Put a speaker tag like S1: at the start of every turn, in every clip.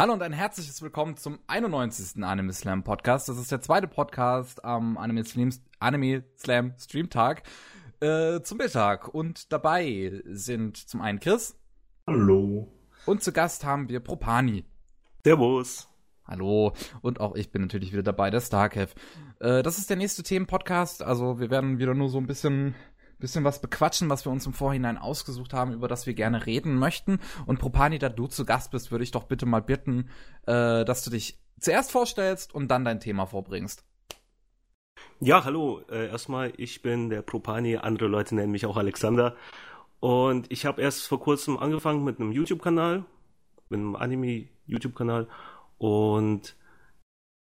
S1: Hallo und ein herzliches Willkommen zum 91. Anime Slam Podcast. Das ist der zweite Podcast am Anime Slam, Anime Slam Streamtag äh, zum Mittag. Und dabei sind zum einen Chris.
S2: Hallo.
S1: Und zu Gast haben wir Propani.
S3: Servus.
S1: Hallo. Und auch ich bin natürlich wieder dabei, der Starkev. Äh, das ist der nächste Themenpodcast. Also wir werden wieder nur so ein bisschen bisschen was bequatschen, was wir uns im Vorhinein ausgesucht haben, über das wir gerne reden möchten. Und Propani, da du zu Gast bist, würde ich doch bitte mal bitten, äh, dass du dich zuerst vorstellst und dann dein Thema vorbringst.
S3: Ja, hallo. Äh, erstmal, ich bin der Propani, andere Leute nennen mich auch Alexander. Und ich habe erst vor kurzem angefangen mit einem YouTube-Kanal, mit einem Anime-YouTube-Kanal. Und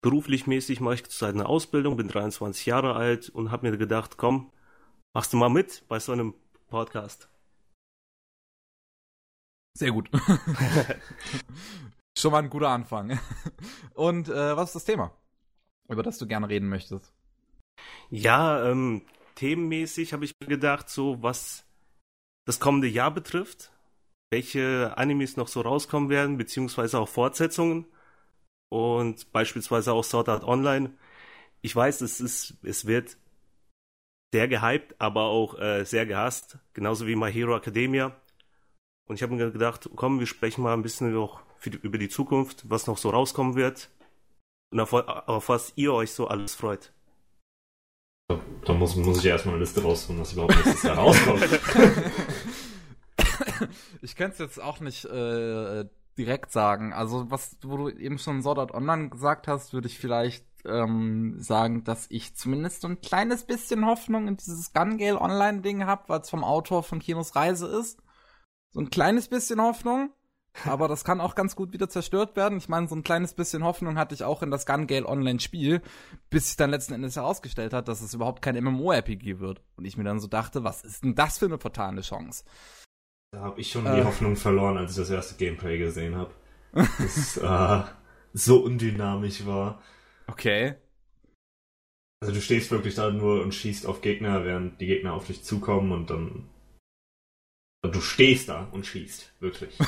S3: beruflich mäßig mache ich zurzeit eine Ausbildung, bin 23 Jahre alt und habe mir gedacht, komm, Machst du mal mit bei so einem Podcast?
S1: Sehr gut. Schon mal ein guter Anfang. Und äh, was ist das Thema, über das du gerne reden möchtest?
S3: Ja, ähm, themenmäßig habe ich mir gedacht, so was das kommende Jahr betrifft, welche Animes noch so rauskommen werden, beziehungsweise auch Fortsetzungen und beispielsweise auch Sword Art Online. Ich weiß, es ist, es wird sehr gehypt, aber auch äh, sehr gehasst, genauso wie My Hero Academia. Und ich habe mir gedacht, komm, wir sprechen mal ein bisschen auch die, über die Zukunft, was noch so rauskommen wird und auf, auf was ihr euch so alles freut.
S2: Da, muss, muss ich erstmal eine Liste rausfinden, was überhaupt nächstes Jahr rauskommt.
S1: ich könnte es jetzt auch nicht äh, direkt sagen. Also, was, wo du eben schon Sword Art Online gesagt hast, würde ich vielleicht ähm, sagen, dass ich zumindest so ein kleines bisschen Hoffnung in dieses Gun Gale Online-Ding habe, weil es vom Autor von Kinos Reise ist. So ein kleines bisschen Hoffnung. Aber das kann auch ganz gut wieder zerstört werden. Ich meine, so ein kleines bisschen Hoffnung hatte ich auch in das Gun Gale Online-Spiel, bis sich dann letzten Endes herausgestellt hat, dass es überhaupt kein MMO-RPG wird. Und ich mir dann so dachte, was ist denn das für eine fatale Chance?
S2: Da habe ich schon äh, die Hoffnung verloren, als ich das erste Gameplay gesehen habe. Das äh, so undynamisch war.
S1: Okay.
S2: Also du stehst wirklich da nur und schießt auf Gegner, während die Gegner auf dich zukommen und dann. Und du stehst da und schießt, wirklich.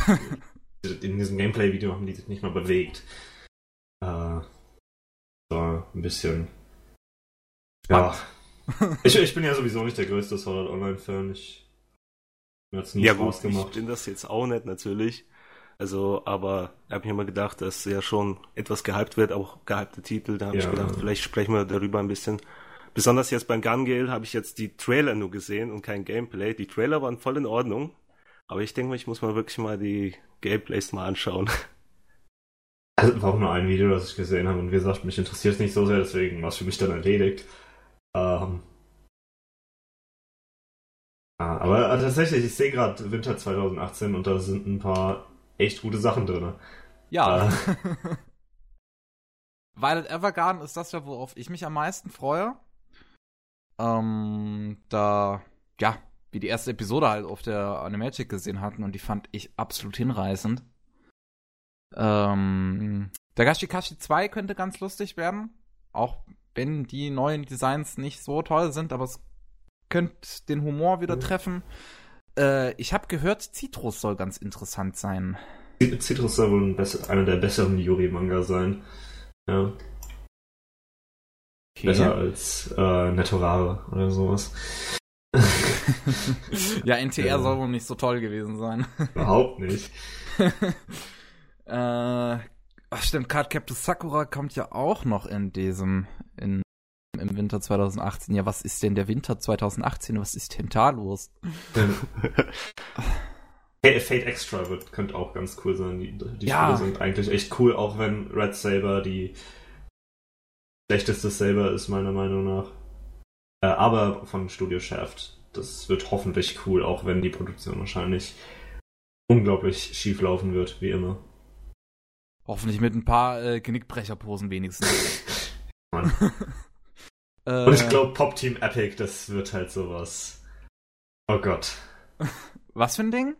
S2: In diesem Gameplay-Video haben die sich nicht mal bewegt. Äh, so ein bisschen. Ja. ich, ich bin ja sowieso nicht der größte Sword Online-Fan. Ich
S3: mir hat's nie ja, Spaß gut, gemacht. Ich bin das jetzt auch nicht natürlich. Also, aber ich habe mir immer gedacht, dass ja schon etwas gehypt wird, auch gehypte Titel. Da habe ja. ich gedacht, vielleicht sprechen wir darüber ein bisschen. Besonders jetzt beim Gun Gale habe ich jetzt die Trailer nur gesehen und kein Gameplay. Die Trailer waren voll in Ordnung. Aber ich denke mal, ich muss mal wirklich mal die Gameplays mal anschauen.
S2: Also war auch nur ein Video, das ich gesehen habe und wie gesagt, mich interessiert es nicht so sehr, deswegen war es für mich dann erledigt. Ähm, aber äh, tatsächlich, ich sehe gerade Winter 2018 und da sind ein paar echt gute Sachen drin.
S1: Ja. Äh. Violet Evergarden ist das ja, worauf ich mich am meisten freue. Ähm, da, ja, wie die erste Episode halt auf der Animagic gesehen hatten und die fand ich absolut hinreißend. Ähm, der Gashikashi 2 könnte ganz lustig werden. Auch wenn die neuen Designs nicht so toll sind, aber es könnte den Humor wieder mhm. Äh, ich habe gehört, Citrus soll ganz interessant sein.
S2: Citrus soll wohl ein einer der besseren Yuri-Manga sein. Ja. Okay. Besser als äh, Nettorare oder sowas.
S1: ja, NTR ja. soll wohl nicht so toll gewesen sein.
S2: Überhaupt nicht.
S1: äh, ach stimmt, Card Captain Sakura kommt ja auch noch in diesem, in im Winter 2018. Ja, was ist denn der Winter 2018? Was ist denn los?
S2: Fate Extra wird, könnte auch ganz cool sein. Die, die ja. Spiele sind eigentlich echt cool, auch wenn Red Saber die schlechteste Saber ist, meiner Meinung nach. Äh, aber von Studio Shaft. Das wird hoffentlich cool, auch wenn die Produktion wahrscheinlich unglaublich schief laufen wird, wie immer.
S1: Hoffentlich mit ein paar äh, Genickbrecherposen wenigstens.
S2: Mann. Äh, Und ich glaube, Pop Team Epic, das wird halt sowas. Oh Gott.
S1: Was für ein Ding?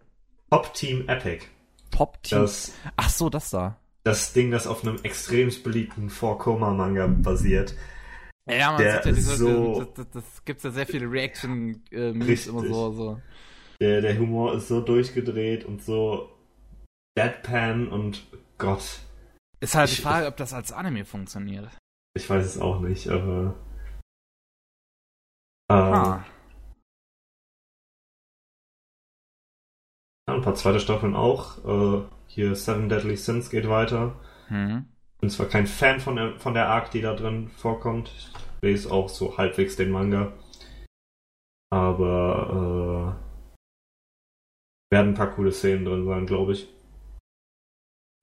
S2: Pop Team Epic.
S1: Pop Team? Das, Ach so, das da.
S2: Das Ding, das auf einem extrem beliebten Four-Koma-Manga basiert.
S1: Ja, man der sieht ja diese, so das, das, das gibt's ja sehr viele Reaction-Memes äh, immer so, so.
S2: Der, der Humor ist so durchgedreht und so deadpan und Gott.
S1: Ist halt die
S2: Ich-
S1: Frage, ob das als Anime funktioniert.
S2: Ich weiß es auch nicht, aber.
S1: Ah.
S2: ja, ein paar zweite Staffeln auch. Äh, hier Seven Deadly Sins geht weiter.
S1: Hm.
S2: Bin zwar kein Fan von der, von der Arc, die da drin vorkommt. Ich lese auch so halbwegs den Manga. Aber äh, werden ein paar coole Szenen drin sein, glaube ich.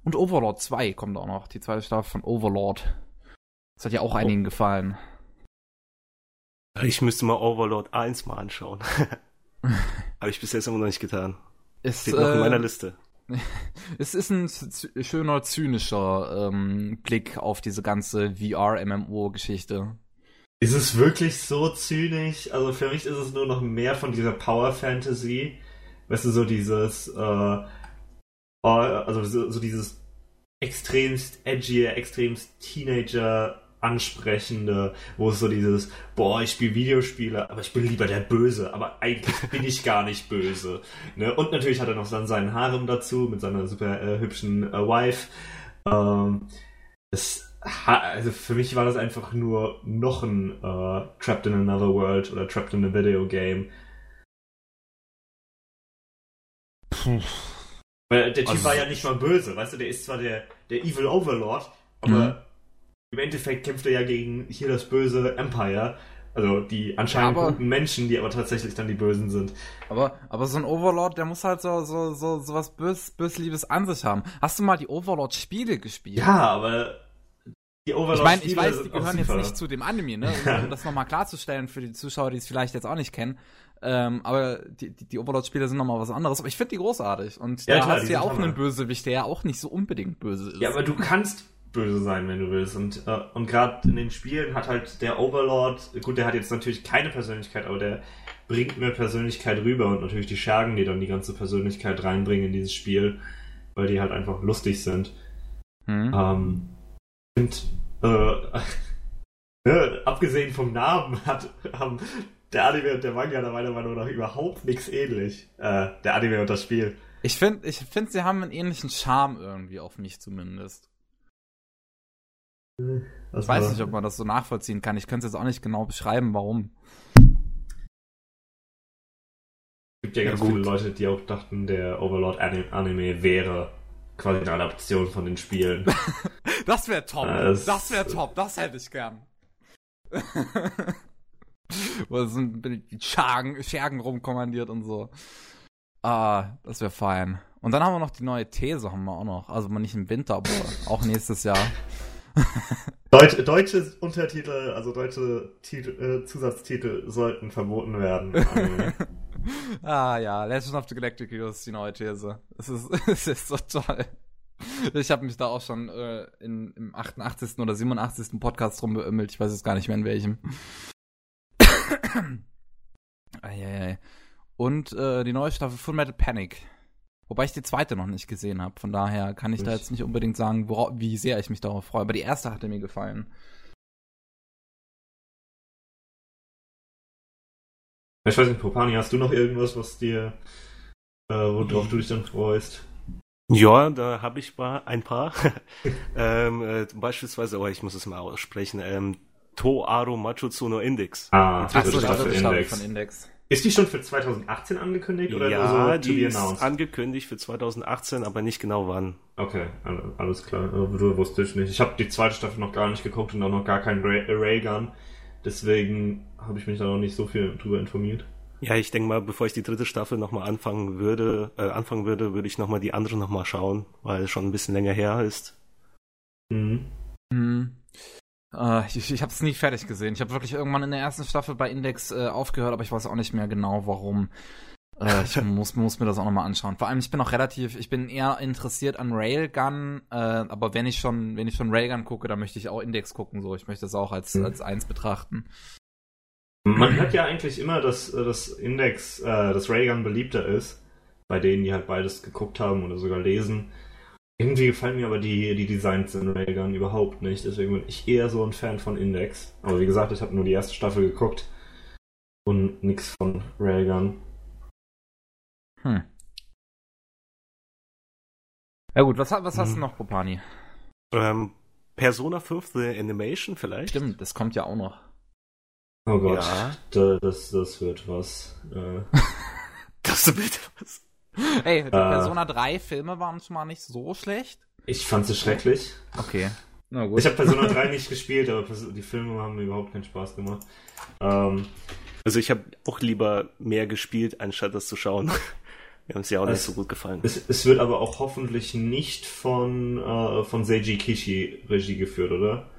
S1: Und Overlord 2 kommt auch noch, die zweite Staffel von Overlord. Das hat ja auch einigen gefallen.
S3: Ich müsste mal Overlord 1 mal anschauen. Habe ich bis jetzt immer noch nicht getan.
S1: Ist,
S3: Steht noch in meiner
S1: äh,
S3: Liste.
S1: es ist ein schöner, zynischer ähm, Blick auf diese ganze VR-MMO-Geschichte.
S2: Ist es wirklich so zynisch? Also für mich ist es nur noch mehr von dieser Power Fantasy. Weißt du, so dieses, äh, oh, also so, so dieses extremst edgy, extremst Teenager ansprechende, wo es so dieses, boah, ich spiele Videospiele, aber ich bin lieber der Böse, aber eigentlich bin ich gar nicht böse. Ne? Und natürlich hat er noch dann seinen Harem dazu mit seiner super äh, hübschen äh, Wife. Ähm, ha- also für mich war das einfach nur noch ein äh, Trapped in Another World oder Trapped in a Video Game.
S1: Puh.
S2: Weil der Typ
S3: Also-
S2: war ja nicht mal böse, weißt du, der ist zwar der, der Evil Overlord, aber
S1: Mhm.
S2: Im Endeffekt kämpft er ja gegen hier das böse Empire. Also die anscheinend
S1: Aber-
S2: guten Menschen, die aber tatsächlich dann die Bösen sind.
S1: Aber, aber so ein Overlord, der muss halt so, so, so, so was Bös, Bösliebes an sich haben. Hast du mal die Overlord-Spiele gespielt?
S2: Ja, aber die Overlord
S1: Ich meine, ich weiß, die gehören jetzt nicht zu dem Anime, ne? Um das nochmal klarzustellen für die Zuschauer, die es vielleicht jetzt auch nicht kennen. Ähm, aber die, die, die Overlord-Spiele sind nochmal was anderes. Aber ich finde die großartig. Und
S2: Ja,
S1: da
S2: klar,
S1: hast du ja auch
S2: Hammer.
S1: einen Bösewicht, der ja auch nicht so unbedingt böse ist.
S2: Ja, aber du kannst böse sein, wenn du willst. Und, äh, und gerade in den Spielen hat halt der Overlord, gut, der hat jetzt natürlich keine Persönlichkeit, aber der bringt mehr Persönlichkeit rüber und natürlich die Schergen, die dann die ganze Persönlichkeit reinbringen in dieses Spiel, weil die halt einfach lustig sind.
S1: Hm?
S2: Ähm, und äh, ne, abgesehen vom Namen hat haben der Anime und der Manga da meiner Meinung nach überhaupt nichts ähnlich. Äh, der Anime und das Spiel.
S1: Ich finde, ich find, sie haben einen ähnlichen Charme irgendwie auf mich zumindest.
S2: Das
S1: Ich weiß
S2: war-
S1: nicht, ob man das so nachvollziehen kann. Ich könnte es jetzt auch nicht genau beschreiben, warum.
S2: Es gibt ja
S3: Ja,
S2: ganz
S3: gut.
S2: viele Leute, die auch dachten, der Overlord Ani- Anime wäre quasi eine Adaption von den Spielen.
S1: Das wäre top.
S2: Ja, das-
S1: das wäre top. Das hätte ich gern. Wo bisschen die Schergen, Schergen rumkommandiert und so. Ah, das wäre fein. Und dann haben wir noch die neue These, haben wir auch noch. Also mal nicht im Winter, aber auch nächstes Jahr.
S2: Deut deutsche Untertitel, also deutsche Titel, äh, Zusatztitel sollten verboten werden.
S1: Ah ja, Legend of the Galactic Heroes ist die neue These. Es ist, es ist so toll. Ich habe mich da auch schon äh, in, im 88. oder 87. Podcast drum beömmelt. Ich weiß jetzt gar nicht mehr in welchem. Eieiei. Und äh, die neue Staffel Full Metal Panic. Wobei ich die zweite noch nicht gesehen habe. Von daher kann ich da
S2: Ich-
S1: jetzt nicht unbedingt sagen, wora- wie sehr ich mich darauf freue. Aber die erste hatte mir gefallen.
S2: ich weiß nicht, Popani, hast du noch irgendwas, was dir, äh, worauf du dich dann freust?
S3: Ja, da habe ich mal ein paar. ähm, äh, beispielsweise, oh, ich muss es mal aussprechen, ähm, To Aro Machuzo no Index.
S2: Ah, Staffel
S1: dritte Staffel
S2: Index.
S1: von Index.
S2: Ist die schon für 2018 angekündigt oder
S3: ja,
S2: nur so
S3: die ist
S2: announced?
S3: angekündigt für 2018, aber nicht genau wann.
S2: Okay, all- alles klar. Du wusste ich nicht. Ich habe die zweite Staffel noch gar nicht geguckt und auch noch gar keinen Ray Raygun. Deswegen habe ich mich da noch nicht so viel drüber informiert.
S3: Ja, ich denke mal, bevor ich die dritte Staffel nochmal anfangen würde, äh, anfangen würde, würde ich nochmal die andere nochmal schauen, weil es schon ein bisschen länger her ist.
S2: Mhm.
S1: Hm. Äh, ich ich habe es nie fertig gesehen. Ich habe wirklich irgendwann in der ersten Staffel bei Index äh, aufgehört, aber ich weiß auch nicht mehr genau, warum. Äh, ich muss, muss mir das auch nochmal anschauen. Vor allem, ich bin auch relativ, ich bin eher interessiert an Railgun, äh, aber wenn ich schon, wenn ich schon Railgun gucke, dann möchte ich auch Index gucken. So, ich möchte das auch als,
S2: Mhm.
S1: als eins betrachten.
S2: Man hört ja eigentlich immer, dass äh, das Index, äh, das Raygun beliebter ist, bei denen, die halt beides geguckt haben oder sogar lesen. Irgendwie gefallen mir aber die, die Designs in Raygun überhaupt nicht, deswegen bin ich eher so ein Fan von Index. Aber wie gesagt, ich habe nur die erste Staffel geguckt und nix von Railgun.
S1: Hm. Ja gut, was, was hast du
S3: Mhm.
S1: noch, Popani?
S3: Ähm, Persona 5 The Animation vielleicht?
S1: Stimmt, das kommt ja auch noch.
S2: Oh Gott,
S3: Ja.
S2: da, das, das wird was. Äh,
S3: Das ist bitte was.
S1: Ey, die
S2: Äh.
S1: Persona 3 Filme waren schon mal nicht so schlecht.
S2: ich fand sie schrecklich.
S1: Okay. Na gut.
S2: Ich habe Persona 3 nicht gespielt, aber die Filme haben mir überhaupt keinen Spaß gemacht. Ähm,
S3: Also ich habe auch lieber mehr gespielt, anstatt das zu schauen. Mir haben sie auch nicht so gut gefallen.
S2: es, es wird aber auch hoffentlich nicht von, äh, von Seiji Kishi Regie geführt, oder?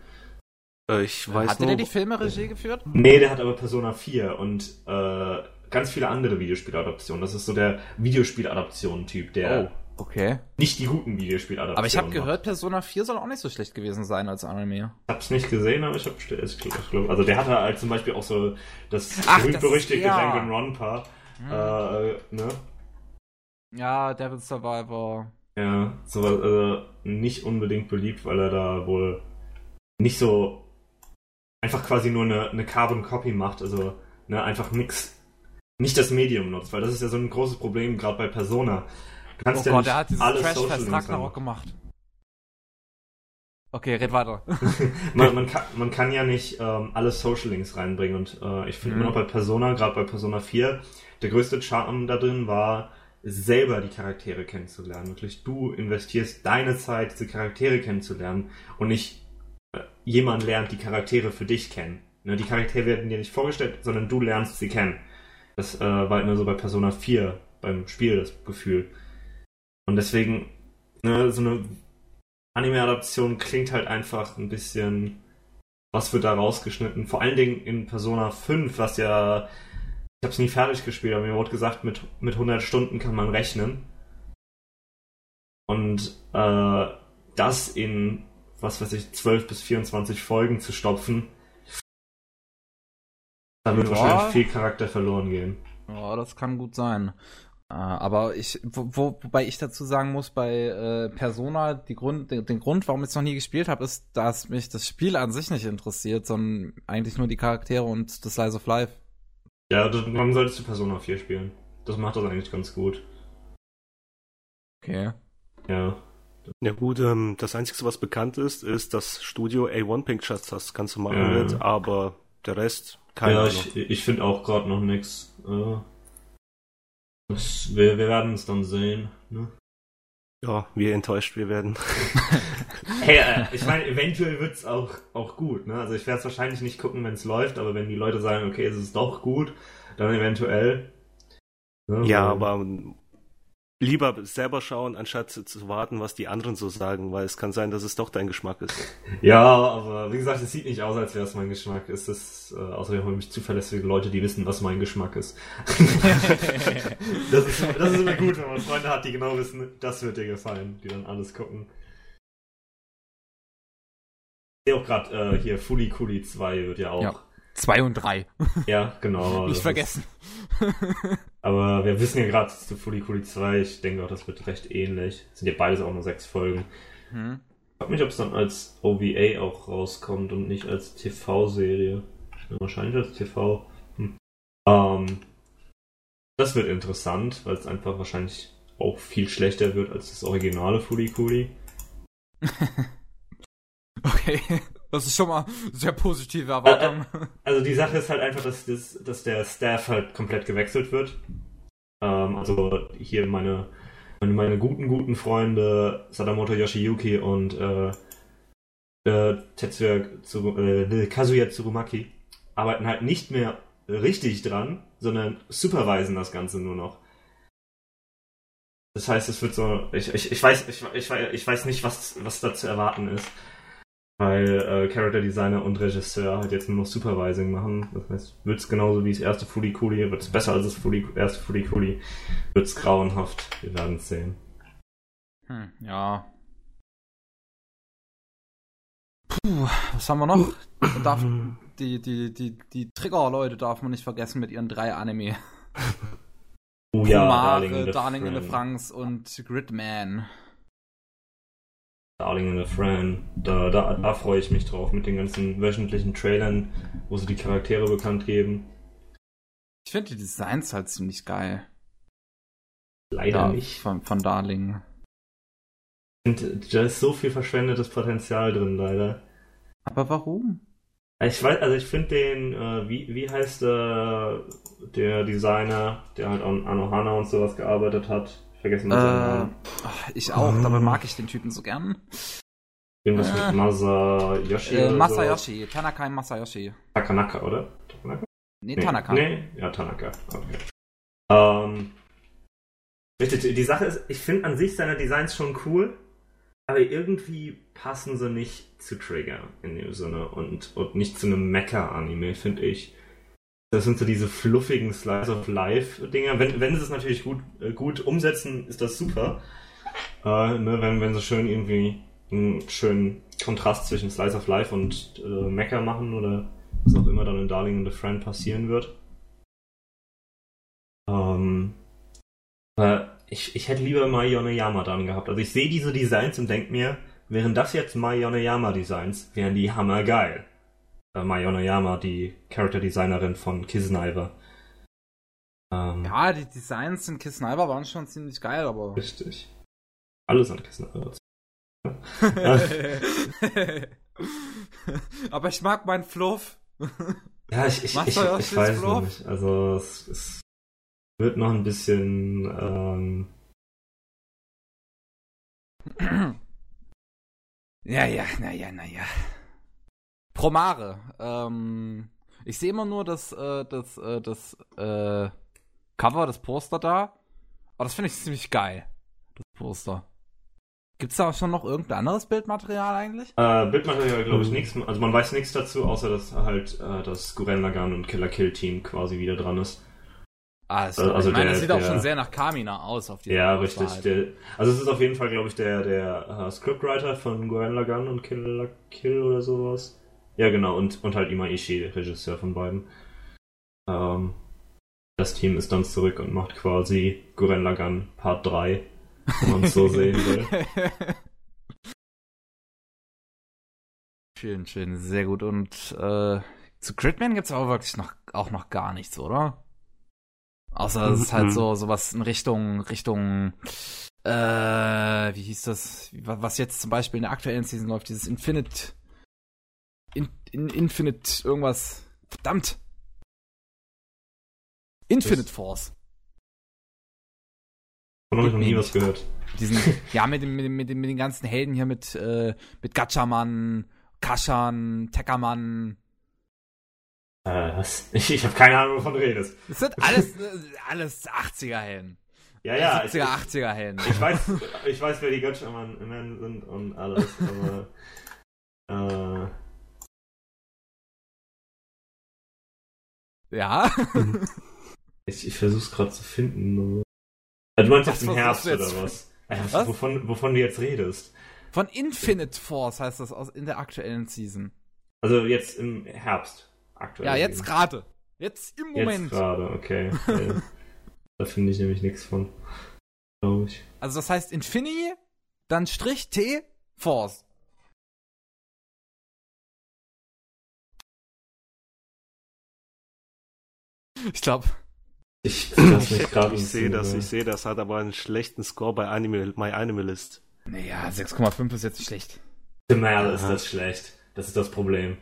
S3: Äh, ich weiß
S1: Hatte
S3: nur,
S1: der die Filme Regie geführt?
S2: Nee, der hat aber Persona 4 und äh, ganz viele andere Videospieladaptionen. Das ist so der Videospieladaption-Typ, der
S1: Oh, okay.
S2: nicht die guten Videospieladaptionen
S1: Aber ich habe gehört, Persona 4 soll auch nicht so schlecht gewesen sein als Anime.
S2: Ich hab's nicht gesehen, aber ich hab ich also der hatte halt zum Beispiel auch so das berühmt-berüchtigte
S1: ja.
S2: Danganronpa. Äh, ne?
S1: Ja, Devil's Survivor.
S2: Ja, so also nicht unbedingt beliebt, weil er da wohl nicht so einfach quasi nur eine, eine Carbon Copy macht, also ne, einfach nix, nicht das Medium nutzt, weil das ist ja so ein großes Problem gerade bei Persona. Du
S1: Oh
S2: kannst ja
S1: Gott,
S2: nicht
S1: er hat dieses Trashfest Ragnarok gemacht. Okay, red weiter.
S2: man, man, kann, man kann ja nicht ähm, alle Social Links reinbringen und äh, ich finde
S1: Mhm.
S2: immer noch bei Persona, gerade bei Persona 4, der größte Charme da drin war, selber die Charaktere kennenzulernen. Wirklich, du investierst deine Zeit, diese Charaktere kennenzulernen und nicht äh, jemand lernt die Charaktere für dich kennen. Ne, die Charaktere werden dir nicht vorgestellt, sondern du lernst sie kennen. Das äh, war immer so bei Persona 4 beim Spiel das Gefühl. Und deswegen, ne, so eine Anime-Adaption klingt halt einfach ein bisschen, was wird da rausgeschnitten. Vor allen Dingen in Persona 5, was ja, ich hab's nie fertig gespielt, aber mir wurde gesagt, mit, mit 100 Stunden kann man rechnen. Und äh, das in, was weiß ich, 12 bis 24 Folgen zu stopfen, da wird
S1: Ja.
S2: wahrscheinlich viel Charakter verloren gehen.
S1: Ja, das kann gut sein. Äh, aber ich, wo, wo, wobei ich dazu sagen muss, bei äh, Persona, die Grund, den, den Grund, warum ich es noch nie gespielt habe, ist, dass mich das Spiel an sich nicht interessiert, sondern eigentlich nur die Charaktere und das Slice of Life.
S2: Ja, das, dann solltest du Persona 4 spielen. Das macht das eigentlich ganz gut.
S1: Okay.
S2: Ja.
S3: Ja gut, ähm, das Einzige, was bekannt ist, ist, dass Studio A1 Pictures das Ganze machen
S2: Ja.
S3: wird, aber der Rest, keine
S2: ja,
S3: Ahnung.
S2: ich, ich finde auch gerade noch nichts. Äh, wir, wir werden es dann sehen. Ne?
S3: Ja, wie enttäuscht wir werden.
S2: Hey, äh, ich meine, eventuell wird es auch, auch gut. Ne? Also ich werde es wahrscheinlich nicht gucken, wenn es läuft, aber wenn die Leute sagen, okay, es ist doch gut, dann eventuell. Ne?
S3: Ja, aber lieber selber schauen, anstatt zu, zu warten, was die anderen so sagen, weil es kann sein, dass es doch dein Geschmack ist.
S2: Ja, aber wie gesagt, es sieht nicht aus, als wäre es mein Geschmack. Es ist äh, außerdem habe ich zuverlässige Leute, die wissen, was mein Geschmack ist. das ist. Das ist immer gut, wenn man Freunde hat, die genau wissen, das wird dir gefallen, die dann alles gucken. Ich sehe auch gerade äh, hier Fully Cooley 2 wird ja auch.
S1: Ja. Zwei und drei.
S2: Ja, genau.
S1: Nicht vergessen.
S2: Ist, aber wir wissen ja gerade zu Cooley 2, ich denke auch, das wird recht ähnlich. Sind ja beides auch nur sechs Folgen.
S1: Hm.
S2: Ich frage mich, ob es dann als OVA auch rauskommt und nicht als TV-Serie. Ja, wahrscheinlich als TV. Hm. Ähm, das wird interessant, weil es einfach wahrscheinlich auch viel schlechter wird als das originale Cooley.
S1: Okay. Das ist schon mal sehr positive Erwartung.
S2: Also die Sache ist halt einfach, dass, das, dass der Staff halt komplett gewechselt wird. Ähm, also hier meine, meine, meine guten, guten Freunde Sadamoto Yoshiyuki und äh, äh, Tetsuya Tsuru, äh, Kazuya Tsurumaki arbeiten halt nicht mehr richtig dran, sondern supervisen das Ganze nur noch. Das heißt, es wird so, ich, ich, ich weiß, ich, ich, ich weiß nicht, was, was da zu erwarten ist. Weil äh, Character Designer und Regisseur halt jetzt nur noch Supervising machen. Das heißt, wird's genauso wie das erste Fully Cooley, wird's besser als das Fully, erste Fully Cooley, wird's grauenhaft. Wir werden es sehen.
S1: Hm, ja. Puh, was haben wir noch? Darf, die, die, die, die Trigger-Leute darf man nicht vergessen mit ihren drei Anime.
S2: Oh
S1: Kumare, Darling in the Franks und Gridman.
S2: Darling in the Fran. Da, da, da freue ich mich drauf mit den ganzen wöchentlichen Trailern, wo sie die Charaktere bekannt geben.
S1: Ich finde die Designs halt ziemlich geil.
S2: Leider
S1: Ja,
S2: nicht.
S1: Von, von Darling.
S2: Und da ist so viel verschwendetes Potenzial drin, leider.
S1: Aber warum?
S2: Ich weiß, also ich finde den, äh, wie, wie heißt äh, der Designer, der halt an Anohana und sowas gearbeitet hat? Ich vergesse mal seinen
S1: Äh,
S2: Namen.
S1: ich auch, dabei mag ich den Typen so gern.
S2: Irgendwas
S1: äh,
S2: mit Masayoshi.
S1: Äh,
S2: oder so.
S1: Masayoshi, Tanaka Masayoshi.
S2: Takanaka, oder? Takanaka?
S1: Nee, Tanaka.
S2: Nee, ja, Tanaka. Okay. Ähm, richtig, die Sache ist, ich finde an sich seine Designs schon cool, aber irgendwie passen sie nicht zu Trigger in dem Sinne und, und nicht zu einem Mecha-Anime, finde ich. Das sind so diese fluffigen Slice of Life-Dinger. Wenn, wenn sie es natürlich gut, äh, gut umsetzen, ist das super. Äh, ne, wenn, wenn sie schön irgendwie einen schönen Kontrast zwischen Slice of Life und äh, Mecha machen oder was auch immer dann in Darling and the Friend passieren wird. Ähm, aber ich, ich hätte lieber Mai Yoneyama dann gehabt. Also ich sehe diese Designs und denke mir, wären das jetzt Mai Yoneyama Designs, wären die hammergeil. Äh, Mai Yoneyama, die Character Designerin von Kisniver. Ähm,
S1: Ja, die Designs in Kiss Sniper waren schon ziemlich geil, aber.
S2: Richtig. Alles an Kisniver.
S1: aber ich mag meinen Fluff.
S2: Ja, ich, ich, ich, ich
S1: Yoshi's
S2: weiß
S1: Bluff?
S2: nicht. Also es, es wird noch ein bisschen ähm,
S1: ja, ja, naja, naja. Promare. Ähm, ich sehe immer nur das, äh, das, äh, das äh, Cover, das Poster da. Aber das finde ich ziemlich geil. Das Poster. Gibt's da schon noch irgendein anderes Bildmaterial eigentlich?
S2: Äh, Bildmaterial glaube ich nichts. Also man weiß nichts dazu, außer dass halt äh, das Gurren Lagann und Killer Kill Team quasi wieder dran ist.
S1: Ah, es,
S2: Also
S1: ich meine,
S2: der-
S1: das sieht auch
S2: der-
S1: schon sehr nach Kamina aus auf diesem
S2: Ja,
S1: Poster
S2: richtig.
S1: halt.
S2: Der, also es ist auf jeden Fall, glaube ich, der, der äh, Scriptwriter von Gurren Lagann und Killer Kill oder sowas. Ja, genau. Und, und halt Imaishi, Regisseur von beiden. Ähm, das Team ist dann zurück und macht quasi Gurren Lagann Part 3, wenn man es so sehen will.
S1: schön, schön, sehr gut. Und äh, zu Gridman gibt's aber wirklich noch, auch noch gar nichts, oder? Außer es ist halt
S3: Mhm.
S1: so sowas in Richtung, Richtung, äh, wie hieß das? Wa- Was jetzt zum Beispiel in der aktuellen Season läuft, dieses Infinite, in, in, Infinite irgendwas, verdammt! Infinite Force.
S2: Von euch noch nie was gehört.
S1: Diesen, ja, mit, mit, mit, mit den ganzen Helden hier, mit, äh, mit Gatchaman, Kashan, Tekkerman.
S2: Äh? Ich, ich habe keine Ahnung, wovon du redest.
S1: Das sind alles, äh, alles 80er-Helden.
S2: Ja, ja. Ich,
S1: 70er, 80er-Helden.
S2: ich, weiß, ich weiß, wer die Gatchaman sind und alles, aber. Äh,
S1: Ja?
S2: ich, ich versuch's gerade zu finden. Du meinst jetzt im Herbst
S1: jetzt?
S2: oder was?
S1: Was?
S2: Wovon, wovon du jetzt redest?
S1: Von Infinite Force heißt das aus, in der aktuellen Season.
S2: Also jetzt im Herbst. Aktuell.
S1: Ja, jetzt gerade. Jetzt im
S2: Jetzt
S1: Moment.
S2: gerade, okay. Da finde ich nämlich nichts von. Glaube ich.
S1: Also das heißt Infinity, dann Strich T, Force. Ich glaube,
S2: Ich,
S3: Ich
S2: ein
S3: sehe das,
S2: über-
S3: ich sehe das, hat aber einen schlechten Score bei Anime, My Animalist.
S1: naja, 6,5 ist jetzt nicht schlecht.
S2: Mal ist das schlecht. Das ist das Problem.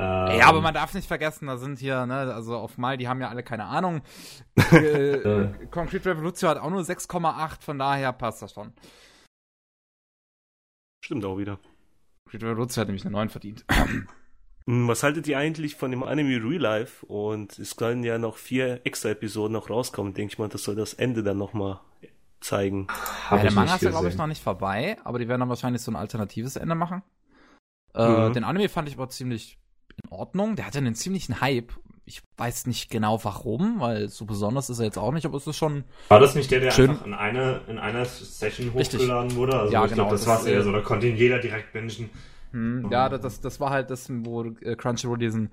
S2: Ähm,
S1: Ja, aber man darf nicht vergessen, da sind hier, ne, also auf Mal, die haben ja alle keine Ahnung. äh, Concrete Revolution hat auch nur 6,8, von daher passt das schon.
S3: Stimmt auch wieder.
S1: Concrete Revolution hat nämlich eine 9 verdient.
S3: Hm, Was haltet ihr eigentlich von dem Anime Real Life? Und es können ja noch vier extra Episoden noch rauskommen. Denke ich mal, das soll das Ende dann nochmal zeigen.
S2: Hab
S1: ja, der
S2: ich
S1: Manga ist ja, glaube ich, noch nicht vorbei, aber die werden dann wahrscheinlich so ein alternatives Ende machen. Äh,
S3: Mhm.
S1: Den Anime fand ich aber ziemlich in Ordnung. Der hatte einen ziemlichen Hype. Ich weiß nicht genau warum, weil so besonders ist er jetzt auch nicht, aber es ist schon.
S2: War das nicht der, der
S1: Schön.
S2: einfach in einer in einer Session
S1: Richtig.
S2: hochgeladen wurde? Also
S1: Ja,
S2: ich
S1: genau,
S2: glaube, das,
S1: das,
S2: war eher
S1: äh,
S2: so. Da konnte ihn jeder direkt bingen.
S1: Hm, ja, das, das war halt das, wo äh, Crunchyroll diesen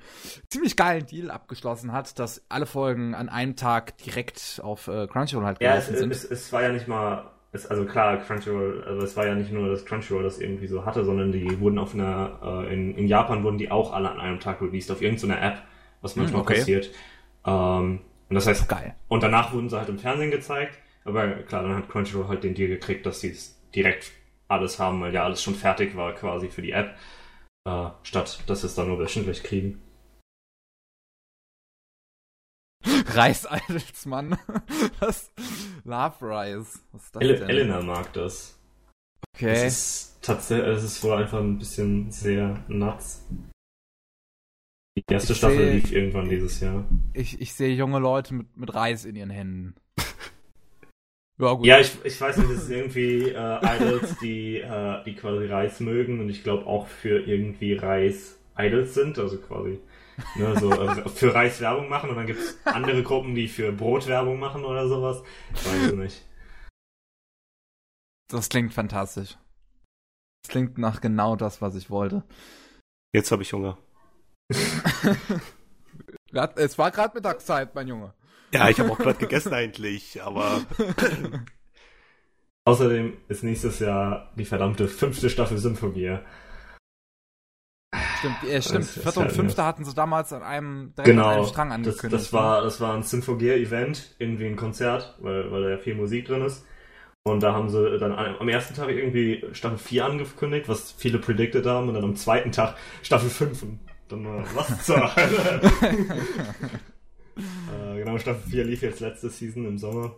S1: ziemlich geilen Deal abgeschlossen hat, dass alle Folgen an einem Tag direkt auf äh, Crunchyroll halt
S2: Ja, es,
S1: gelaufen sind.
S2: es, es war ja nicht mal. Es, also klar, Crunchyroll, also es war ja nicht nur, dass Crunchyroll das irgendwie so hatte, sondern die wurden auf einer, äh, in, in Japan wurden die auch alle an einem Tag released, auf irgendeiner App, was manchmal
S1: okay.
S2: passiert. Ähm, und das heißt,
S1: Geil.
S2: und danach wurden sie halt im Fernsehen gezeigt, aber klar, dann hat Crunchyroll halt den Deal gekriegt, dass sie es direkt alles haben, weil ja alles schon fertig war quasi für die App, äh, statt dass wir es dann nur wöchentlich kriegen.
S1: Reis Eidelsmann. Was? Love Rice. Was ist das
S2: El
S1: denn?
S2: Elena mag das.
S1: Okay.
S2: Es ist tatsächlich, es ist wohl einfach ein bisschen sehr nuts. Die erste
S1: Ich
S2: Staffel
S1: seh-
S2: lief irgendwann dieses Jahr.
S1: Ich, ich sehe junge Leute mit, mit Reis in ihren Händen. Ja, gut.
S2: Ja, ich, ich weiß nicht, es ist irgendwie äh, Idols, die, äh, die quasi Reis mögen und ich glaube auch für irgendwie Reis Idols sind, also quasi ne, so äh, für Reis Werbung machen und dann gibt es andere Gruppen, die für Brot Werbung machen oder sowas. Weiß ich nicht.
S1: Das klingt fantastisch. Das klingt nach genau das, was ich wollte.
S3: Jetzt habe ich Hunger.
S1: Es war gerade Mittagszeit, mein Junge.
S3: Ja, ich habe auch gerade gegessen eigentlich, aber
S2: Außerdem ist nächstes Jahr die verdammte fünfte Staffel Symphogear.
S1: Stimmt, äh, stimmt.
S2: Das
S1: Vierte und
S2: halt
S1: fünfte hatten sie damals an einem, direkt an
S2: Genau,
S1: einem Strang
S2: das,
S1: angekündigt.
S2: das, war, das war ein Symphogear-Event, irgendwie ein Konzert, weil, weil da ja viel Musik drin ist. Und da haben sie dann am am ersten Tag irgendwie Staffel 4 angekündigt, was viele predicted haben, und dann am zweiten Tag Staffel 5. Und dann war, was zur Hölle? äh, genau, Staffel 4 lief jetzt letzte Season im Sommer.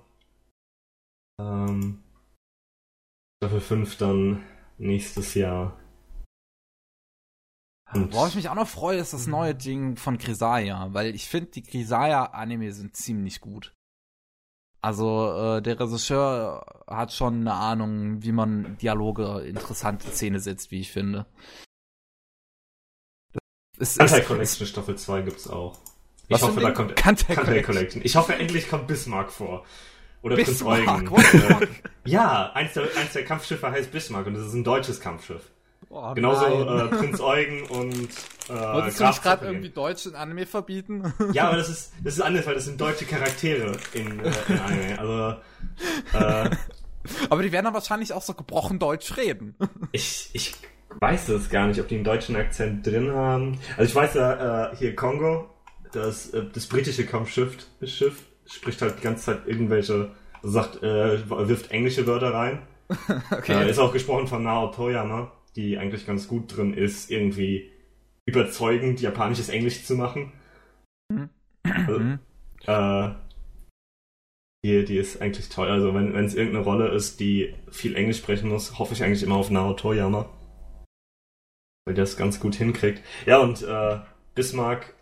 S2: Ähm, Staffel 5 dann nächstes Jahr. Und-
S1: Worauf ich mich auch noch freue, ist das neue Ding von Grisaya, weil ich finde, die Grisaya-Anime sind ziemlich gut. Also, äh, der Regisseur hat schon eine Ahnung, wie man Dialoge interessant in Szene setzt, wie ich finde. Es
S2: Collection Staffel 2 gibt's auch. Ich
S1: Was für
S2: hoffe, da kommt
S1: Kantai
S2: Kantai
S1: Collection.
S2: Collection. Ich hoffe, endlich kommt Bismarck vor. Oder
S1: Bismarck,
S2: Prinz Eugen.
S1: fuck?
S2: Äh, ja, eins der, eins der Kampfschiffe heißt Bismarck und das ist ein deutsches Kampfschiff.
S1: Oh,
S2: Genauso äh, Prinz Eugen und äh,
S1: Wolltest du nicht
S2: Graf
S1: gerade
S2: Zeppelin.
S1: irgendwie Deutsch in Anime verbieten?
S2: Ja, aber das ist, das ist anders, weil das sind deutsche Charaktere in, äh, in Anime. Also, äh,
S1: Aber die werden dann wahrscheinlich auch so gebrochen Deutsch reden.
S2: ich, ich weiß es gar nicht, ob die einen deutschen Akzent drin haben. Also ich weiß ja, äh, hier Kongo, das, äh, das britische Kampfschiff Schiff, spricht halt die ganze Zeit irgendwelche, also sagt, äh, wirft englische Wörter rein. Äh, ist auch gesprochen von Nao Toyama, die eigentlich ganz gut drin ist, irgendwie überzeugend japanisches Englisch zu machen. Also,
S1: Mhm.
S2: äh, die, die ist eigentlich toll. Also wenn es irgendeine Rolle ist, die viel Englisch sprechen muss, hoffe ich eigentlich immer auf Nao Toyama. Weil der es ganz gut hinkriegt. Ja, und äh, Bismarck,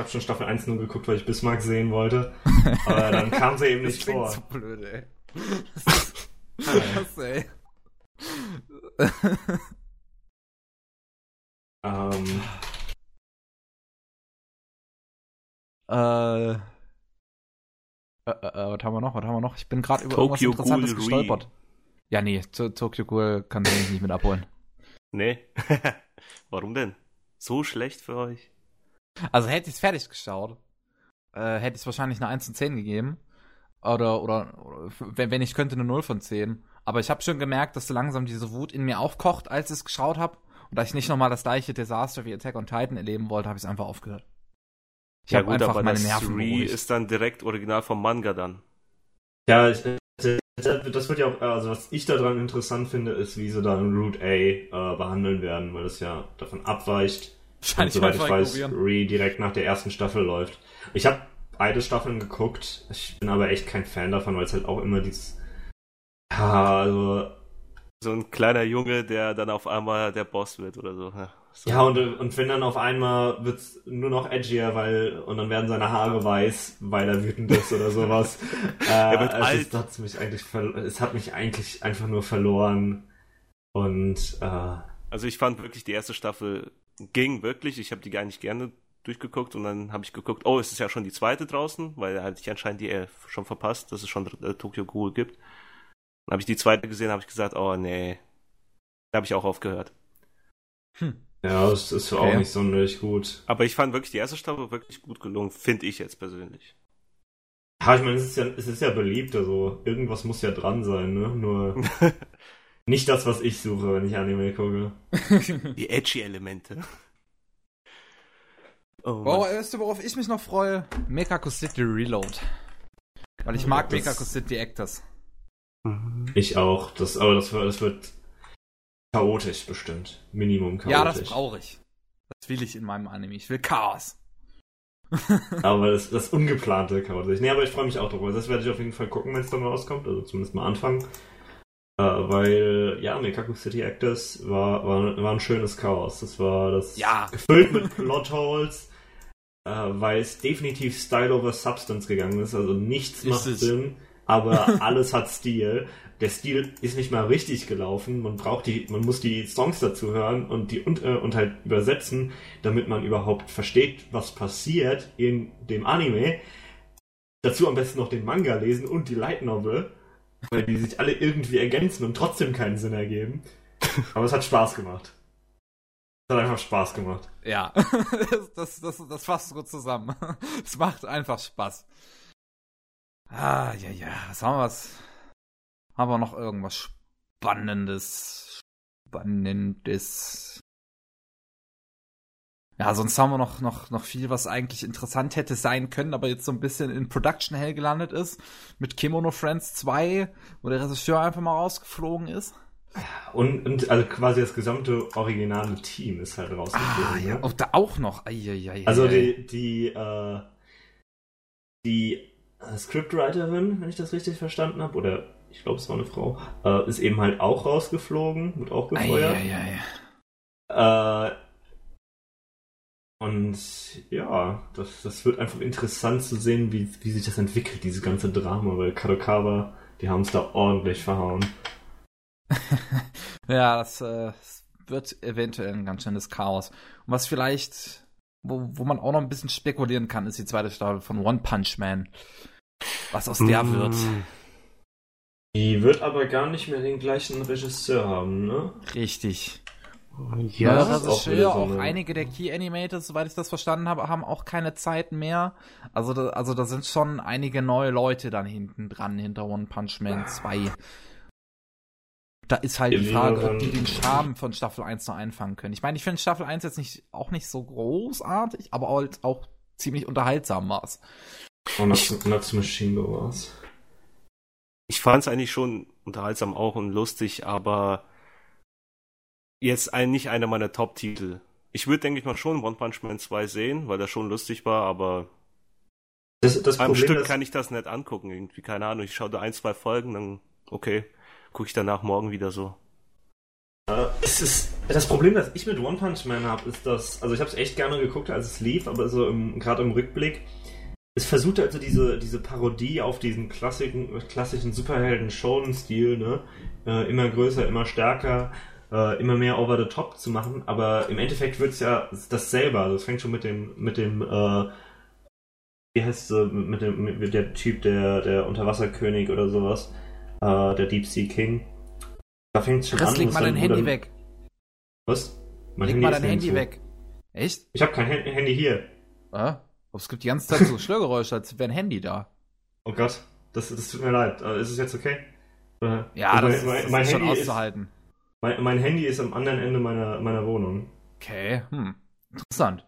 S2: habe schon Staffel 1 nur geguckt, weil ich Bismarck sehen wollte. Aber dann kam sie eben
S1: Das
S2: nicht
S1: klingt
S2: vor.
S1: so blöd, ey. Was, ey?
S2: Ähm,
S1: Äh, äh, äh, äh, was haben wir noch? Was haben wir noch? Ich bin gerade über irgendwas
S3: Tokyo
S1: Interessantes
S3: Ghoul Re.
S1: gestolpert. Ja, nee, to Tokyo Ghoul kann ich nicht mit abholen.
S3: nee. Warum denn? So schlecht für euch?
S1: Also hätte ich es fertig geschaut, äh, hätte ich es wahrscheinlich eine 1 von 10 gegeben. Oder, oder, oder wenn, wenn ich könnte, eine 0 von 10. Aber ich habe schon gemerkt, dass so langsam diese Wut in mir aufkocht, als ich es geschaut habe. Und da ich nicht nochmal das gleiche Desaster wie Attack on Titan erleben wollte, habe ich es einfach aufgehört. Ich
S3: ja
S1: habe
S3: gut,
S1: einfach
S3: aber
S1: meine
S3: das
S1: Nerven
S3: Re
S1: beruhigt.
S3: ist dann direkt original vom Manga dann.
S2: ja, ich, das wird ja auch, also was ich daran interessant finde, ist, wie sie dann Route A äh, behandeln werden, weil das ja davon abweicht. Und
S1: Wahrscheinlich
S2: soweit ich weiß. Re direkt nach der ersten Staffel läuft. Ich habe beide Staffeln geguckt. Ich bin aber echt kein Fan davon, weil es halt auch immer dieses. Ja, also.
S3: So ein kleiner Junge, der dann auf einmal der Boss wird oder so. Ja, so.
S2: Ja, und, und wenn dann auf einmal wird's nur noch edgier, weil. Und dann werden seine Haare weiß, weil er wütend ist oder sowas. äh,
S3: Er wird
S2: es
S3: alt.
S2: Hat's mich eigentlich es hat mich eigentlich einfach nur verloren. Und. Äh,
S3: Also ich fand wirklich die erste Staffel ging wirklich. Ich habe die gar nicht gerne durchgeguckt und dann habe ich geguckt, oh, es ist ja schon die zweite draußen, weil hatte ich anscheinend die äh, schon verpasst, dass es schon äh, Tokyo Ghoul gibt. Dann habe ich die zweite gesehen, habe ich gesagt, oh nee. Da habe ich auch aufgehört.
S2: ja, es ist
S1: Okay.
S2: auch nicht sonderlich gut.
S3: Aber ich fand wirklich die erste Staffel wirklich gut gelungen, finde ich jetzt persönlich.
S2: Ja, ich meine, es ist ja, es ist ja beliebt, also irgendwas muss ja dran sein, ne? Nur nicht das, was ich suche, wenn ich Anime gucke.
S3: Die edgy Elemente. Oh,
S1: Wow, weißt du, worauf ich mich noch freue? Mekaku City Reload. Weil ich mag
S2: Das-
S1: Mekaku City Actors.
S3: Mhm.
S2: Ich auch. Das, aber das, wird- das wird. Chaotisch bestimmt. Minimum chaotisch.
S1: Ja, das brauche ich. Das will ich in meinem Anime. Ich will Chaos.
S2: aber das, das ungeplante chaotisch. Nee, aber ich freue mich auch darüber. Das werde ich auf jeden Fall gucken, wenn es dann rauskommt. Also zumindest mal anfangen. Äh, weil, ja, Mekaku City Actors war, war, war ein schönes Chaos. Das war das
S1: Ja.
S2: gefüllt mit Plotholes, äh, weil es definitiv Style over Substance gegangen ist. Also nichts
S1: Ist
S2: macht
S1: es.
S2: Sinn, aber alles hat Stil. Der Stil ist nicht mal richtig gelaufen. Man braucht die, man muss die Songs dazu hören und die und, äh, und halt übersetzen, damit man überhaupt versteht, was passiert in dem Anime. Dazu am besten noch den Manga lesen und die Light Novel, weil die sich alle irgendwie ergänzen und trotzdem keinen Sinn ergeben. Aber es hat Spaß gemacht. Es hat einfach Spaß gemacht.
S1: Ja, das, das, das fasst gut zusammen. Es macht einfach Spaß. Ah, ja, ja. Was haben wir was? Haben wir noch irgendwas Spannendes? Spannendes. Ja, sonst haben wir noch, noch, noch viel, was eigentlich interessant hätte sein können, aber jetzt so ein bisschen in Production Hell gelandet ist. Mit Kimono Friends 2, wo der Regisseur einfach mal rausgeflogen ist.
S2: Und, und also quasi das gesamte originale Team ist halt
S1: Ah,
S2: rausgeflogen.
S1: ja.
S2: ne?
S1: Und da auch noch. Eieiei.
S2: Also die, die, äh, die äh, Scriptwriterin, wenn ich das richtig verstanden habe, oder ich glaube, es war eine Frau, äh, ist eben halt auch rausgeflogen, wird auch gefeuert. Äh, und ja, das, das wird einfach interessant zu sehen, wie, wie sich das entwickelt, dieses ganze Drama, weil Kadokawa, die haben es da ordentlich verhauen.
S1: Ja, das äh, wird eventuell ein ganz schönes Chaos. Und was vielleicht, wo, wo man auch noch ein bisschen spekulieren kann, ist die zweite Staffel von One Punch Man. Was aus der
S3: Mm.
S1: wird.
S2: Die wird aber gar nicht mehr den gleichen Regisseur haben, ne?
S1: Richtig.
S3: Ja,
S2: das
S1: Neuer
S2: ist so
S1: auch einige der Key Animators, soweit ich das verstanden habe, haben auch keine Zeit mehr. Also da, also da sind schon einige neue Leute dann hinten dran, hinter One Punch Man 2. Da ist halt die
S2: Ja,
S1: Frage, ob die den Charme von Staffel 1 noch einfangen können. Ich meine, ich finde Staffel 1 jetzt nicht, auch nicht so großartig, aber halt auch ziemlich unterhaltsam war's.
S2: Und Nuts, Nuts Machine Go war's.
S3: Ich fand es eigentlich schon unterhaltsam auch und lustig, aber jetzt ein, nicht einer meiner Top-Titel. Ich würde, denke ich mal, schon One Punch Man 2 sehen, weil das schon lustig war, aber
S2: Das, das Problem
S3: Stück
S2: ist,
S3: kann ich das nicht angucken irgendwie. Keine Ahnung, ich schaue da ein, zwei Folgen, dann okay, gucke ich danach morgen wieder so.
S2: Es ist, das Problem, das ich mit One Punch Man habe, ist, dass, also ich habe es echt gerne geguckt, als es lief, aber so gerade im Rückblick, es versucht also diese, diese Parodie auf diesen klassischen, klassischen Superhelden-Shonen-Stil, ne, äh, immer größer, immer stärker, äh, immer mehr over the top zu machen, aber im Endeffekt wird es ja dasselbe, also es fängt schon mit dem, mit dem, äh, wie heißt es, mit dem, mit der Typ, der, der Unterwasserkönig oder sowas, äh, der Deep Sea King. Da fängt es schon
S1: Chris,
S2: an.
S1: leg mal dein Handy weg.
S2: Was? Mein
S1: leg mal
S2: ist
S1: dein Handy weg. Echt?
S2: Ich habe kein Hand- Handy hier.
S1: Aber es gibt die ganze Zeit so Störgeräusche, als wäre ein Handy da.
S2: Oh Gott, das, das tut mir leid. Äh, Ist es jetzt okay? Äh,
S1: Ja,
S2: also
S1: das,
S2: mein,
S1: ist,
S2: mein,
S1: das ist schon
S2: Handy
S1: auszuhalten.
S2: Mein, mein Handy ist am anderen Ende meiner, meiner Wohnung.
S1: Okay, hm. Interessant.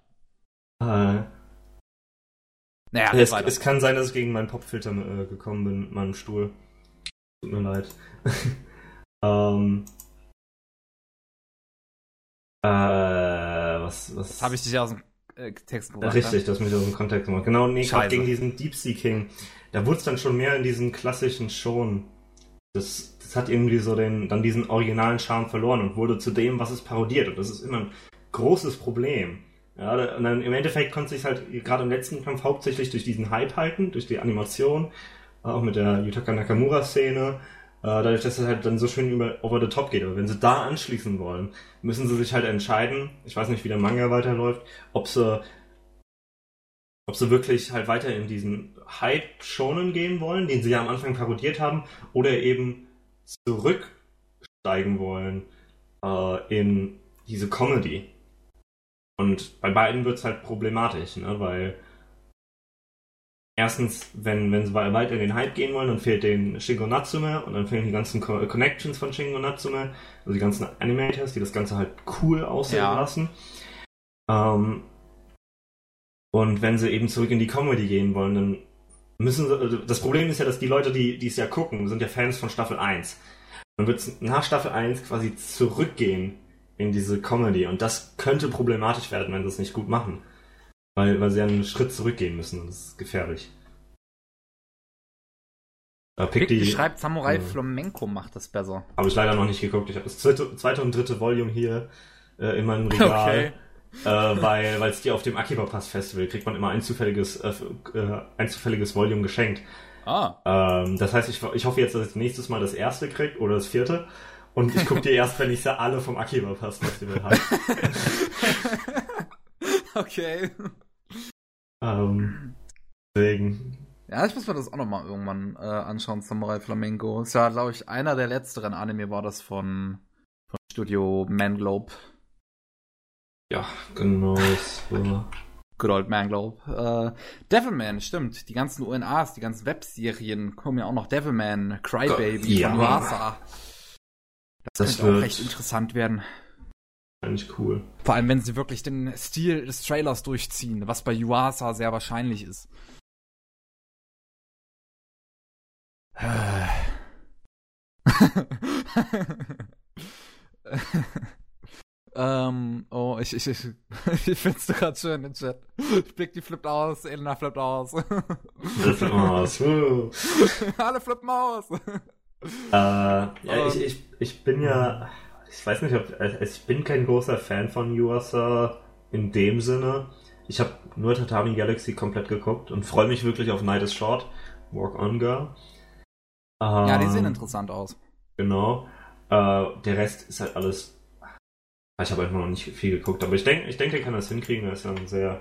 S2: Äh,
S1: Naja,
S2: es, es kann sein, dass ich gegen meinen Popfilter äh, gekommen bin mit meinem Stuhl. Tut mir leid. ähm, äh, was, was?
S1: Das habe ich dich aus dem äh, Text gebracht.
S2: Richtig, das mich aus dem Kontext gemacht. Genau, nee, gerade gegen diesen Deep Sea King. Da wurde es dann schon mehr in diesen klassischen Schon. Das, das hat irgendwie so den, dann diesen originalen Charme verloren und wurde zu dem, was es parodiert. Und das ist immer ein großes Problem. Ja, und dann im Endeffekt konnte sich halt gerade im letzten Kampf hauptsächlich durch diesen Hype halten, durch die Animation, äh, auch mit der Yutaka Nakamura-Szene, äh, dadurch, dass es halt dann so schön über over the top geht. Aber wenn sie da anschließen wollen, müssen sie sich halt entscheiden, ich weiß nicht, wie der Manga weiterläuft, ob sie ob sie wirklich halt weiter in diesen Hype schonen gehen wollen, den sie ja am Anfang parodiert haben, oder eben zurücksteigen wollen äh, in diese Comedy. Und bei beiden wird es halt problematisch, ne? weil erstens, wenn, wenn sie weiter in den Hype gehen wollen, dann fehlt den Shingo Natsume und dann fehlen die ganzen Co Connections von Shingo Natsume, also die ganzen Animators, die das Ganze halt cool aussehen
S1: Ja.
S2: lassen. Ähm, und wenn sie eben zurück in die Comedy gehen wollen, dann müssen sie, also das Problem ist ja, dass die Leute, die, die es ja gucken, sind ja Fans von Staffel 1. Dann wird es nach Staffel 1 quasi zurückgehen in diese Comedy. Und das könnte problematisch werden, wenn sie es nicht gut machen. Weil, weil sie einen Schritt zurückgehen müssen und das ist gefährlich.
S1: Äh, Pick die, schreibt Samurai äh, Flamenco macht das besser.
S2: Habe ich leider noch nicht geguckt. Ich habe das zweite, zweite und dritte Volume hier äh, in meinem Regal. Okay. Äh, weil es die auf dem Akiba Pass Festival kriegt man immer ein zufälliges, äh, äh, ein zufälliges Volume geschenkt. Ah. Ähm, das heißt, ich, ich hoffe jetzt, dass ich nächstes Mal das erste kriegt oder das vierte. Und ich gucke die erst, wenn ich sie alle vom Akiba Pass Festival habe.
S1: okay.
S2: Ähm, deswegen.
S1: Ja, ich muss mir das auch nochmal irgendwann äh, anschauen, Samurai Flamengo. Ist ja, glaube ich, einer der letzteren Anime war das von, von Studio Manglobe.
S2: Ja, genau. So.
S1: Good Old Manglobe. Äh, Devilman, stimmt. Die ganzen UNAs, die ganzen Webserien kommen ja auch noch. Devilman, Crybaby ja. von. Das, das könnte auch recht interessant werden.
S2: Eigentlich cool.
S1: Vor allem, wenn sie wirklich den Stil des Trailers durchziehen, was bei Yuasa sehr wahrscheinlich ist. ähm, oh, ich, ich, ich, ich find's gerade schön in Chat. Ich blick die flippt aus, Elena flippt aus.
S2: Flippt aus.
S1: Alle flippen aus.
S2: Äh, ja, ich, ich, ich bin ja, ich weiß nicht, ob, also ich bin kein großer Fan von Yuasa in dem Sinne. Ich habe nur Tatami Galaxy komplett geguckt und freue mich wirklich auf Night is Short, Walk On Girl.
S1: Ähm, ja, die sehen ähm, interessant aus.
S2: Genau. Äh, der Rest ist halt alles. Ich habe einfach noch nicht viel geguckt, aber ich denke, ich denke, er kann das hinkriegen. Er ist ja ein sehr,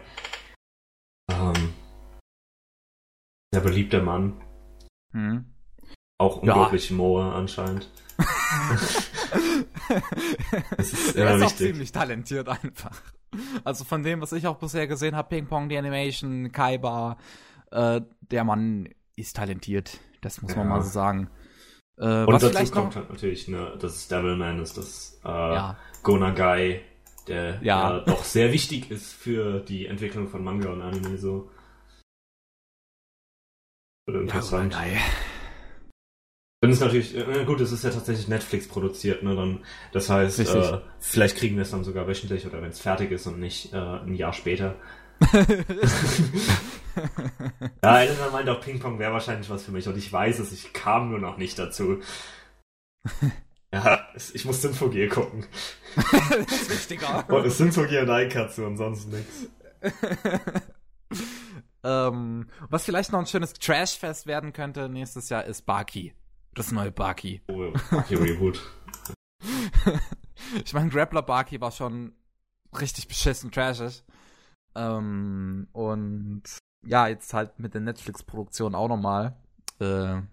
S2: ähm, sehr beliebter Mann. Hm. Auch unglaublich ja. Moe anscheinend.
S1: das ist, er ist auch ziemlich talentiert einfach. Also von dem, was ich auch bisher gesehen habe, Ping Pong, die Animation, Kaiba, äh, der Mann ist talentiert. Das muss ja. man mal so sagen.
S2: Äh, Und dazu kommt halt natürlich, ne, dass es Devilman ist, dass äh, ja. Gonagai, der ja. ja. doch sehr wichtig ist für die Entwicklung von Manga und Anime so. Oder interessant. Ja, dann ist natürlich, äh, gut, es ist ja tatsächlich Netflix produziert, ne? Dann, das heißt, äh, vielleicht kriegen wir es dann sogar wöchentlich oder wenn es fertig ist und nicht äh, ein Jahr später. ja, Elena meint auch Ping-Pong wäre wahrscheinlich was für mich und ich weiß es, ich kam nur noch nicht dazu. Ja, ich muss Symphogie gucken.
S1: das ist wichtiger.
S2: Und Symphogie und Eikatze und sonst nichts.
S1: Ähm, was vielleicht noch ein schönes Trashfest werden könnte nächstes Jahr ist Baki. Das neue Baki.
S2: Oh, Baki Reboot.
S1: ich meine, Grappler Baki war schon richtig beschissen trashig. Ähm, und ja, jetzt halt mit der Netflix-Produktion auch nochmal. Äh,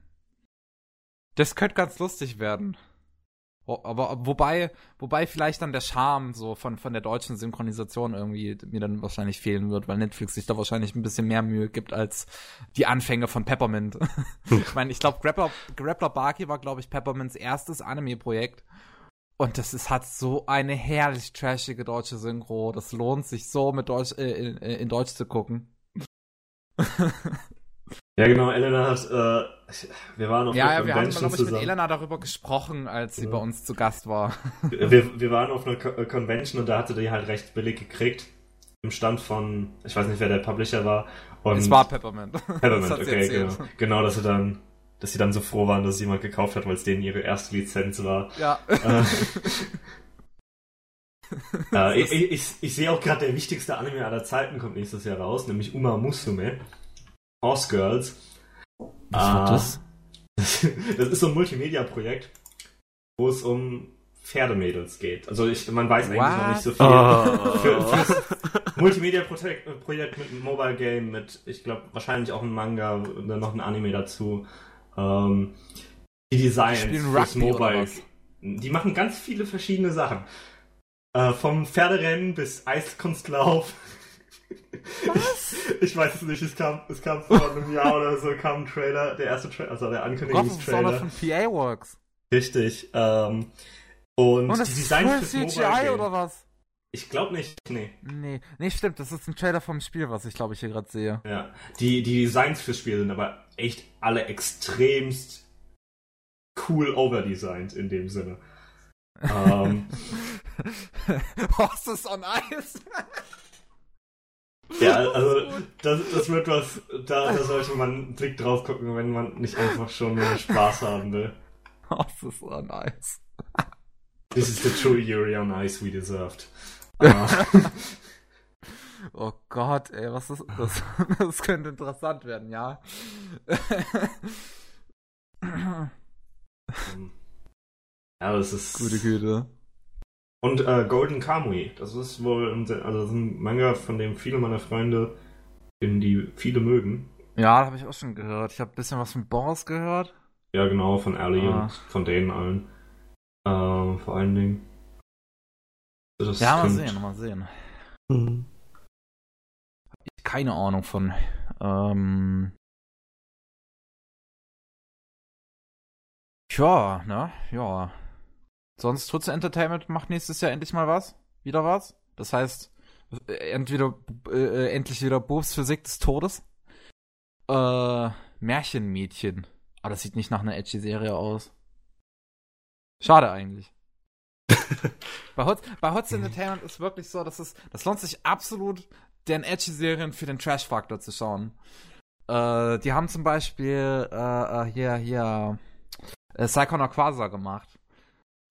S1: das könnte ganz lustig werden. Aber wobei, wobei vielleicht dann der Charme so von, von der deutschen Synchronisation irgendwie mir dann wahrscheinlich fehlen wird, weil Netflix sich da wahrscheinlich ein bisschen mehr Mühe gibt als die Anfänge von Peppermint. ich meine, ich glaube, Grappler, Grappler Barky war, glaube ich, Peppermints erstes Anime-Projekt. Und das ist, hat so eine herrlich trashige deutsche Synchro. Das lohnt sich so mit Deutsch, äh, in, in Deutsch zu gucken.
S2: Ja, genau, Elena hat, äh, wir waren auf
S1: ja, einer ja, wir Convention haben, glaube ich, mit Elena darüber gesprochen, als sie ja. bei uns zu Gast war.
S2: wir, wir waren auf einer äh, Convention und da hatte die halt recht billig gekriegt. Im Stand von, ich weiß nicht, wer der Publisher war.
S1: Und es war Peppermint.
S2: Peppermint, okay, genau. Genau, dass sie dann, dass sie dann so froh waren, dass jemand gekauft hat, weil es denen ihre erste Lizenz war.
S1: Ja.
S2: Äh, ich, ich, ich, ich sehe auch gerade, der wichtigste Anime aller Zeiten kommt nächstes Jahr raus, nämlich Uma Musume. Horse Girls.
S1: Was ah, das?
S2: das ist so ein Multimedia-Projekt, wo es um Pferdemädels geht. Also ich, man weiß eigentlich What? noch nicht so viel. Oh. Für, fürs Multimedia-Projekt mit einem Mobile Game, mit, ich glaube, wahrscheinlich auch ein Manga und dann noch ein Anime dazu. Ähm, die Designs fürs Mobile. Die machen ganz viele verschiedene Sachen. Äh, vom Pferderennen bis Eiskunstlauf. Was? Ich weiß es nicht, es kam, es kam vor einem Jahr oder so, kam ein Trailer, der erste Trailer, also der Ankündigungstrailer.
S1: Gott, das ist von PA Works.
S2: Richtig, ähm, und,
S1: und das die Designs fürs CGI Mobile oder was?
S2: Ich glaube nicht, nee.
S1: Nee, nee, stimmt, das ist ein Trailer vom Spiel, was ich glaube ich hier gerade sehe.
S2: Ja, die, die Designs fürs Spiel sind aber echt alle extremst cool overdesigned in dem Sinne. ähm,
S1: Horses on Ice.
S2: ja, also das, das wird was, da, da sollte man einen Blick drauf gucken, wenn man nicht einfach schon nur Spaß haben will.
S1: Horses on Ice.
S2: This is the true Yuri on Ice we deserved. Uh,
S1: oh Gott, ey, was ist das? Das könnte interessant werden, ja.
S2: ja, das ist.
S1: Gute Güte.
S2: Und äh, Golden Kamui, das ist wohl ein, also das ist ein Manga, von dem viele meiner Freunde, in die viele mögen.
S1: Ja, habe ich auch schon gehört. Ich habe ein bisschen was von Boris gehört.
S2: Ja, genau, von Ali
S1: Ah.
S2: und von denen allen. Ähm, vor allen Dingen. Das
S1: ja, mal sehen, mal sehen.
S3: Mhm.
S1: Keine Ahnung von. Ähm. Tja, ne? Ja. Sonst Tutsi Entertainment macht nächstes Jahr endlich mal was. Wieder was. Das heißt, äh, entweder äh, äh, endlich wieder Bobs Physik des Todes. Äh, Märchenmädchen. Aber das sieht nicht nach einer edgy Serie aus. Schade eigentlich. bei Hot, bei Hotz Entertainment ist wirklich so, dass es, das lohnt sich absolut, den edgy Serien für den Trash-Faktor zu schauen. Äh, die haben zum Beispiel äh, äh, hier, hier äh, Psycho Quasar gemacht.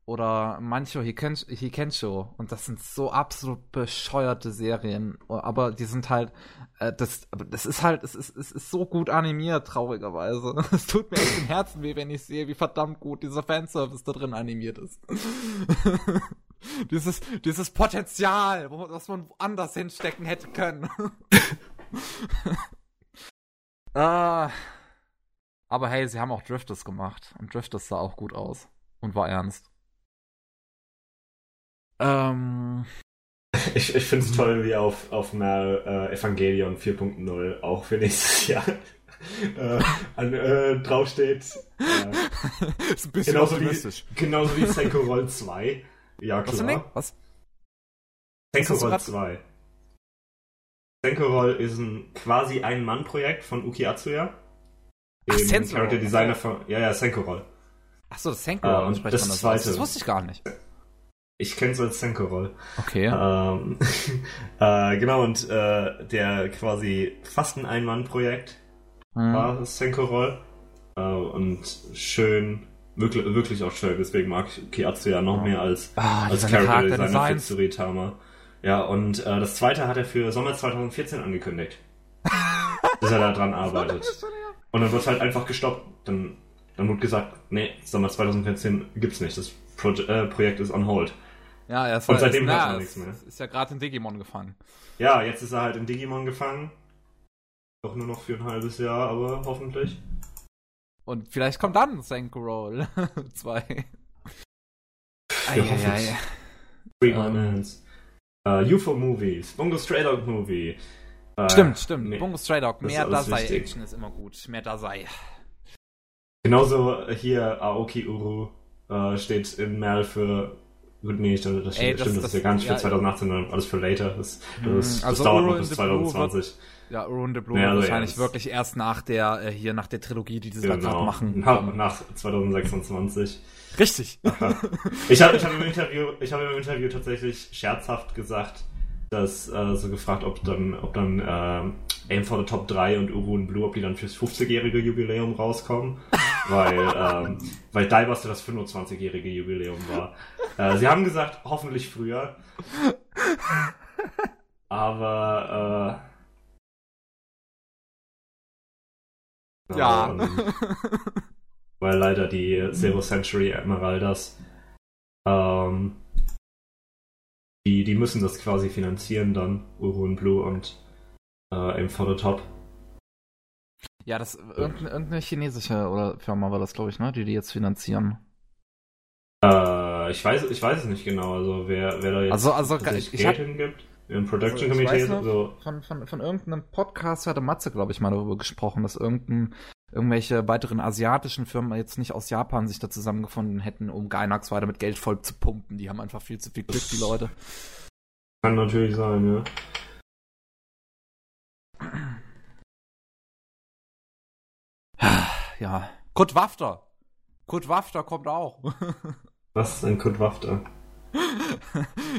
S1: Oder Mancho Hiken- Hikensho. Und das sind so absolut bescheuerte Serien. Aber die sind halt, äh, das, das ist halt, es ist, es ist so gut animiert, traurigerweise. Es tut mir echt im Herzen weh, wenn ich sehe, wie verdammt gut dieser Fanservice da drin animiert ist. dieses, dieses Potenzial, was man woanders hinstecken hätte können. äh, aber hey, sie haben auch Drifters gemacht. Und Drifters sah auch gut aus. Und war ernst. Ähm,
S2: Ich, ich finde es toll, wie auf, auf Mal äh, Evangelion 4.0 auch für nächstes Jahr äh, an, äh, draufsteht. Äh,
S1: ist ein bisschen
S2: genauso, wie,
S1: optimistisch.
S2: genauso wie Senko Roll 2. Ja, klar.
S1: Was?
S2: Senko
S1: Was
S2: Roll
S1: grad-
S2: 2. Senko Roll ist ein quasi Ein-Mann-Projekt von Uki Atsuya.
S1: Ach,
S2: Dem
S1: Senso
S2: Character
S1: Roll,
S2: Designer von. Ja, ja, Senko Roll.
S1: Achso, das Senko,
S2: Ah,
S1: äh,
S2: und das
S1: das
S2: zweite.
S1: Das wusste ich gar nicht.
S2: Ich kenne es als Senko Roll.
S1: Okay.
S2: Ähm, äh, genau, und äh, der quasi fast ein Ein-Mann-Projekt
S1: Hm.
S2: war das Senko Roll. Äh, und schön, wirklich, wirklich auch schön. Deswegen mag ich Kiatsu ja noch
S1: Ja.
S2: mehr als,
S1: Ah,
S2: als Character Designer für. Tsuritama. Ja, und äh, das zweite hat er für Sommer 2014 angekündigt. dass er da dran arbeitet. Und dann wird halt einfach gestoppt. Dann, dann wird gesagt, nee, Sommer 2014 gibt's nicht. Das Proje äh, Projekt ist on hold.
S1: Ja, er ist
S2: Und
S1: halt-
S2: seitdem hört man nichts mehr.
S1: Ist ja gerade in Digimon gefangen.
S2: Ja, jetzt ist er halt in Digimon gefangen. Doch nur noch für ein halbes Jahr, aber hoffentlich.
S1: Und vielleicht kommt dann Senko Roll 2.
S2: Wir hoffen's. Free
S1: Ähm.
S2: Mans. Äh, UFO Movies, Bungo Stray Dog Movie. Äh,
S1: Stimmt, stimmt.
S2: nee.
S1: Bungo Stray Dog. Mehr Dasei
S2: wichtig.
S1: Action ist immer gut. Mehr Dasei.
S2: Genauso hier Aoki Uru äh, steht in Merl für. Gut, nee, das, das,
S1: Ey,
S2: stimmt,
S1: das-
S2: stimmt, das,
S1: das-
S2: ist ja gar nicht
S1: ja,
S2: für 2018, sondern alles für later. Das,
S1: Mhm,
S2: das,
S1: also
S2: dauert noch bis
S1: the Blue
S2: 2020.
S1: Ja, Runde Blue
S2: Ja, also
S1: wahrscheinlich
S2: ja,
S1: wirklich erst nach der, äh, hier, nach der Trilogie, die die da gerade
S2: Genau.
S1: machen.
S2: Nach, nach 2026.
S1: Richtig.
S2: Ich habe ich hab im Interview, ich habe im Interview tatsächlich scherzhaft gesagt, dass äh, so gefragt, ob dann, ob dann äh, Aim for the Top 3 und Uru und Blue, ob die dann fürs 50-jährige Jubiläum rauskommen, weil ähm, weil Diebuster das 25-jährige Jubiläum war. Äh, sie haben gesagt, hoffentlich früher, aber äh,
S1: ja.
S2: ähm, weil leider die Zero Century Emeraldas ähm, die, die müssen das quasi finanzieren dann, Uru und Blue und äh, for the Top.
S1: ja, das, irgendeine, irgendeine chinesische oder Firma war das, glaube ich, ne, die die jetzt finanzieren.
S2: Äh, ich weiß, ich weiß es nicht genau, also wer, wer da jetzt
S1: Also- also, ich
S2: Geld
S1: hab-
S2: hingibt. Im Production
S1: Also,
S2: Committee,
S1: noch-
S2: so,
S1: Von, von, von irgendeinem Podcast hatte Matze, glaube ich, mal darüber gesprochen, dass irgendein, irgendwelche weiteren asiatischen Firmen jetzt nicht aus Japan sich da zusammengefunden hätten, um Gainax weiter mit Geld voll zu pumpen. Die haben einfach viel zu viel Glück, die Leute.
S2: kann natürlich sein, ja.
S1: Ja. Kurt Wafter. Kurt Wafter kommt auch.
S2: Was ist ein Kurt Wafter?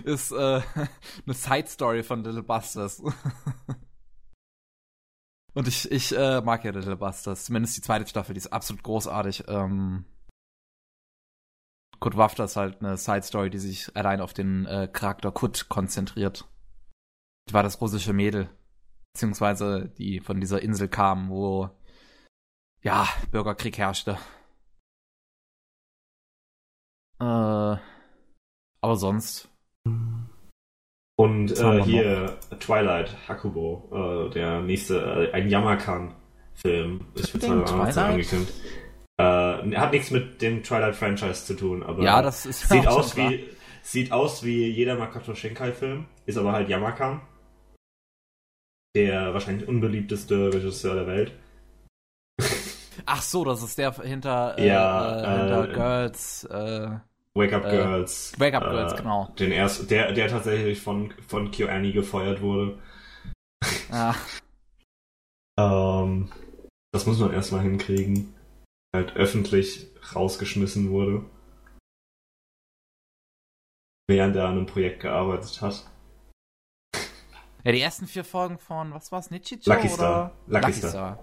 S1: ist äh, eine Side Story von Little Busters. Und ich, ich äh, mag ja Little Busters. Zumindest die zweite Staffel, die ist absolut großartig. Ähm, Kurt Wafter ist halt eine Side Story, die sich allein auf den äh, Charakter Kurt konzentriert. Die war das russische Mädel. Beziehungsweise die von dieser Insel kam, wo ja, Bürgerkrieg herrschte. Äh, aber sonst.
S2: Und äh, hier Twilight Hakubo, äh, der nächste, äh, ein Yamakan-Film ist für 2018 angekündigt. Äh, hat nichts mit dem Twilight-Franchise zu tun, aber
S1: ja, das ist
S2: sieht aus wie sieht aus wie jeder Makoto Shinkai-Film, ist aber halt Yamakan, der wahrscheinlich unbeliebteste Regisseur der Welt.
S1: Ach so, das ist der hinter,
S2: ja,
S1: äh, hinter äh, Girls. Äh,
S2: Wake Up Girls.
S1: Wake Up Girls, genau.
S2: Den erst, der, der tatsächlich von, von KyoAni gefeuert wurde.
S1: Ja.
S2: ähm, das muss man erstmal hinkriegen. Halt öffentlich rausgeschmissen wurde. Während er an einem Projekt gearbeitet hat.
S1: Ja, die ersten vier Folgen von, was war's, Nichicho?
S2: Lucky Star. Lucky, Lucky Star. Star.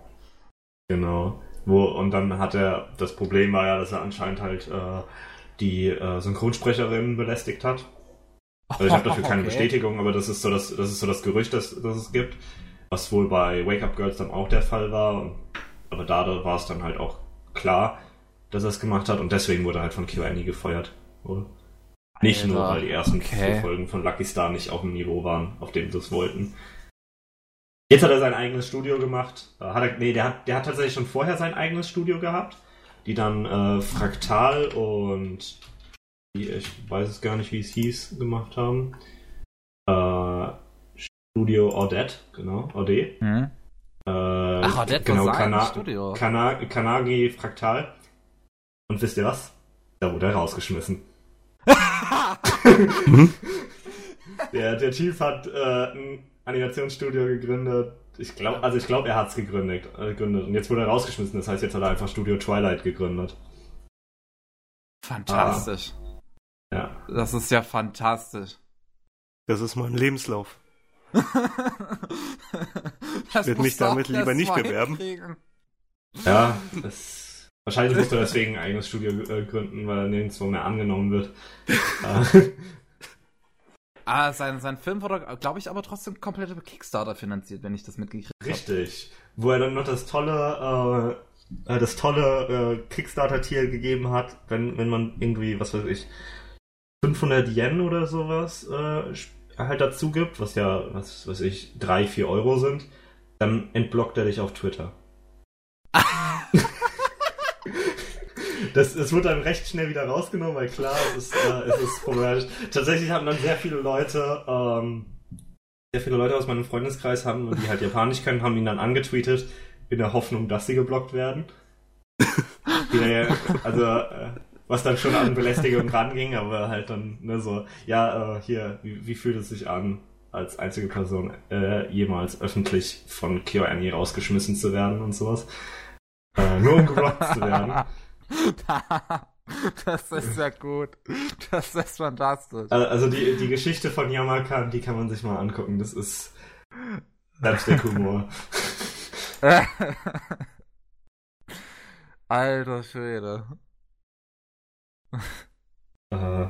S2: Genau. Wo, und dann hat er, das Problem war ja, dass er anscheinend halt äh, die äh, Synchronsprecherin belästigt hat. Also ich habe dafür keine okay. Bestätigung, aber das ist so das, das ist so das Gerücht, das, das es gibt, was wohl bei Wake Up Girls dann auch der Fall war. Und, aber da war es dann halt auch klar, dass er es gemacht hat und deswegen wurde er halt von QAnon gefeuert. Oder? Nicht nur, weil die ersten okay. vier Folgen von Lucky Star nicht auf dem Niveau waren, auf dem sie es wollten. Jetzt hat er sein eigenes Studio gemacht. Äh, hat er, nee, der hat, der hat tatsächlich schon vorher sein eigenes Studio gehabt, die dann äh, Fraktal und ich weiß es gar nicht, wie es hieß, gemacht haben. Äh, Studio Audette, genau, Audet.
S1: Mhm.
S2: Äh, Ach,
S1: Audette
S2: genau, Kana
S1: Studio.
S2: Kana Kanagi Fraktal. Und wisst ihr was? Da wurde er rausgeschmissen. der, der Typ hat äh, ein Animationsstudio gegründet. Ich glaube, also ich glaube, er hat es gegründet, äh, gegründet. Und jetzt wurde er rausgeschmissen. Das heißt, jetzt hat er einfach Studio Twilight gegründet.
S1: Fantastisch.
S2: Ah. Ja.
S1: Das ist ja fantastisch.
S3: Das ist mein Lebenslauf. ich werde mich damit lieber nicht bewerben. Hinkriegen.
S2: Ja, das, wahrscheinlich musste er deswegen ein eigenes Studio äh, gründen, weil er nirgendwo mehr angenommen wird.
S1: Ah, sein, sein Film wurde, glaube ich, aber trotzdem komplett über Kickstarter finanziert, wenn ich das mitgekriegt habe.
S2: Richtig. Wo er dann noch das tolle, äh, äh das tolle äh, Kickstarter-Tier gegeben hat, wenn, wenn man irgendwie, was weiß ich, 500 Yen oder sowas äh, halt dazu gibt, was ja, was weiß ich, 3, 4 Euro sind, dann entblockt er dich auf Twitter. das, das wird dann recht schnell wieder rausgenommen, weil klar, es ist, äh, es ist problematisch. Tatsächlich haben dann sehr viele Leute, ähm, sehr viele Leute aus meinem Freundeskreis haben, die halt Japanisch können, haben ihn dann angetweetet, in der Hoffnung, dass sie geblockt werden. also, äh, was dann schon an Belästigung ranging, aber halt dann ne, so, ja, äh, hier, wie, wie fühlt es sich an, als einzige Person äh, jemals öffentlich von KyoAni rausgeschmissen zu werden und sowas. Äh, nur um geblockt zu werden.
S1: das ist ja gut. Das ist fantastisch.
S2: Also die, die Geschichte von Yamakan, die kann man sich mal angucken. Das ist selbst der Humor.
S1: Alter Schwede.
S2: Äh, ja,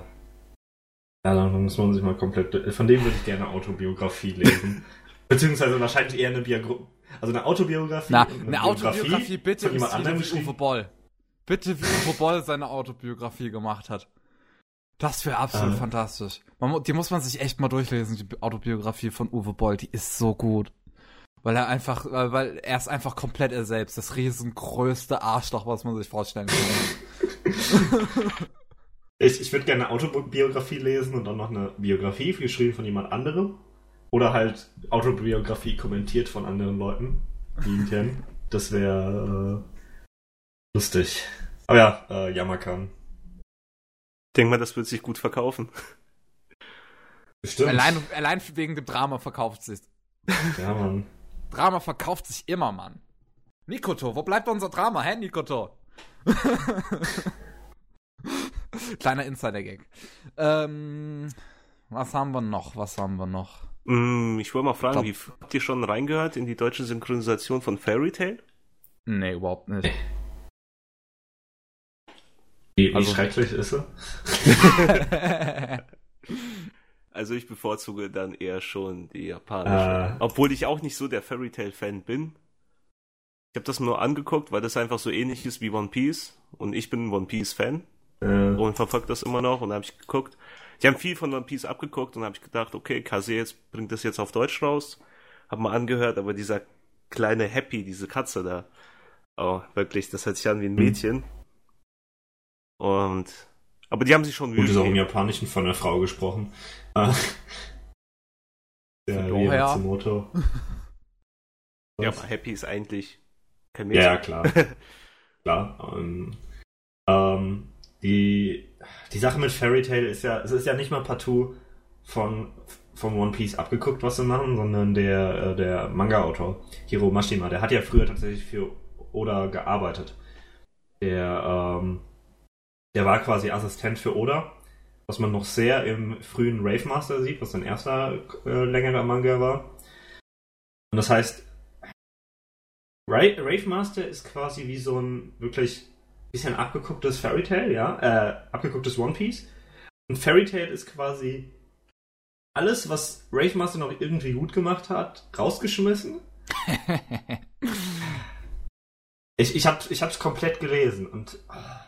S2: dann muss man sich mal komplett. Von dem würde ich gerne Autobiografie lesen. Beziehungsweise wahrscheinlich eher eine Biografie. Also eine Autobiografie.
S1: Na, eine, eine Autobiografie bitte
S2: von jemand anderem
S1: Uwe Boll. Bitte, wie Uwe Boll seine Autobiografie gemacht hat. Das wäre absolut äh. fantastisch. Man, die muss man sich echt mal durchlesen, die Autobiografie von Uwe Boll. Die ist so gut. Weil er einfach, weil er ist einfach komplett er selbst. Das riesengrößte Arschloch, was man sich vorstellen kann.
S2: ich ich würde gerne eine Autobiografie lesen und dann noch eine Biografie geschrieben von jemand anderem. Oder halt Autobiografie kommentiert von anderen Leuten, die ihn kennen. Das wäre äh, Lustig. Aber ja, äh, Yamakan.
S3: Ich denke mal, das wird sich gut verkaufen.
S1: Bestimmt. Allein, allein wegen dem Drama verkauft sich.
S2: Ja, Mann.
S1: Drama verkauft sich immer, Mann. Nikoto, wo bleibt unser Drama, hä, Nikoto? Kleiner Insider-Gag. Ähm, was haben wir noch? Was haben wir noch?
S3: Mm, ich wollte mal fragen, wie habt ihr schon reingehört in die deutsche Synchronisation von Fairy Tail?
S1: Nee, überhaupt nicht.
S2: Wie, wie
S1: Also-
S2: schrecklich ist sie?
S3: Also ich bevorzuge dann eher schon die japanische.
S2: Äh.
S3: Obwohl ich auch nicht so der Fairy Tail Fan bin. Ich habe das nur angeguckt, weil das einfach so ähnlich ist wie One Piece. Und ich bin ein One Piece Fan
S2: Äh,
S3: und verfolge das immer noch. Und da habe ich geguckt. Die haben viel von One Piece abgeguckt und habe ich gedacht, okay, Kase jetzt bringt das jetzt auf Deutsch raus. Hab mal angehört, aber dieser kleine Happy, diese Katze da. Oh, wirklich, das hört sich an wie ein
S2: Mhm.
S3: Mädchen. Und aber die haben sich schon Mühe
S2: Gut, ist auch im. Japanischen von einer Frau gesprochen. Äh, der. Matsumoto.
S3: Ja, aber Happy ist eigentlich kein Mädchen.
S2: ja, klar. klar. Ähm, ähm, die, die Sache mit Fairy Tail ist ja, es ist ja nicht mal partout von, von One Piece abgeguckt, was sie machen, sondern der, äh, der Manga-Autor, Hiro Mashima, der hat ja früher tatsächlich für Oda gearbeitet. Der, ähm, der war quasi Assistent für Oda, was man noch sehr im frühen Rave Master sieht, was sein erster äh, längerer Manga war. Und das heißt, Ra Rave Master ist quasi wie so ein wirklich bisschen abgegucktes Fairy Tail, ja, äh, abgegucktes One Piece. Und Fairy Tail ist quasi alles, was Rave Master noch irgendwie gut gemacht hat, rausgeschmissen. Ich, ich, hab, ich hab's komplett gelesen und ah,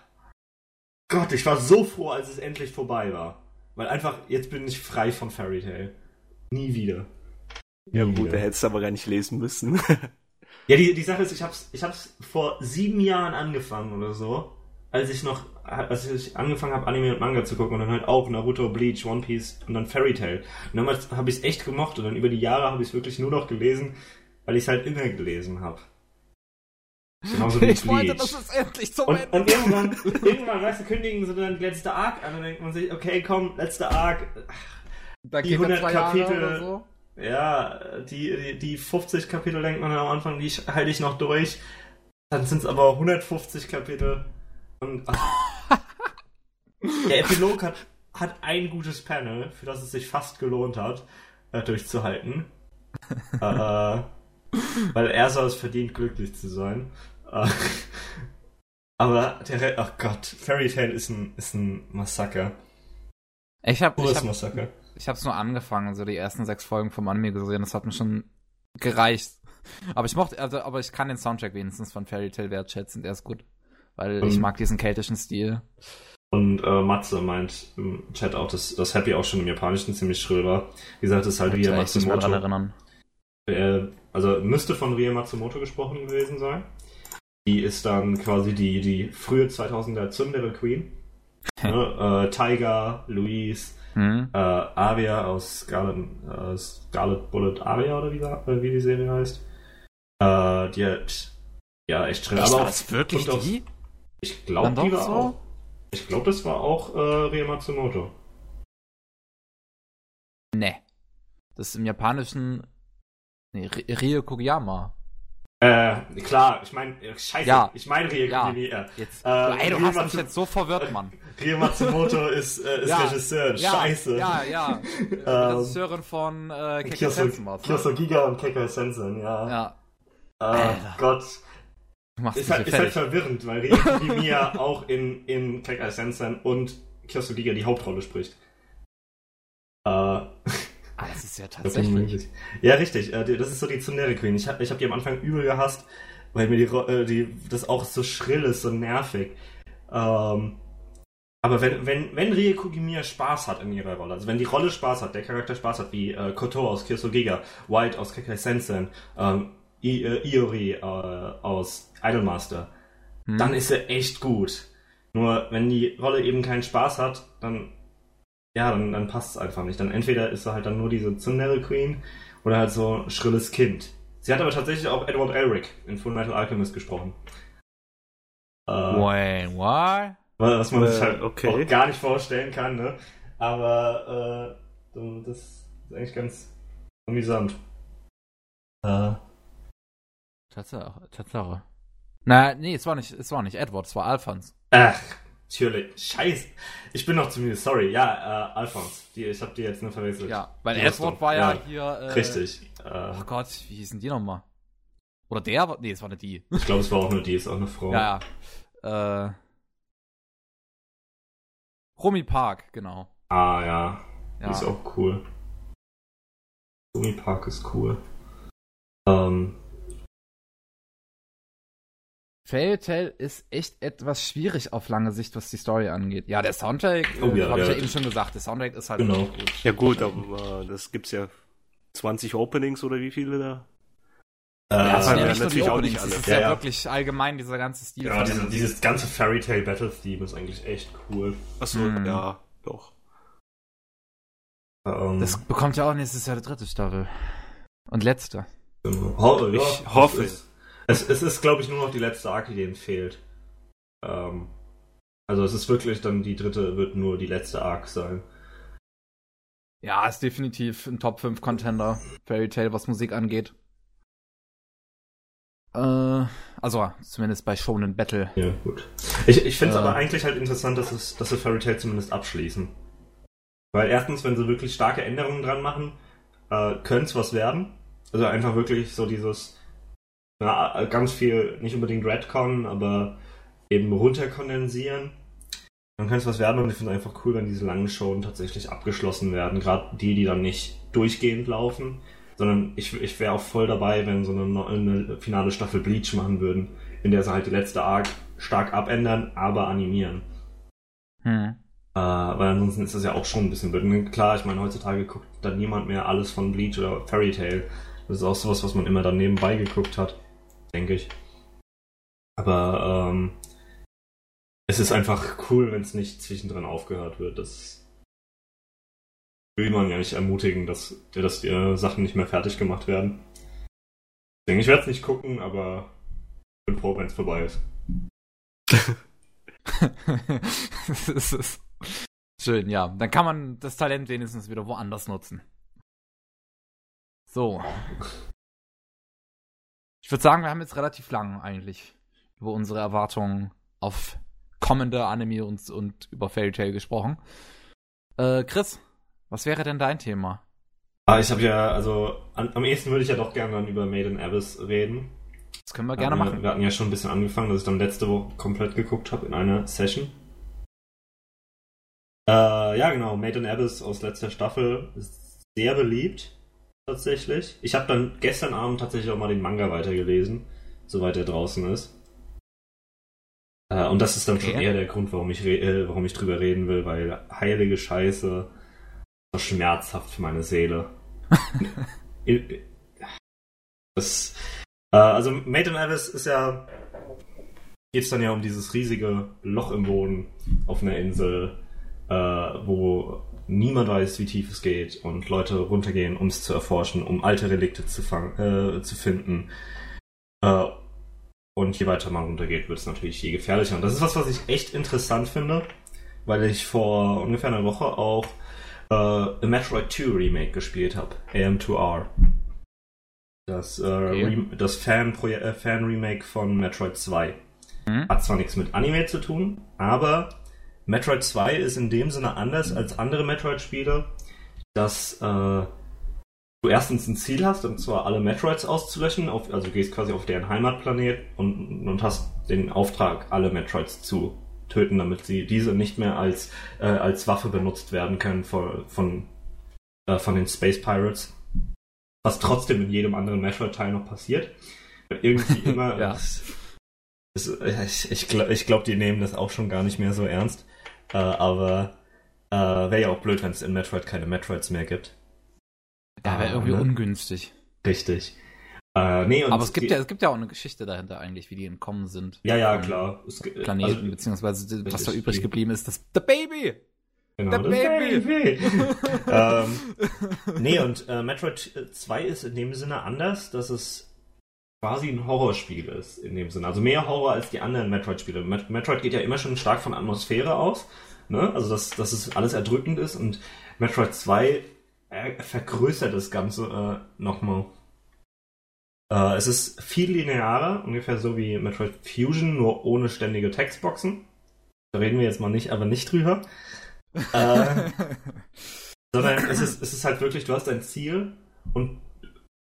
S2: Gott, ich war so froh, als es endlich vorbei war. Weil einfach, jetzt bin ich frei von Fairy Tail. Nie wieder.
S3: Ja
S2: Nie
S3: gut,
S2: wieder.
S3: der hättest du aber gar nicht lesen müssen.
S2: Ja, die, die Sache ist, ich hab's, ich hab's vor sieben Jahren angefangen oder so, als ich noch, als ich angefangen habe, Anime und Manga zu gucken und dann halt auch Naruto, Bleach, One Piece und dann Fairy Tail. Und damals habe ich es echt gemocht und dann über die Jahre habe ich es wirklich nur noch gelesen, weil ich es halt immer gelesen habe. Genauso wie
S1: ich wollte,
S2: Bleach.
S1: dass es endlich zum
S2: Und,
S1: Ende
S2: und irgendwann, irgendwann, weißt du, kündigen sie dann die letzte Arc an und dann denkt man sich, okay, komm, letzte Arc.
S1: Da
S2: die
S1: gehen
S2: 100
S1: zwei Jahre
S2: Kapitel-
S1: so.
S2: Ja, die, die, die 50 Kapitel denkt man am Anfang, die halte ich noch durch. Dann sind es aber 150 Kapitel. Und der Epilog hat, hat ein gutes Panel, für das es sich fast gelohnt hat, äh, durchzuhalten. äh, weil er soll es verdient, glücklich zu sein. Äh, aber der Re Ach Gott, Fairy Tail ist ein, ist ein Massaker.
S1: Ich habe ich hab,
S2: Massaker.
S1: ich hab's nur angefangen, so die ersten sechs Folgen vom Anime gesehen. Das hat mir schon gereicht. Aber ich mochte, also, aber ich kann den Soundtrack wenigstens von Fairy Tail wertschätzen. Der ist gut. Weil ich
S2: Mhm.
S1: mag diesen keltischen Stil.
S2: Und äh, Matze meint im Chat auch, dass das Happy auch schon im Japanischen ziemlich schrill war. Wie gesagt, das ist halt
S1: Ich
S2: Ria
S1: kann mich
S2: Matsumoto.
S1: erinnern.
S2: Äh, also müsste von Ria Matsumoto gesprochen gewesen sein. Die ist dann quasi die, die frühe 2000er Tsundere Queen. ne? äh, Tiger, Louise,
S1: Hm?
S2: äh, Aria aus Scarlet, äh, Scarlet Bullet Aria oder wie, äh, wie die Serie heißt. Äh, die hat ja echt schrill.
S1: Echt,
S2: aber
S1: das wirklich
S2: auch-
S1: die?
S2: Ich glaube, die war
S1: so?
S2: auch. Ich glaube, das war auch äh, Ria Matsumoto.
S1: Nee. Das ist im Japanischen. Nee, Rio Kogiyama.
S2: Äh, klar, ich meine, scheiße,
S1: Ja.
S2: ich meine Rie
S1: Ja. Jetzt.
S2: Äh,
S1: ey, du
S2: Rio
S1: hast mich
S2: Matsu-
S1: jetzt so verwirrt, Mann.
S2: Rie Matsumoto ist, äh, ist
S1: Ja.
S2: Regisseur,
S1: Ja,
S2: scheiße.
S1: Ja, ja.
S2: Ähm,
S1: Regisseurin von äh,
S2: Kyoso,
S1: Sensen?
S2: Kyoso Giga und Keka Sensen, ja.
S1: Ja.
S2: Äh,
S1: Alter.
S2: Gott.
S1: Du machst
S2: Ist
S1: mich
S2: halt, ist halt verwirrend, weil Rie Kimiya auch in, in Keka Sensen und Kyoso Giga die Hauptrolle spricht. Äh,
S1: ist ja tatsächlich.
S2: Ja, richtig. Äh, das ist so die Tsundere Queen. Ich habe ich hab die am Anfang übel gehasst, weil mir die, äh, die das auch so schrill ist, so nervig. Ähm, aber wenn, wenn, wenn Rie Kugimiya Spaß hat in ihrer Rolle, also wenn die Rolle Spaß hat, der Charakter Spaß hat, wie äh, Koto aus Kirso Giga, White aus Kekai Sensen, ähm, I, äh, Iori äh, aus Idolmaster,
S1: Hm.
S2: dann ist er echt gut. Nur wenn die Rolle eben keinen Spaß hat, dann ja, dann, dann passt es einfach nicht. Dann entweder ist er halt dann nur diese Tsundere Queen oder halt so ein schrilles Kind. Sie hat aber tatsächlich auch Edward Elric in Full Metal Alchemist gesprochen. Äh,
S1: Wait, what?
S2: was man
S3: Äh,
S2: sich halt
S3: okay.
S2: auch gar nicht vorstellen kann, ne? Aber äh, das ist eigentlich ganz amüsant. Äh,
S1: Tatsache, Tatsache. Na, nee, es war nicht, es war nicht Edward, es war Alphons.
S2: ach, Natürlich. Scheiße. Ich bin noch zu müde. Sorry. Ja, äh, Alphonse. Die, ich habe die jetzt nur verwechselt.
S1: Ja, weil
S2: Die
S1: Edward
S2: Rüstung.
S1: war ja,
S2: Ja,
S1: hier. Äh,
S2: Richtig. Äh,
S1: Oh Gott, wie hießen die nochmal? Oder der? war- Nee, es war nicht die.
S2: ich glaube, es war auch nur die, ist auch eine Frau.
S1: Ja, ja. Äh. Romy Park, genau.
S2: Ah, ja. Die
S1: Ja.
S2: ist auch cool. Tony Park ist cool. Ähm,
S1: Fairy Tail ist echt etwas schwierig auf lange Sicht, was die Story angeht. Ja, der Soundtrack,
S2: Oh
S1: äh,
S2: ja,
S1: habe ich
S2: ja.
S1: ja eben schon gesagt, der Soundtrack ist halt
S2: Genau.
S1: gut.
S3: Ja gut, aber das gibt's ja 20 Openings oder wie viele da?
S2: äh,
S1: Ja, es sind ja
S3: ja, natürlich auch nicht alle.
S1: es ist
S2: Ja,
S1: ja,
S2: ja.
S1: wirklich allgemein dieser ganze Stil.
S2: ja, diese, dieses ganze Fairy Tail Battle Theme ist eigentlich echt cool.
S3: Achso,
S1: Hm.
S3: ja, doch.
S2: Ähm,
S1: das bekommt ja auch nächstes Jahr die dritte Staffel. Und letzte.
S2: genau. Ho ja,
S3: Ich hoffe.
S2: Es, es ist, glaube ich, nur noch die letzte Arc, die denen fehlt. Ähm, also es ist wirklich dann, die dritte wird nur die letzte Arc sein.
S1: Ja, ist definitiv ein Top 5 Contender. Fairy Tail, was Musik angeht. Äh, also zumindest bei Shonen Battle.
S2: Ja, gut. Ich, ich finde es
S1: Äh.
S2: aber eigentlich halt interessant, dass, es, dass sie Fairy Tail zumindest abschließen. Weil erstens, wenn sie wirklich starke Änderungen dran machen, äh, könnte es was werden. Also einfach wirklich so dieses, na, ganz viel, nicht unbedingt Redcon, aber eben runterkondensieren. Dann könnte es was werden und ich finde es einfach cool, wenn diese langen Shows tatsächlich abgeschlossen werden. Gerade die, die dann nicht durchgehend laufen, sondern ich, ich wäre auch voll dabei, wenn so eine, eine finale Staffel Bleach machen würden, in der sie halt die letzte Arc stark abändern, aber animieren.
S1: Hm.
S2: Äh, weil ansonsten ist das ja auch schon ein bisschen blöd. Klar, ich meine, heutzutage guckt dann niemand mehr alles von Bleach oder Fairy Tail. Das ist auch sowas, was man immer dann nebenbei geguckt hat, denke ich. Aber ähm, es ist einfach cool, wenn es nicht zwischendrin aufgehört wird. Das will man ja nicht ermutigen, dass, dass die äh, Sachen nicht mehr fertig gemacht werden. Deswegen, ich werde es nicht gucken, aber bin froh, wenn es vorbei ist.
S1: das ist schön, ja. Dann kann man das Talent wenigstens wieder woanders nutzen. So. Ich würde sagen, wir haben jetzt relativ lang eigentlich über unsere Erwartungen auf kommende Anime und, und über Fairy Tail gesprochen. Äh, Chris, was wäre denn dein Thema?
S2: Ah, ich habe ja, also an, am ehesten würde ich ja doch gerne dann über Made in Abyss reden.
S1: Das können wir gerne
S2: wir,
S1: machen.
S2: Wir hatten ja schon ein bisschen angefangen, dass ich dann letzte Woche komplett geguckt habe in einer Session. Äh, ja, genau, Made in Abyss aus letzter Staffel ist sehr beliebt, tatsächlich. Ich habe dann gestern Abend tatsächlich auch mal den Manga weitergelesen, soweit er draußen ist. Äh, und das ist dann schon
S1: Okay.
S2: eher der Grund, warum ich, äh, warum ich drüber reden will, weil heilige Scheiße war schmerzhaft für meine Seele. das, äh, also Made in Abyss ist ja geht es dann ja um dieses riesige Loch im Boden auf einer Insel, äh, wo niemand weiß, wie tief es geht und Leute runtergehen, um es zu erforschen, um alte Relikte zu, fang, äh, zu finden. Äh, und je weiter man runtergeht, wird es natürlich je gefährlicher. Und das ist was, was ich echt interessant finde, weil ich vor ungefähr einer Woche auch äh, A Metroid 2 Remake gespielt habe, AM2R. Das, äh,
S1: Okay.
S2: Das Fan-Proje- äh, Fan-Remake von Metroid 2.
S1: Hm?
S2: Hat zwar nichts mit Anime zu tun, aber Metroid 2 ist in dem Sinne anders als andere Metroid-Spiele, dass äh, du erstens ein Ziel hast, und zwar alle Metroids auszulöschen, auf, also du gehst quasi auf deren Heimatplanet und, und hast den Auftrag, alle Metroids zu töten, damit sie diese nicht mehr als, äh, als Waffe benutzt werden können von, von, äh, von den Space Pirates. Was trotzdem in jedem anderen Metroid-Teil noch passiert. Irgendwie immer.
S1: Ja.
S2: ich ich glaube, glaub, die nehmen das auch schon gar nicht mehr so ernst. Äh, aber äh, wäre ja auch blöd, wenn es in Metroid keine Metroids mehr gibt.
S1: Ja, wäre irgendwie
S2: ne?
S1: ungünstig.
S2: Richtig. Äh, nee,
S1: Aber es gibt ja, es gibt ja auch eine Geschichte dahinter eigentlich, wie die entkommen sind.
S2: Ja, ja, klar. Es,
S1: Planeten,
S2: also,
S1: beziehungsweise was da übrig geblieben ist, das The Baby!
S2: Genau,
S1: The
S2: das
S1: Baby.
S2: ähm, nee, und äh, Metroid 2 ist in dem Sinne anders, dass es quasi ein Horrorspiel ist, in dem Sinne. Also mehr Horror als die anderen Metroid-Spiele. Met Metroid geht ja immer schon stark von Atmosphäre aus, ne? Also, dass, dass es alles erdrückend ist und Metroid 2 äh, vergrößert das Ganze äh, nochmal. Äh, es ist viel linearer, ungefähr so wie Metroid Fusion, nur ohne ständige Textboxen. Da reden wir jetzt mal nicht, aber nicht drüber. äh, sondern es ist, es ist halt wirklich, du hast dein Ziel und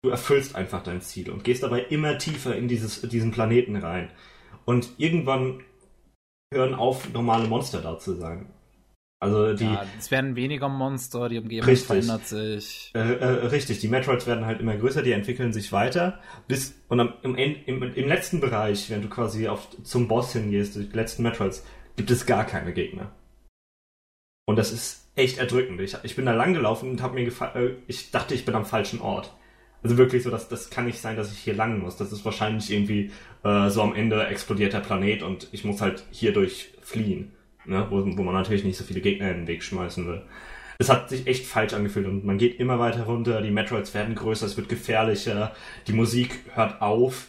S2: du erfüllst einfach dein Ziel und gehst dabei immer tiefer in dieses, diesen Planeten rein. Und irgendwann hören auf, normale Monster da zu sein. Also die. Ja,
S1: es werden weniger Monster, die Umgebung
S2: richtig,
S1: verändert sich.
S2: Äh, äh, richtig, die Metroids werden halt immer größer, die entwickeln sich weiter. Bis, und am, im, im, im letzten Bereich, wenn du quasi auf, zum Boss hingehst, die letzten Metroids, gibt es gar keine Gegner. Und das ist echt erdrückend. Ich, ich bin da lang gelaufen und habe mir gefallen, äh, ich dachte, ich bin am falschen Ort. Also wirklich so, dass das kann nicht sein, dass ich hier lang muss. Das ist wahrscheinlich irgendwie äh, so am Ende explodiert der Planet und ich muss halt hier durch fliehen ne? wo, wo man natürlich nicht so viele Gegner in den Weg schmeißen will. Es hat sich echt falsch angefühlt und man geht immer weiter runter, die Metroids werden größer, es wird gefährlicher, die Musik hört auf.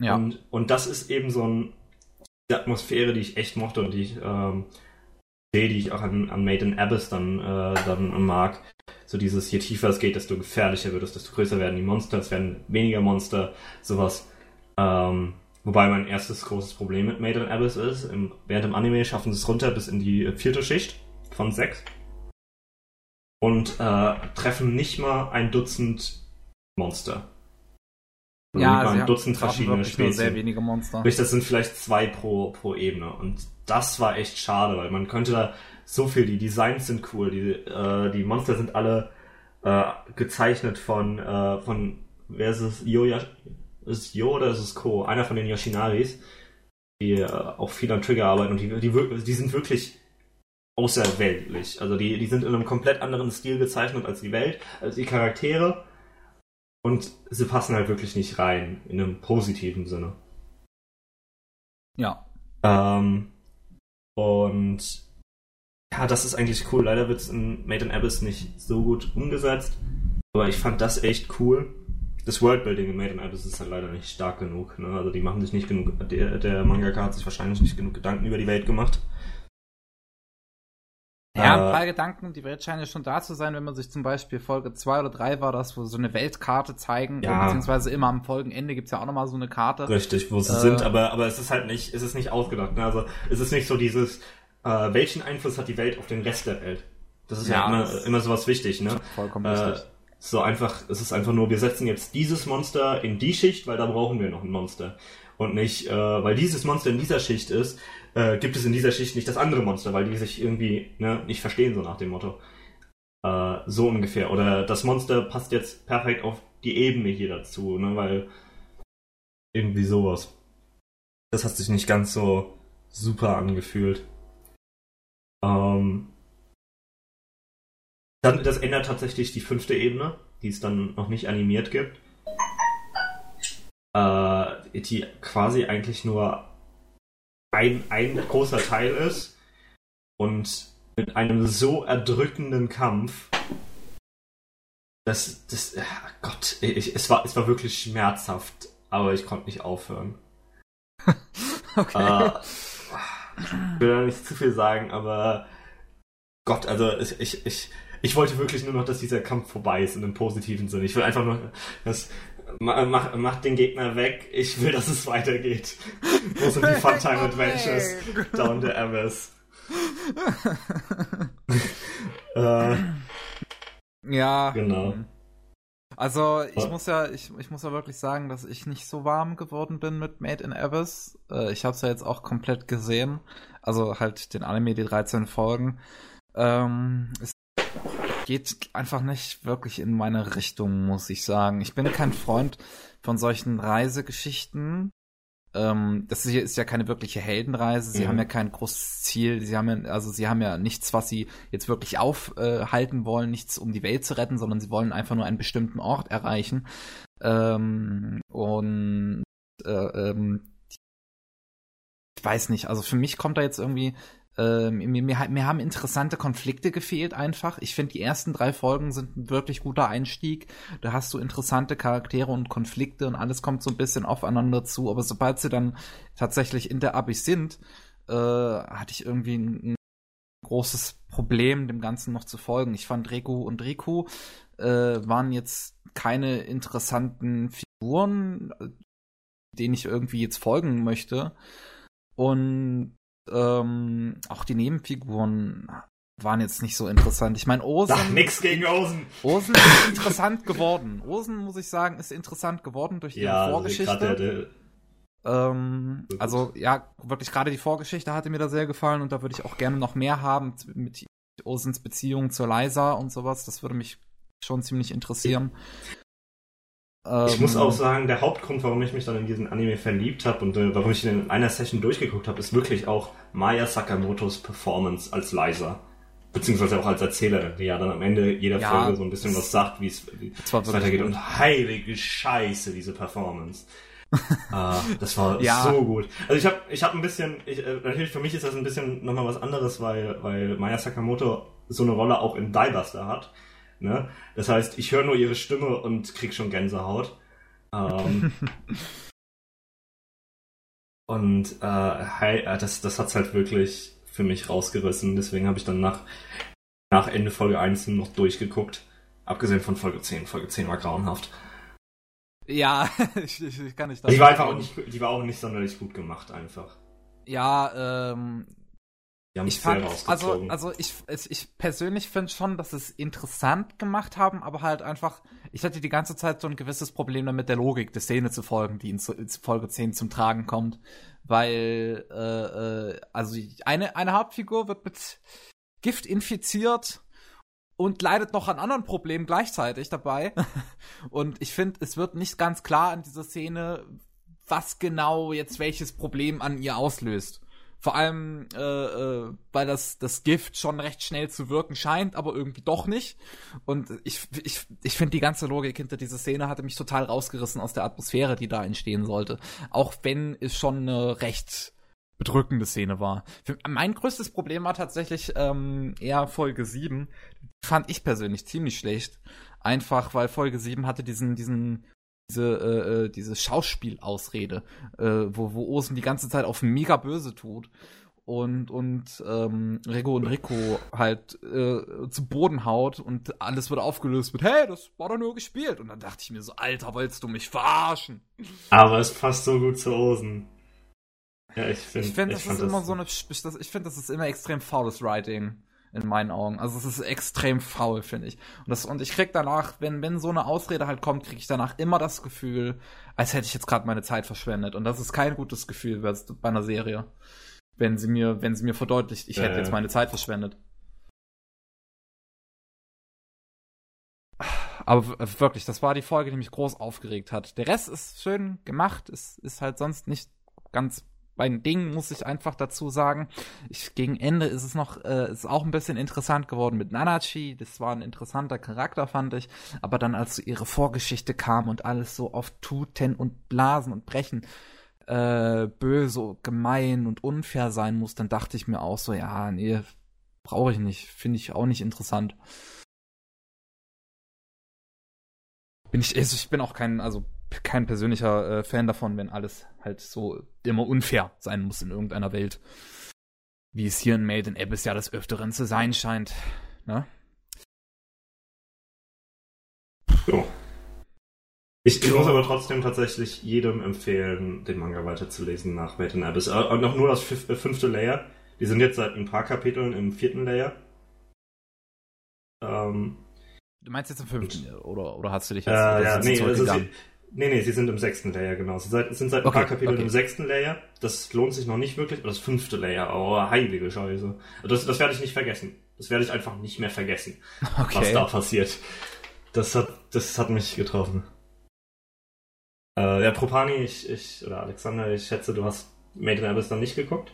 S2: Ja. Und, und das ist eben so ein, die Atmosphäre, die ich echt mochte und die ich ähm, sehe, die ich auch an, an Made in Abyss dann, äh, dann mag. So dieses, je tiefer es geht, desto gefährlicher wird es, desto größer werden die Monster, es werden weniger Monster, sowas. Ähm, Wobei mein erstes großes Problem mit Made in Abyss ist, im, während dem Anime schaffen sie es runter bis in die vierte Schicht von sechs und äh, treffen nicht mal ein Dutzend Monster.
S1: Also ja, mal ein Dutzend verschiedene Spezies. sehr wenige Monster.
S2: Das sind vielleicht zwei pro, pro Ebene. Und das war echt schade, weil man könnte da so viel, die Designs sind cool, die, äh, die Monster sind alle äh, gezeichnet von, äh, von, wer ist es, Yoya, ist es Yo oder ist es Ko? Einer von den Yoshinaris, die äh, auch viel an Trigger arbeiten und die, die, die sind wirklich außerweltlich. Also die, die sind in einem komplett anderen Stil gezeichnet als die Welt, als die Charaktere. Und sie passen halt wirklich nicht rein, in einem positiven Sinne.
S1: Ja.
S2: Ähm, und ja, das ist eigentlich cool. Leider wird es in Made in Abyss nicht so gut umgesetzt. Aber ich fand das echt cool das Worldbuilding in Made in Abyss ist halt leider nicht stark genug. Ne? Also die machen sich nicht genug, der, der Mangaka hat sich wahrscheinlich nicht genug Gedanken über die Welt gemacht.
S1: Ja, ein äh, paar Gedanken, die Welt scheint ja schon da zu sein, wenn man sich zum Beispiel Folge 2 oder 3 war das, wo so eine Weltkarte zeigen, ja. beziehungsweise immer am Folgenende gibt es ja auch nochmal so eine Karte.
S2: Richtig, wo sie äh, sind, aber, aber es ist halt nicht, es ist nicht ausgedacht. Ne? Also es ist nicht so dieses, äh, welchen Einfluss hat die Welt auf den Rest der Welt? Das ist ja, ja immer, immer sowas wichtig, ne?
S1: Vollkommen äh, wichtig.
S2: So einfach, es ist einfach nur, wir setzen jetzt dieses Monster in die Schicht, weil da brauchen wir noch ein Monster. Und nicht, äh, weil dieses Monster in dieser Schicht ist, äh, gibt es in dieser Schicht nicht das andere Monster, weil die sich irgendwie ne, nicht verstehen, so nach dem Motto. Äh, so ungefähr. Oder das Monster passt jetzt perfekt auf die Ebene hier dazu, ne, weil irgendwie sowas. Das hat sich nicht ganz so super angefühlt. Ähm, dann, das ändert tatsächlich die fünfte Ebene, die es dann noch nicht animiert gibt. Äh, die quasi eigentlich nur ein, ein großer Teil ist und mit einem so erdrückenden Kampf, dass das, ach Gott, ich, es, war, es war wirklich schmerzhaft, aber ich konnte nicht aufhören. okay. Äh, ich will da nicht zu viel sagen, aber Gott, also ich, ich, ich wollte wirklich nur noch, dass dieser Kampf vorbei ist in einem positiven Sinne. Ich will einfach nur, dass mach, mach den Gegner weg. Ich will, dass es weitergeht. Wo sind die Funtime Adventures down the Abyss?
S1: äh, ja.
S2: Genau.
S1: Also ich muss ja, ich, ich muss ja wirklich sagen, dass ich nicht so warm geworden bin mit Made in Abyss. Äh, ich habe es ja jetzt auch komplett gesehen. Also halt den Anime, die 13 Folgen. Ähm, es geht einfach nicht wirklich in meine Richtung, muss ich sagen. Ich bin kein Freund von solchen Reisegeschichten. Ähm, das hier ist ja keine wirkliche Heldenreise. Sie mhm. haben ja kein großes Ziel. Sie haben ja, also sie haben ja nichts, was sie jetzt wirklich aufhalten äh, wollen, nichts um die Welt zu retten, sondern sie wollen einfach nur einen bestimmten Ort erreichen. Ähm, und äh, ähm, ich weiß nicht, also für mich kommt da jetzt irgendwie ähm, mir, mir, mir, haben interessante Konflikte gefehlt einfach. Ich finde, die ersten drei Folgen sind ein wirklich guter Einstieg. Da hast du interessante Charaktere und Konflikte und alles kommt so ein bisschen aufeinander zu. Aber sobald sie dann tatsächlich in der Abyss sind, äh, hatte ich irgendwie ein, ein, großes Problem, dem Ganzen noch zu folgen. Ich fand Reku und Riku äh, waren jetzt keine interessanten Figuren, denen ich irgendwie jetzt folgen möchte. Und ähm, auch die Nebenfiguren waren jetzt nicht so interessant. Ich meine, Osen.
S2: Ach, nix gegen Osen.
S1: Osen ist interessant geworden. Osen, muss ich sagen, ist interessant geworden durch
S2: Ja,
S1: ihre
S2: also
S1: Vorgeschichte.
S2: der,
S1: Ähm, also ja, wirklich gerade die Vorgeschichte hatte mir da sehr gefallen und da würde ich auch gerne noch mehr haben mit Osens Beziehung zur Liza und sowas. Das würde mich schon ziemlich interessieren.
S2: Ich
S1: Ähm,
S2: muss auch sagen, der Hauptgrund, warum ich mich dann in diesen Anime verliebt habe und äh, warum ich ihn in einer Session durchgeguckt habe, ist wirklich auch Maya Sakamotos Performance als Liza. Beziehungsweise auch als Erzählerin, die ja dann am Ende jeder
S1: Ja,
S2: Folge so ein bisschen was sagt, wie es weitergeht.
S1: gut.
S2: Und heilige Scheiße, diese Performance. ah, das war
S1: Ja.
S2: so gut. Also ich habe ich hab ein bisschen, ich, äh, natürlich für mich ist das ein bisschen nochmal was anderes, weil, weil Maya Sakamoto so eine Rolle auch in Diebuster hat. Ne? Das heißt, ich höre nur ihre Stimme und krieg schon Gänsehaut. Ähm, und äh, äh, das, das hat's halt wirklich für mich rausgerissen. Deswegen habe ich dann nach, nach Ende Folge 1 noch durchgeguckt. Abgesehen von Folge 10. Folge 10 war grauenhaft.
S1: Ja, ich, ich, ich kann nicht
S2: Die war einfach auch nicht, die war auch nicht sonderlich gut gemacht einfach.
S1: Ja, ähm,
S2: Die haben
S1: ich fand, also, also ich, ich persönlich finde schon, dass es interessant gemacht haben, aber halt einfach, ich hatte die ganze Zeit so ein gewisses Problem damit, der Logik der Szene zu folgen, die in, in Folge 10 zum Tragen kommt. Weil, äh, äh, also eine, eine Hauptfigur wird mit Gift infiziert und leidet noch an anderen Problemen gleichzeitig dabei. Und ich finde, es wird nicht ganz klar in dieser Szene, was genau jetzt welches Problem an ihr auslöst. Vor allem, äh, äh, weil das, das Gift schon recht schnell zu wirken scheint, aber irgendwie doch nicht. Und ich, ich, ich finde, die ganze Logik hinter dieser Szene hatte mich total rausgerissen aus der Atmosphäre, die da entstehen sollte. Auch wenn es schon eine recht bedrückende Szene war. Für, mein größtes Problem war tatsächlich ähm, eher Folge 7. Fand ich persönlich ziemlich schlecht. Einfach, weil Folge 7 hatte diesen, diesen diese, äh, äh, diese Schauspielausrede, äh, wo, wo Osen die ganze Zeit auf mega böse tut und, und ähm, Rego und Rico halt äh, zu Boden haut und alles wird aufgelöst mit, hey, das war doch nur gespielt. Und dann dachte ich mir so, Alter, wolltest du mich verarschen?
S2: Aber es passt so gut zu Osen. Ja, ich finde.
S1: Ich finde, das ist immer so eine, ich finde, das ist immer extrem faules Writing in meinen Augen. Also es ist extrem faul, finde ich. Und das und ich krieg danach, wenn wenn so eine Ausrede halt kommt, kriege ich danach immer das Gefühl, als hätte ich jetzt gerade meine Zeit verschwendet. Und das ist kein gutes Gefühl bei einer Serie, wenn sie mir wenn sie mir verdeutlicht, ich hätte
S2: Äh.
S1: jetzt meine Zeit verschwendet. Aber wirklich, das war die Folge, die mich groß aufgeregt hat. Der Rest ist schön gemacht, es ist halt sonst nicht ganz mein Ding, muss ich einfach dazu sagen. Ich, gegen Ende ist es noch, äh, ist auch ein bisschen interessant geworden mit Nanachi. Das war ein interessanter Charakter, fand ich. Aber dann, als so ihre Vorgeschichte kam und alles so auf Tuten und Blasen und Brechen äh, böse, gemein und unfair sein muss, dann dachte ich mir auch so, ja, nee, brauche ich nicht. Finde ich auch nicht interessant. Bin ich, also ich bin auch kein, also kein persönlicher äh, Fan davon, wenn alles halt so immer unfair sein muss in irgendeiner Welt. Wie es hier in Made in Abyss ja des Öfteren zu sein scheint. Ne?
S2: So. Ich, ich muss aber trotzdem tatsächlich jedem empfehlen, den Manga weiterzulesen nach Made in Abyss. Äh, Und noch nur das äh, fünfte Layer. Die sind jetzt seit ein paar Kapiteln im vierten Layer. Ähm,
S1: Du meinst jetzt im fünften, oder, oder hast du dich
S2: äh,
S1: jetzt oder
S2: ja,
S1: sind sie
S2: nee, also nee, nee, sie sind im sechsten Layer, genau. Sie sind seit ein
S1: Okay,
S2: paar Kapiteln
S1: okay.
S2: im sechsten Layer. Das lohnt sich noch nicht wirklich. Das fünfte Layer, oh, heilige Scheiße. Das, das werde ich nicht vergessen. Das werde ich einfach nicht mehr vergessen, was
S1: Okay.
S2: da passiert. Das hat, das hat mich getroffen. Äh, ja, Propani, ich, ich, oder Alexander, ich schätze, du hast Made in Abyss dann nicht geguckt.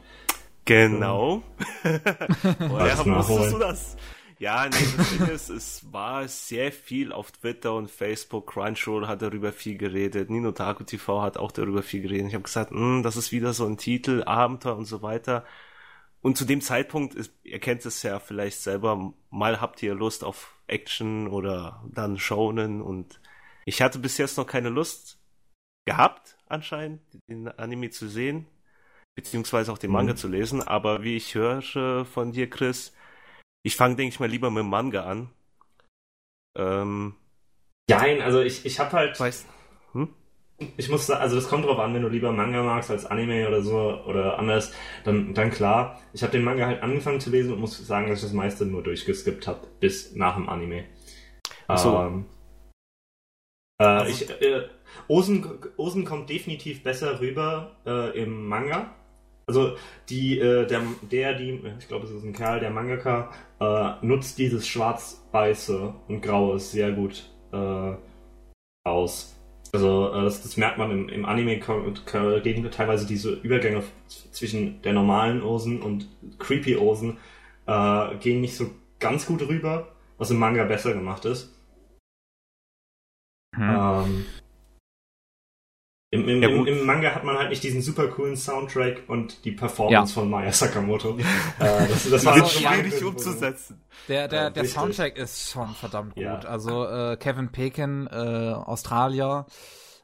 S3: Genau. Woher wusstest du das? Ja, nee, das Ding ist, es war sehr viel auf Twitter und Facebook. Crunchyroll hat darüber viel geredet. Nino Taku TV hat auch darüber viel geredet. Ich habe gesagt, "Hm, das ist wieder so ein Titel, Abenteuer und so weiter. Und zu dem Zeitpunkt, ist, ihr kennt es ja vielleicht selber, mal habt ihr Lust auf Action oder dann Shonen und ich hatte bis jetzt noch keine Lust gehabt, anscheinend, den Anime zu sehen, beziehungsweise auch den
S2: Mhm.
S3: Manga zu lesen, aber wie ich höre von dir, Chris, ich fange, denke ich mal, lieber mit dem Manga an. Ähm,
S2: Nein, also ich, ich habe halt,
S3: weißt, hm?
S2: ich muss sagen, also das kommt drauf an, wenn du lieber Manga magst als Anime oder so oder anders, dann, dann klar. Ich habe den Manga halt angefangen zu lesen und muss sagen, dass ich das meiste nur durchgeskippt habe, bis nach dem Anime.
S3: so.
S2: Ähm, äh, also, ich, äh, Osen, Osen kommt definitiv besser rüber äh, im Manga. Also die, äh, der, der, die, ich glaube, es ist ein Kerl, der Mangaka, äh, nutzt dieses Schwarz-Weiße und Graue sehr gut äh, aus. Also äh, das, das, merkt man im, im Anime gehen teilweise diese Übergänge zwischen der normalen Osen und Creepy Osen äh, gehen nicht so ganz gut rüber, was im Manga besser gemacht ist. Hm. Ähm, im, im, ja, im, im, Manga hat man halt nicht diesen super coolen Soundtrack und die Performance ja. von Maya Sakamoto. äh,
S3: das, das war schwierig umzusetzen.
S1: Der, der, der Soundtrack ist schon verdammt gut. Ja. Also äh, Kevin Pekin, äh, Australier,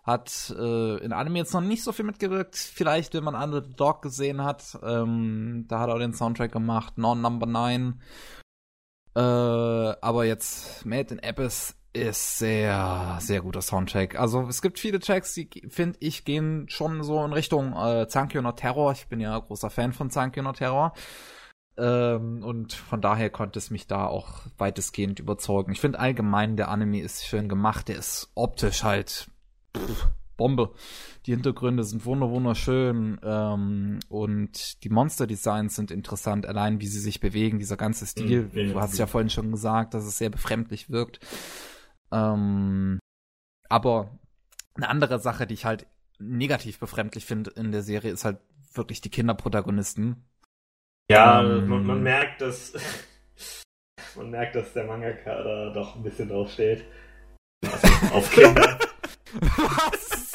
S1: hat äh, in Anime jetzt noch nicht so viel mitgewirkt. Vielleicht, wenn man andere Dog gesehen hat. Ähm, da hat er auch den Soundtrack gemacht, Non Number 9. Äh, aber jetzt Made in Abyss ist sehr, sehr guter Soundtrack. Also es gibt viele Tracks, die finde ich gehen schon so in Richtung äh, Zankyo no Terror. Ich bin ja großer Fan von Zankyo no Terror. Ähm, und von daher konnte es mich da auch weitestgehend überzeugen. Ich finde allgemein, der Anime ist schön gemacht. Der ist optisch halt pff, Bombe. Die Hintergründe sind wunder wunderschön ähm, und die Monster-Designs sind interessant. Allein wie sie sich bewegen, dieser ganze Stil. Mhm, du hast ja vorhin schon gesagt, dass es sehr befremdlich wirkt. Ähm, aber eine andere Sache, die ich halt negativ befremdlich finde in der Serie, ist halt wirklich die Kinderprotagonisten.
S2: Ja, ähm, man, man, merkt, dass man merkt, dass der Mangaka da doch ein bisschen drauf steht. Also auf Kinder. Was?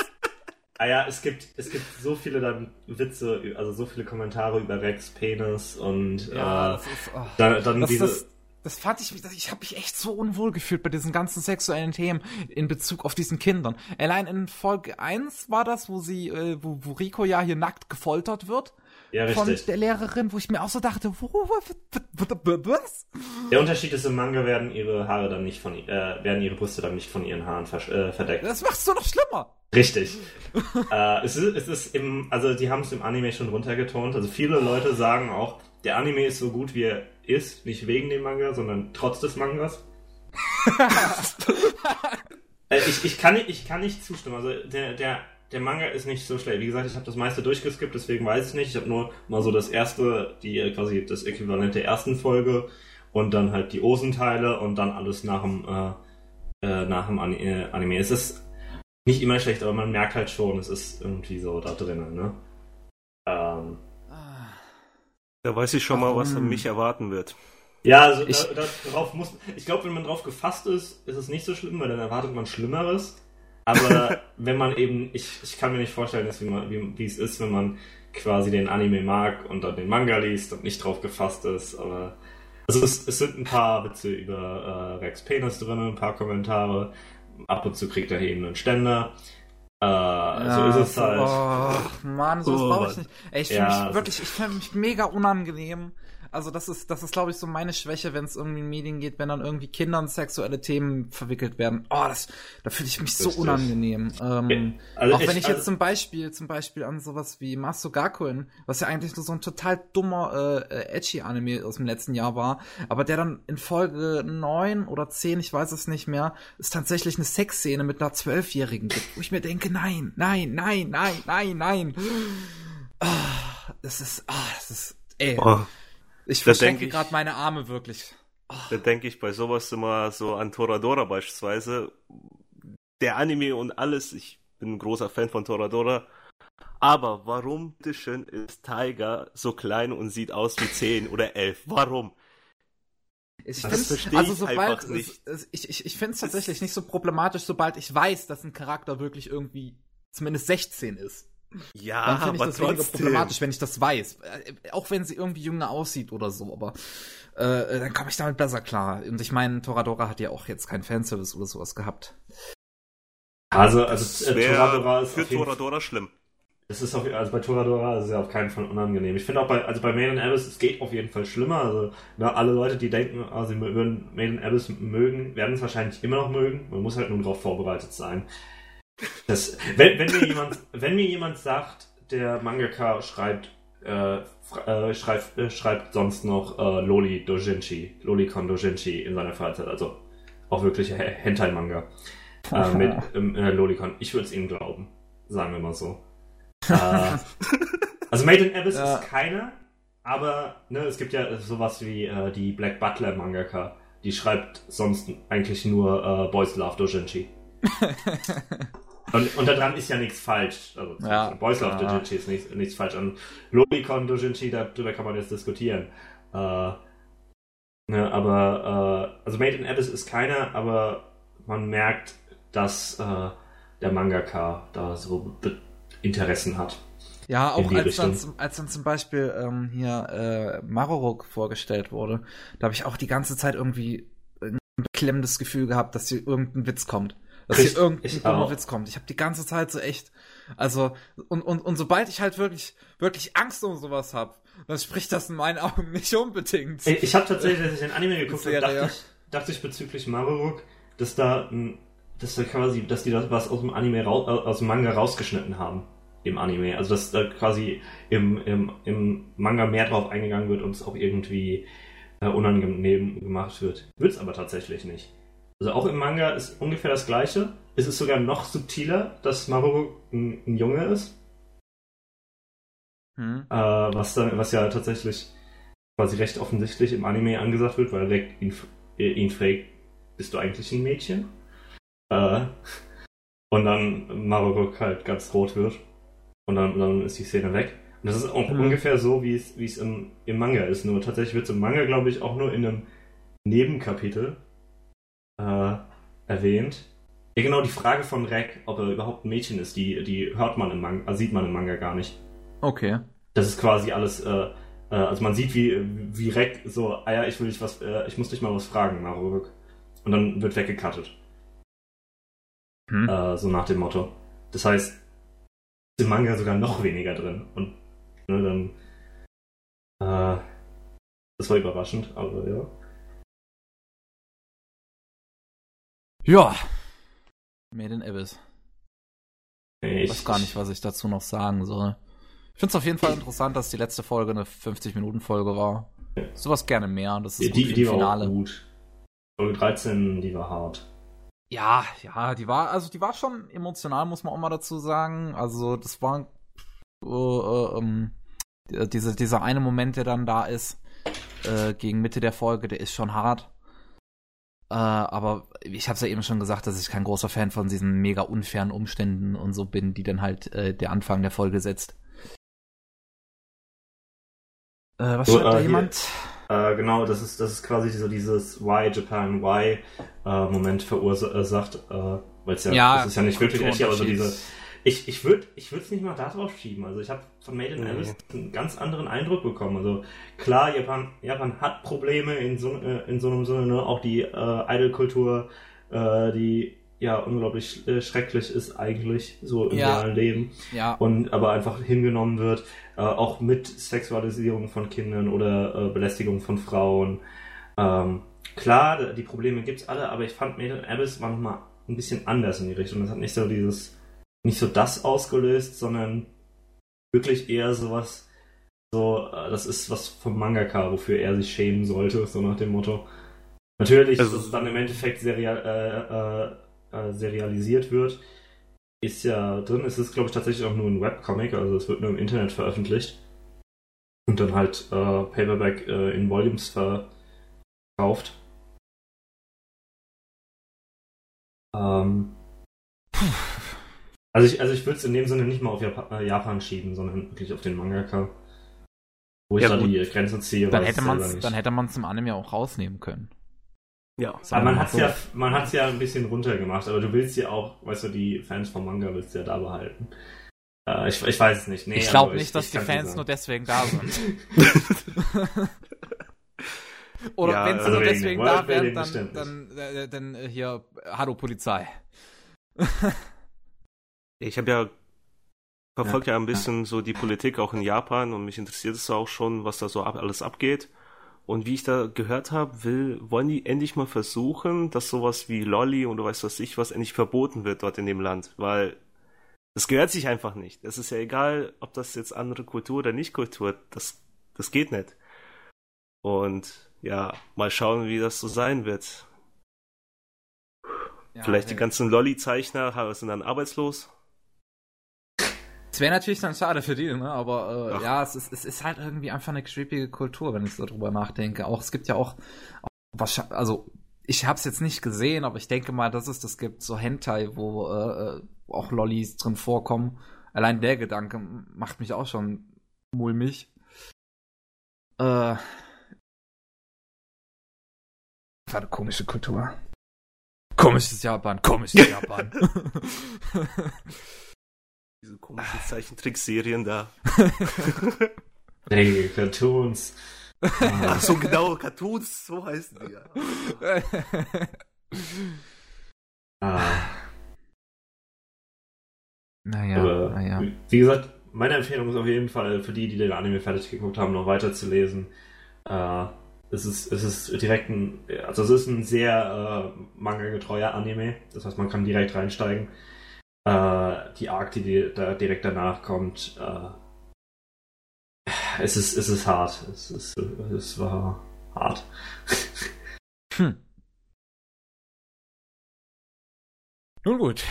S2: Ah ja, es gibt, es gibt so viele dann Witze, also so viele Kommentare über Rex Penis und ja, äh, ist, oh, dann, dann diese.
S1: Das, das fand ich, ich habe mich echt so unwohl gefühlt bei diesen ganzen sexuellen Themen in Bezug auf diesen Kindern. Allein in Folge 1 war das, wo sie, äh, wo, wo Rico ja hier nackt gefoltert wird.
S2: Ja,
S1: von der Lehrerin, wo ich mir auch so dachte, was?
S2: Der Unterschied ist, im Manga werden ihre Haare dann nicht von, äh, werden ihre Brüste dann nicht von ihren Haaren äh, verdeckt.
S1: Das machst du noch schlimmer.
S2: Richtig. äh, es ist, es ist im, also die haben es im Anime schon runtergetont. Also viele Leute sagen auch, der Anime ist so gut, wie er ist, nicht wegen dem Manga, sondern trotz des Mangas. äh, ich, ich, kann nicht, ich kann nicht zustimmen. Also der, der, der Manga ist nicht so schlecht. Wie gesagt, ich habe das meiste durchgeskippt, deswegen weiß ich nicht. Ich habe nur mal so das erste, die äh, quasi das Äquivalent der ersten Folge und dann halt die Osenteile und dann alles nach dem, äh, äh, nach dem Anime. Es ist nicht immer schlecht, aber man merkt halt schon, es ist irgendwie so da drinnen, ne? Ähm,
S3: da weiß ich schon mal, was mich erwarten wird.
S2: Ja, also ich, da, darauf muss. Ich glaube, wenn man drauf gefasst ist, ist es nicht so schlimm, weil dann erwartet man Schlimmeres. Aber wenn man eben, ich, ich kann mir nicht vorstellen, dass wie, man, wie, wie es ist, wenn man quasi den Anime mag und dann den Manga liest und nicht drauf gefasst ist. Aber also es, es sind ein paar Witze über äh, Rex Penis drin, ein paar Kommentare. Ab und zu kriegt er eben einen Ständer. Äh, ja, so ist es halt.
S1: Oh, Mann, sowas oh, brauche ich nicht. Ey, ich fühle mich wirklich, ich fühle mich mega unangenehm, also das ist, das ist, glaube ich, so meine Schwäche, wenn es irgendwie in Medien geht, wenn dann irgendwie Kindern sexuelle Themen verwickelt werden. Oh, das, da fühle ich mich Richtig. so unangenehm. Ähm, also auch ich, wenn ich also jetzt zum Beispiel, zum Beispiel an sowas wie Masu Gakuen, was ja eigentlich nur so ein total dummer äh, Edgy-Anime aus dem letzten Jahr war, aber der dann in Folge neun oder zehn, ich weiß es nicht mehr, ist tatsächlich eine Sexszene mit einer Zwölfjährigen gibt, wo ich mir denke, nein, nein, nein, nein, nein, nein. Oh, das ist, ah, oh, das ist, ey. Oh. Ich verschränke gerade meine Arme wirklich.
S3: Oh. Da denke ich bei sowas immer so an Toradora beispielsweise. Der Anime und alles, ich bin ein großer Fan von Toradora. Aber warum schön ist Tiger so klein und sieht aus wie 10 oder 11? Warum?
S1: Ich finde also sobald es, es, ich ich, ich finde es tatsächlich nicht so problematisch, sobald ich weiß, dass ein Charakter wirklich irgendwie zumindest 16 ist.
S3: Ja,
S1: dann finde ich das trotzdem. weniger problematisch, wenn ich das weiß. Äh, auch wenn sie irgendwie jünger aussieht oder so, aber äh, dann komme ich damit besser klar. Und ich meine, Toradora hat ja auch jetzt keinen Fanservice oder sowas gehabt.
S2: Also, also
S3: äh, Toradora ist für Toradora schlimm.
S2: Es ist auf, also bei Toradora ist es ja auf keinen Fall unangenehm. Ich finde auch bei, also bei Made in Abyss, es geht auf jeden Fall schlimmer. Also, na, alle Leute, die denken, also sie würden Made in Abyss mögen, werden es wahrscheinlich immer noch mögen. Man muss halt nur darauf vorbereitet sein. Das, wenn, wenn, mir jemand, wenn mir jemand sagt, der Mangaka schreibt, äh, äh, schreibt, äh, schreibt sonst noch äh, Loli Dojinshi, Lolicon Dojinshi in seiner Freizeit, also auch wirklich Hentai-Manga äh, mit ähm, äh, Lolicon. Ich würde es ihm glauben, sagen wir mal so. Äh, also Made in Abyss ja. ist keine, aber ne, es gibt ja sowas wie äh, die Black Butler Mangaka, die schreibt sonst eigentlich nur äh, Boys Love Dojinshi. Und, und daran ist ja nichts falsch. Also ja, Boys Love ja. Dojinshi ist nichts, nichts falsch. An Logicon Dojinshi, darüber kann man jetzt diskutieren. Äh, ne, aber, äh, also Made in Abyss ist keiner, aber man merkt, dass äh, der Mangaka da so Be Interessen hat.
S1: Ja, auch als dann, als dann zum Beispiel ähm, hier äh, Marorok vorgestellt wurde, da habe ich auch die ganze Zeit irgendwie ein beklemmendes Gefühl gehabt, dass hier irgendein Witz kommt. Dass hier irgendein dummer Witz kommt. Ich habe die ganze Zeit so echt, also, und, und, und sobald ich halt wirklich, wirklich Angst um sowas habe, dann spricht das in meinen Augen nicht unbedingt.
S2: Ich, ich habe tatsächlich, als ich den Anime geguckt habe, dachte, ich, dachte ich bezüglich Marorok, dass da, dass da quasi, dass die das was aus dem Anime, aus dem Manga rausgeschnitten haben im Anime. Also dass da quasi im, im, im Manga mehr drauf eingegangen wird und es auch irgendwie äh, unangenehm gemacht wird. Wird es aber tatsächlich nicht. Also auch im Manga ist ungefähr das gleiche. Es ist sogar noch subtiler, dass Maru ein, ein Junge ist. Hm. Äh, was, dann, was ja tatsächlich quasi recht offensichtlich im Anime angesagt wird, weil Rick ihn, ihn fragt, bist du eigentlich ein Mädchen? Äh, und dann Marburg halt ganz rot wird. Und dann, dann ist die Szene weg. Und das ist mhm. ungefähr so, wie es, wie es im, im Manga ist. Nur tatsächlich wird es im Manga, glaube ich, auch nur in einem Nebenkapitel äh, erwähnt. Ja, genau, die Frage von Rek, ob er überhaupt ein Mädchen ist, die, die hört man im Manga, äh, sieht man im Manga gar nicht.
S1: Okay.
S2: Das ist quasi alles, äh, äh, also man sieht, wie, wie Rek so, ah ja, ich will dich was, äh, ich muss dich mal was fragen, Maruruk. Und dann wird weggekattet. Hm. Äh, so nach dem Motto. Das heißt, im Manga sogar noch weniger drin. Und ne, dann. Äh, das war überraschend, aber ja.
S1: Ja. Made in Abyss. Ich weiß gar nicht, was ich dazu noch sagen soll. Ich finde es auf jeden Fall interessant, dass die letzte Folge eine 50-Minuten-Folge war. Ja. Sowas gerne mehr. Das ist
S2: die, die war Finale. gut. Folge 13, die war hart.
S1: Ja, ja, die war, also die war schon emotional, muss man auch mal dazu sagen. Also das war äh, äh, ähm, diese, dieser eine Moment, der dann da ist, äh, gegen Mitte der Folge, der ist schon hart. Äh, aber ich habe es ja eben schon gesagt, dass ich kein großer Fan von diesen mega unfairen Umständen und so bin, die dann halt äh, der Anfang der Folge setzt.
S2: Äh, was so, schreibt da jemand? Hier. Äh, genau, das ist, das ist quasi so dieses Why Japan Why äh, Moment verursacht, äh, weil es ja, ja, das ist ja nicht wirklich echt, aber so diese. Ich, ich würde ich es nicht mal da drauf schieben. Also ich habe von Made in nee. Alice einen ganz anderen Eindruck bekommen. Also klar, Japan, Japan hat Probleme in so, äh, in so einem Sinne, ne? auch die äh, Idol-Kultur, äh, die ja unglaublich äh, schrecklich ist eigentlich so im ja. realen Leben
S1: ja.
S2: und aber einfach hingenommen wird äh, auch mit Sexualisierung von Kindern oder äh, Belästigung von Frauen ähm, klar die Probleme gibt's alle aber ich fand Made Abyss war nochmal ein bisschen anders in die Richtung das hat nicht so dieses nicht so das ausgelöst sondern wirklich eher sowas so äh, das ist was vom Mangaka wofür er sich schämen sollte so nach dem Motto Natürlich also, ist es dann im Endeffekt serial, äh, äh, äh, serialisiert wird, ist ja drin. Es ist, glaube ich, tatsächlich auch nur ein Webcomic, also es wird nur im Internet veröffentlicht. Und dann halt äh, Paperback äh, in Volumes verkauft. Ähm, also ich, also ich würde es in dem Sinne nicht mal auf Japan, äh, Japan schieben, sondern wirklich auf den Mangaka. Wo ich ja, da die Grenze ziehe.
S1: Dann hätte man es dann hätte man es im Anime auch rausnehmen können.
S2: Ja. Aber man hat es ja, man hat's ja ein bisschen runtergemacht, aber du willst ja auch, weißt du, die Fans vom Manga willst du ja da behalten. Äh, ich, ich weiß es nicht. Nee,
S1: ich glaube nicht, ich, dass ich die Fans nur deswegen da sind. Oder ja, wenn sie nur deswegen da wären, dann, dann, dann, äh, dann äh, hier, Hallo Polizei.
S3: ich habe ja verfolgt ja, ja ein bisschen so die Politik auch in Japan und mich interessiert es auch schon, was da so ab, alles abgeht. Und wie ich da gehört habe, will, wollen die endlich mal versuchen, dass sowas wie Lolly und du weißt was ich was endlich verboten wird dort in dem Land, weil das gehört sich einfach nicht. Es ist ja egal, ob das jetzt andere Kultur oder nicht Kultur, das, das geht nicht. Und ja, mal schauen, wie das so sein wird. Ja, Vielleicht die ganzen Lolly-Zeichner sind dann arbeitslos.
S1: Es wäre natürlich dann schade für die, ne? aber äh, ja, es ist, es ist halt irgendwie einfach eine creepige Kultur, wenn ich so drüber nachdenke. Auch es gibt ja auch, auch also ich habe es jetzt nicht gesehen, aber ich denke mal, dass es das gibt, so Hentai, wo äh, äh, auch Lollis drin vorkommen. Allein der Gedanke macht mich auch schon mulmig. Äh, war eine komische Kultur. Komisches Japan, komisches Japan.
S3: Diese komischen Zeichentrickserien da.
S2: Hey, Cartoons.
S3: Ach so, genau, Cartoons, so heißen die ja.
S2: ah.
S1: Naja, Aber, naja.
S2: Wie gesagt, meine Empfehlung ist auf jeden Fall für die, die den Anime fertig geguckt haben, noch weiter zu lesen. Äh, es ist, es ist direkt ein, also es ist ein sehr äh, manga-getreuer Anime. Das heißt, man kann direkt reinsteigen. Äh, die Arc, die da direkt danach kommt, äh, es ist, es ist hart. Es, ist, es war hart. hm.
S1: Nun gut.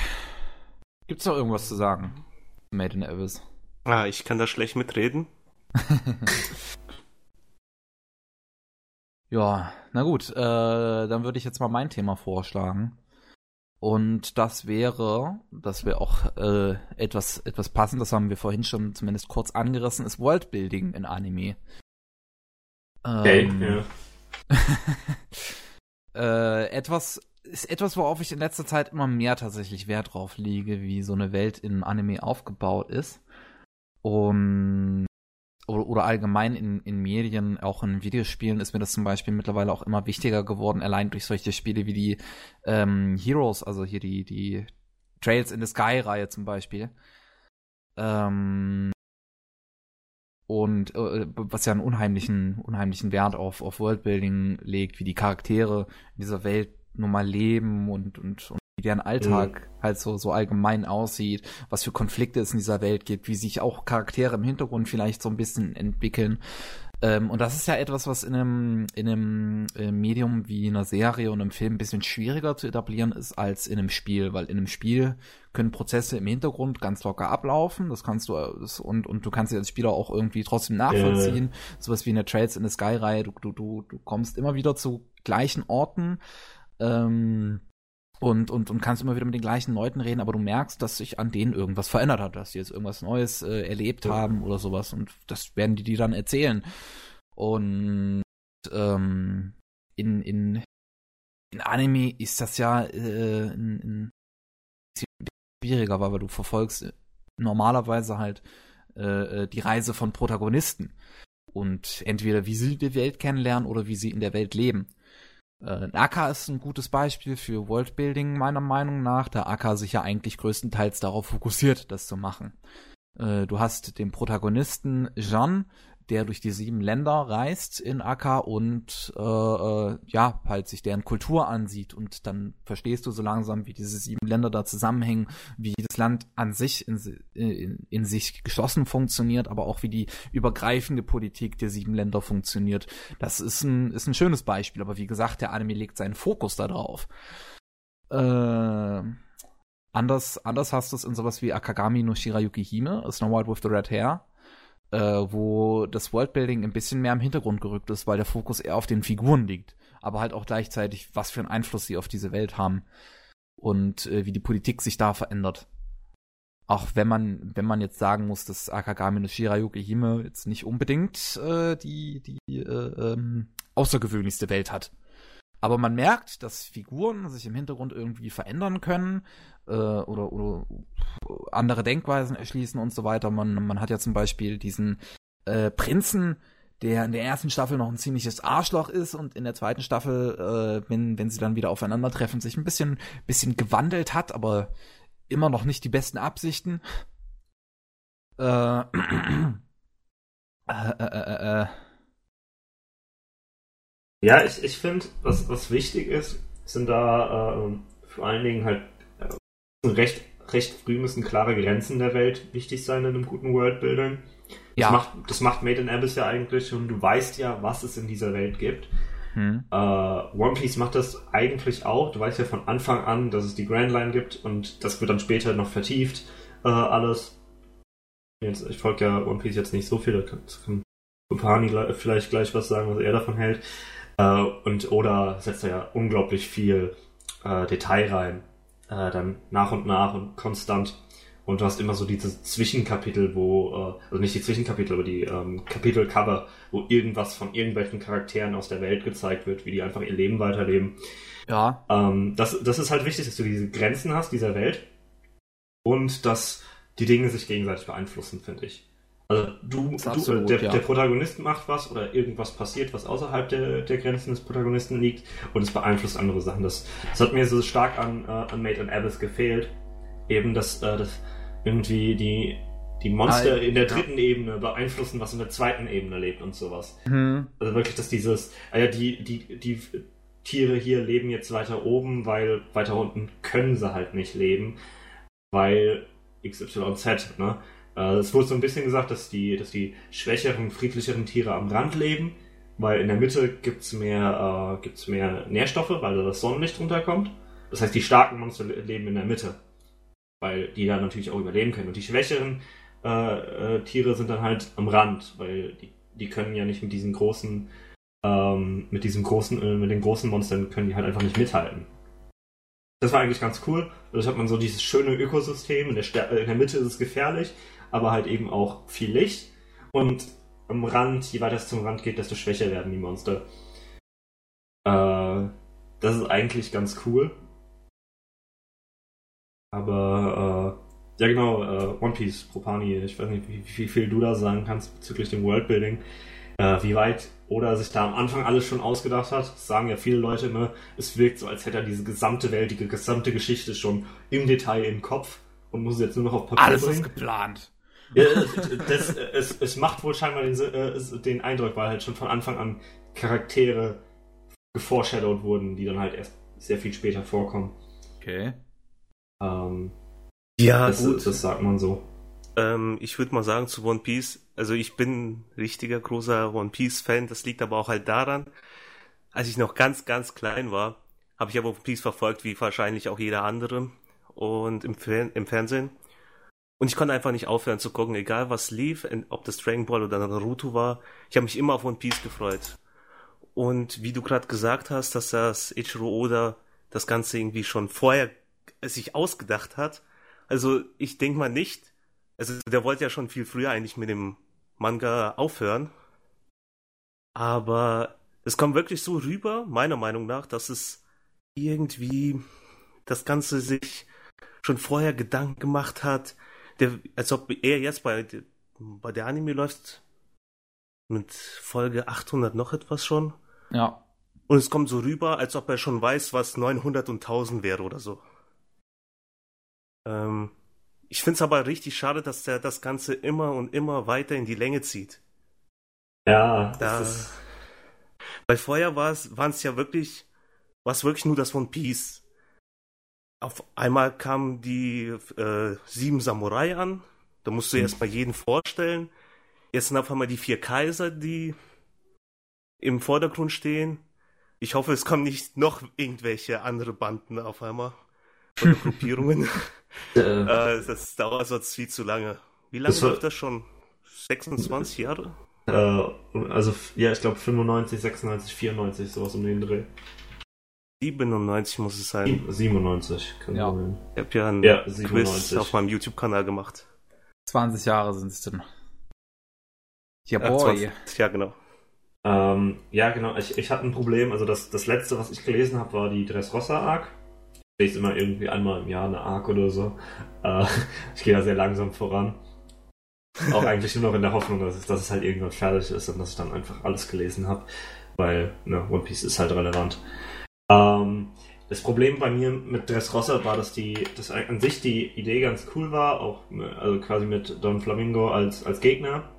S1: Gibt's noch irgendwas zu sagen? Made in Abyss.
S3: Ah, ich kann da schlecht mitreden.
S1: ja, na gut, äh, dann würde ich jetzt mal mein Thema vorschlagen. Und das wäre, das wäre auch äh, etwas, etwas passend, das haben wir vorhin schon zumindest kurz angerissen, ist Worldbuilding in Anime.
S2: Ähm, okay,
S1: ja. äh, etwas ist etwas, worauf ich in letzter Zeit immer mehr tatsächlich Wert drauf lege, wie so eine Welt in Anime aufgebaut ist. Und oder, oder allgemein in, in Medien, auch in Videospielen, ist mir das zum Beispiel mittlerweile auch immer wichtiger geworden, allein durch solche Spiele wie die ähm, Heroes, also hier die, die Trails in the Sky-Reihe zum Beispiel. Ähm, und äh, was ja einen unheimlichen, unheimlichen Wert auf, auf Worldbuilding legt, wie die Charaktere in dieser Welt nun mal leben und, und, und wie deren Alltag mhm. halt so, so allgemein aussieht, was für Konflikte es in dieser Welt gibt, wie sich auch Charaktere im Hintergrund vielleicht so ein bisschen entwickeln. Ähm, und das ist ja etwas, was in einem, in einem äh, Medium wie einer Serie und einem Film ein bisschen schwieriger zu etablieren ist als in einem Spiel, weil in einem Spiel können Prozesse im Hintergrund ganz locker ablaufen. Das kannst du das, und und du kannst sie als Spieler auch irgendwie trotzdem nachvollziehen. Ja. Sowas wie in der Trails in the Sky Reihe. Du, du du du kommst immer wieder zu gleichen Orten. Ähm, und, und, und kannst immer wieder mit den gleichen Leuten reden, aber du merkst, dass sich an denen irgendwas verändert hat, dass sie jetzt irgendwas Neues äh, erlebt haben oder sowas und das werden die dir dann erzählen. Und ähm, in, in, in Anime ist das ja äh, in, in schwieriger, weil du verfolgst normalerweise halt äh, äh, die Reise von Protagonisten und entweder wie sie die Welt kennenlernen oder wie sie in der Welt leben. Äh, Aka ist ein gutes Beispiel für Worldbuilding meiner Meinung nach, da Aka sich ja eigentlich größtenteils darauf fokussiert, das zu machen. Äh, du hast den Protagonisten Jean, der durch die sieben Länder reist in Akka und äh, äh, ja, halt sich deren Kultur ansieht und dann verstehst du so langsam, wie diese sieben Länder da zusammenhängen, wie das Land an sich in, in, in sich geschlossen funktioniert, aber auch wie die übergreifende Politik der sieben Länder funktioniert. Das ist ein, ist ein schönes Beispiel, aber wie gesagt, der Anime legt seinen Fokus da drauf. Äh, anders, anders hast du es in sowas wie Akagami no Shirayuki Hime, Snow White with the Red Hair äh, wo das Worldbuilding ein bisschen mehr im Hintergrund gerückt ist, weil der Fokus eher auf den Figuren liegt, aber halt auch gleichzeitig, was für einen Einfluss sie auf diese Welt haben und äh, wie die Politik sich da verändert. Auch wenn man, wenn man jetzt sagen muss, dass Akagami no Shirayuki Hime jetzt nicht unbedingt äh, die, die äh, ähm, außergewöhnlichste Welt hat. Aber man merkt, dass Figuren sich im Hintergrund irgendwie verändern können äh, oder, oder andere Denkweisen erschließen und so weiter. Man, man hat ja zum Beispiel diesen äh, Prinzen, der in der ersten Staffel noch ein ziemliches Arschloch ist und in der zweiten Staffel, äh, wenn, wenn sie dann wieder aufeinandertreffen, sich ein bisschen, bisschen gewandelt hat, aber immer noch nicht die besten Absichten. Äh, äh, äh, äh, äh
S2: Ja, ich, ich finde, was, was wichtig ist, sind da äh, vor allen Dingen halt äh, recht, recht früh müssen klare Grenzen der Welt wichtig sein in einem guten Worldbuilding. Ja. Das, macht, das macht Made in Abyss ja eigentlich und du weißt ja, was es in dieser Welt gibt. Hm. Äh, One Piece macht das eigentlich auch. Du weißt ja von Anfang an, dass es die Grand Line gibt und das wird dann später noch vertieft, äh, alles. Jetzt, ich folge ja One Piece jetzt nicht so viel, da kann, kann Kupani vielleicht gleich was sagen, was er davon hält. Äh, und Oda setzt da ja unglaublich viel äh, Detail rein. Äh, dann nach und nach und konstant. Und du hast immer so diese Zwischenkapitel, wo, äh, also nicht die Zwischenkapitel, aber die ähm, Kapitelcover, wo irgendwas von irgendwelchen Charakteren aus der Welt gezeigt wird, wie die einfach ihr Leben weiterleben.
S1: Ja.
S2: Ähm, das, das ist halt wichtig, dass du diese Grenzen hast dieser Welt und dass die Dinge sich gegenseitig beeinflussen, finde ich. Also du, du absolut, der, ja. der, Protagonist macht was oder irgendwas passiert, was außerhalb der, der Grenzen des Protagonisten liegt und es beeinflusst andere Sachen. Das, das hat mir so stark an, äh, an Made in Abyss gefehlt. Eben, dass, äh, dass irgendwie die, die Monster ah, in der dritten ja. Ebene beeinflussen, was in der zweiten Ebene lebt und sowas. Mhm. Also wirklich, dass dieses, ah ja, die, die, die Tiere hier leben jetzt weiter oben, weil weiter unten können sie halt nicht leben, weil XYZ, ne? Äh, es wurde so ein bisschen gesagt, dass die, dass die schwächeren, friedlicheren Tiere am Rand leben, weil in der Mitte gibt's mehr, äh, gibt's mehr Nährstoffe, weil da das Sonnenlicht runterkommt. Das heißt, die starken Monster leben in der Mitte, weil die da natürlich auch überleben können. Und die schwächeren äh, äh, Tiere sind dann halt am Rand, weil die, die können ja nicht mit diesen großen, ähm, mit diesem großen, äh, mit den großen Monstern können die halt einfach nicht mithalten. Das war eigentlich ganz cool. Dadurch hat man so dieses schöne Ökosystem. In der, in der Mitte ist es gefährlich, aber halt eben auch viel Licht. Und am Rand, je weiter es zum Rand geht, desto schwächer werden die Monster. Äh, das ist eigentlich ganz cool. Aber, äh, ja genau, äh, One Piece, Propani, ich weiß nicht, wie, wie, viel du da sagen kannst bezüglich dem Worldbuilding. Äh, wie weit oder sich da am Anfang alles schon ausgedacht hat. Das sagen ja viele Leute immer, es wirkt so, als hätte er diese gesamte Welt, die gesamte Geschichte schon im Detail im Kopf und muss es jetzt nur noch auf Papier
S1: alles
S2: bringen.
S1: Alles ist geplant.
S2: Ja, das, es, es macht wohl scheinbar den, äh, den Eindruck, weil halt schon von Anfang an Charaktere geforeshadowed wurden, die dann halt erst sehr viel später vorkommen.
S1: Okay.
S2: Ähm, ja, das, gut. das sagt man so.
S3: Ähm, ich würde mal sagen zu One Piece, also ich bin richtiger großer One Piece Fan, das liegt aber auch halt daran, als ich noch ganz, ganz klein war, habe ich aber One Piece verfolgt, wie wahrscheinlich auch jeder andere und im, Fer im Fernsehen. Und ich konnte einfach nicht aufhören zu gucken, egal was lief, ob das Dragon Ball oder Naruto war. Ich habe mich immer auf One Piece gefreut. Und wie du gerade gesagt hast, dass das Ichiro Oda das Ganze irgendwie schon vorher sich ausgedacht hat. Also ich denke mal nicht. Also der wollte ja schon viel früher eigentlich mit dem Manga aufhören. Aber es kommt wirklich so rüber, meiner Meinung nach, dass es irgendwie das Ganze sich schon vorher Gedanken gemacht hat, der, als ob er jetzt bei, bei der Anime läuft mit Folge 800 noch etwas schon.
S1: Ja.
S3: Und es kommt so rüber, als ob er schon weiß, was 900 und 1000 wäre oder so. Ähm, ich finde es aber richtig schade, dass er das Ganze immer und immer weiter in die Länge zieht.
S2: Ja,
S3: da, ist... Weil vorher waren es ja wirklich, war es wirklich nur das One Piece auf einmal kamen die äh, sieben Samurai an. Da musst du mhm. erst mal jeden vorstellen. Jetzt sind auf einmal die vier Kaiser, die im Vordergrund stehen. Ich hoffe, es kommen nicht noch irgendwelche andere Banden auf einmal. Oder Gruppierungen. äh, das dauert sonst viel zu lange. Wie lange läuft das schon? 26 Jahre?
S2: Äh, also, ja, ich glaube 95, 96, 94, sowas um den Dreh.
S3: 97 muss es sein.
S2: 97,
S3: kann ja. sein. Ich habe ja einen ja, Quiz auf meinem YouTube-Kanal gemacht.
S1: 20 Jahre sind es denn.
S3: Ja, boy. 20, ja, genau.
S2: Ähm, ja, genau. Ich, ich hatte ein Problem. Also das, das letzte, was ich gelesen habe, war die Dressrosa-Arc. Ich lese immer irgendwie einmal im Jahr eine Arc oder so. Äh, ich gehe da sehr langsam voran. Auch eigentlich nur noch in der Hoffnung, dass es, dass es halt irgendwann fertig ist und dass ich dann einfach alles gelesen habe. Weil, ne, One Piece ist halt relevant. Ähm, das Problem bei mir mit Dressrosa war, dass die, dass an sich die Idee ganz cool war, auch also quasi mit Don Flamingo als, als Gegner.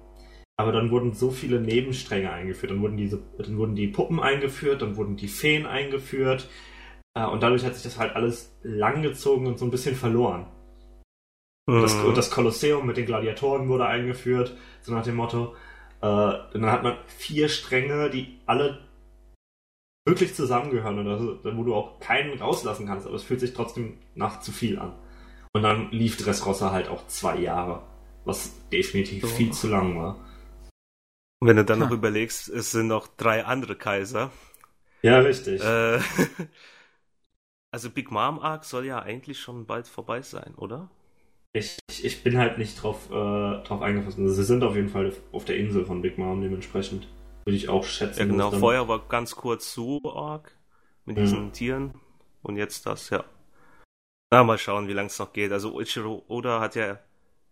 S2: aber dann wurden so viele Nebenstränge eingeführt. Dann wurden diese, dann wurden die Puppen eingeführt, dann wurden die Feen eingeführt. Äh, und dadurch hat sich das halt alles langgezogen und so ein bisschen verloren. Und das,
S3: Mhm.
S2: und das Kolosseum mit den Gladiatoren wurde eingeführt, so nach dem Motto. Äh, dann hat man vier Stränge, die alle wirklich zusammengehören und also, wo du auch keinen rauslassen kannst, aber es fühlt sich trotzdem nach zu viel an. Und dann lief Dressrosa halt auch zwei Jahre, was definitiv
S3: So.
S2: viel zu lang war.
S3: Und wenn du dann
S1: Ha.
S3: noch überlegst, es sind noch drei andere Kaiser.
S2: Ja, richtig.
S3: Äh, also Big Mom Arc soll ja eigentlich schon bald vorbei sein, oder?
S2: Ich, ich, ich bin halt nicht drauf, äh, drauf eingefasst. Also, sie sind auf jeden Fall auf der Insel von Big Mom dementsprechend. Würde ich auch schätzen.
S3: Ja, genau. Vorher war ganz kurz Zoo Arc mit
S2: Mhm.
S3: diesen Tieren und jetzt das, ja. Na, mal schauen, wie lange es noch geht. Also Ichiro Oda hat ja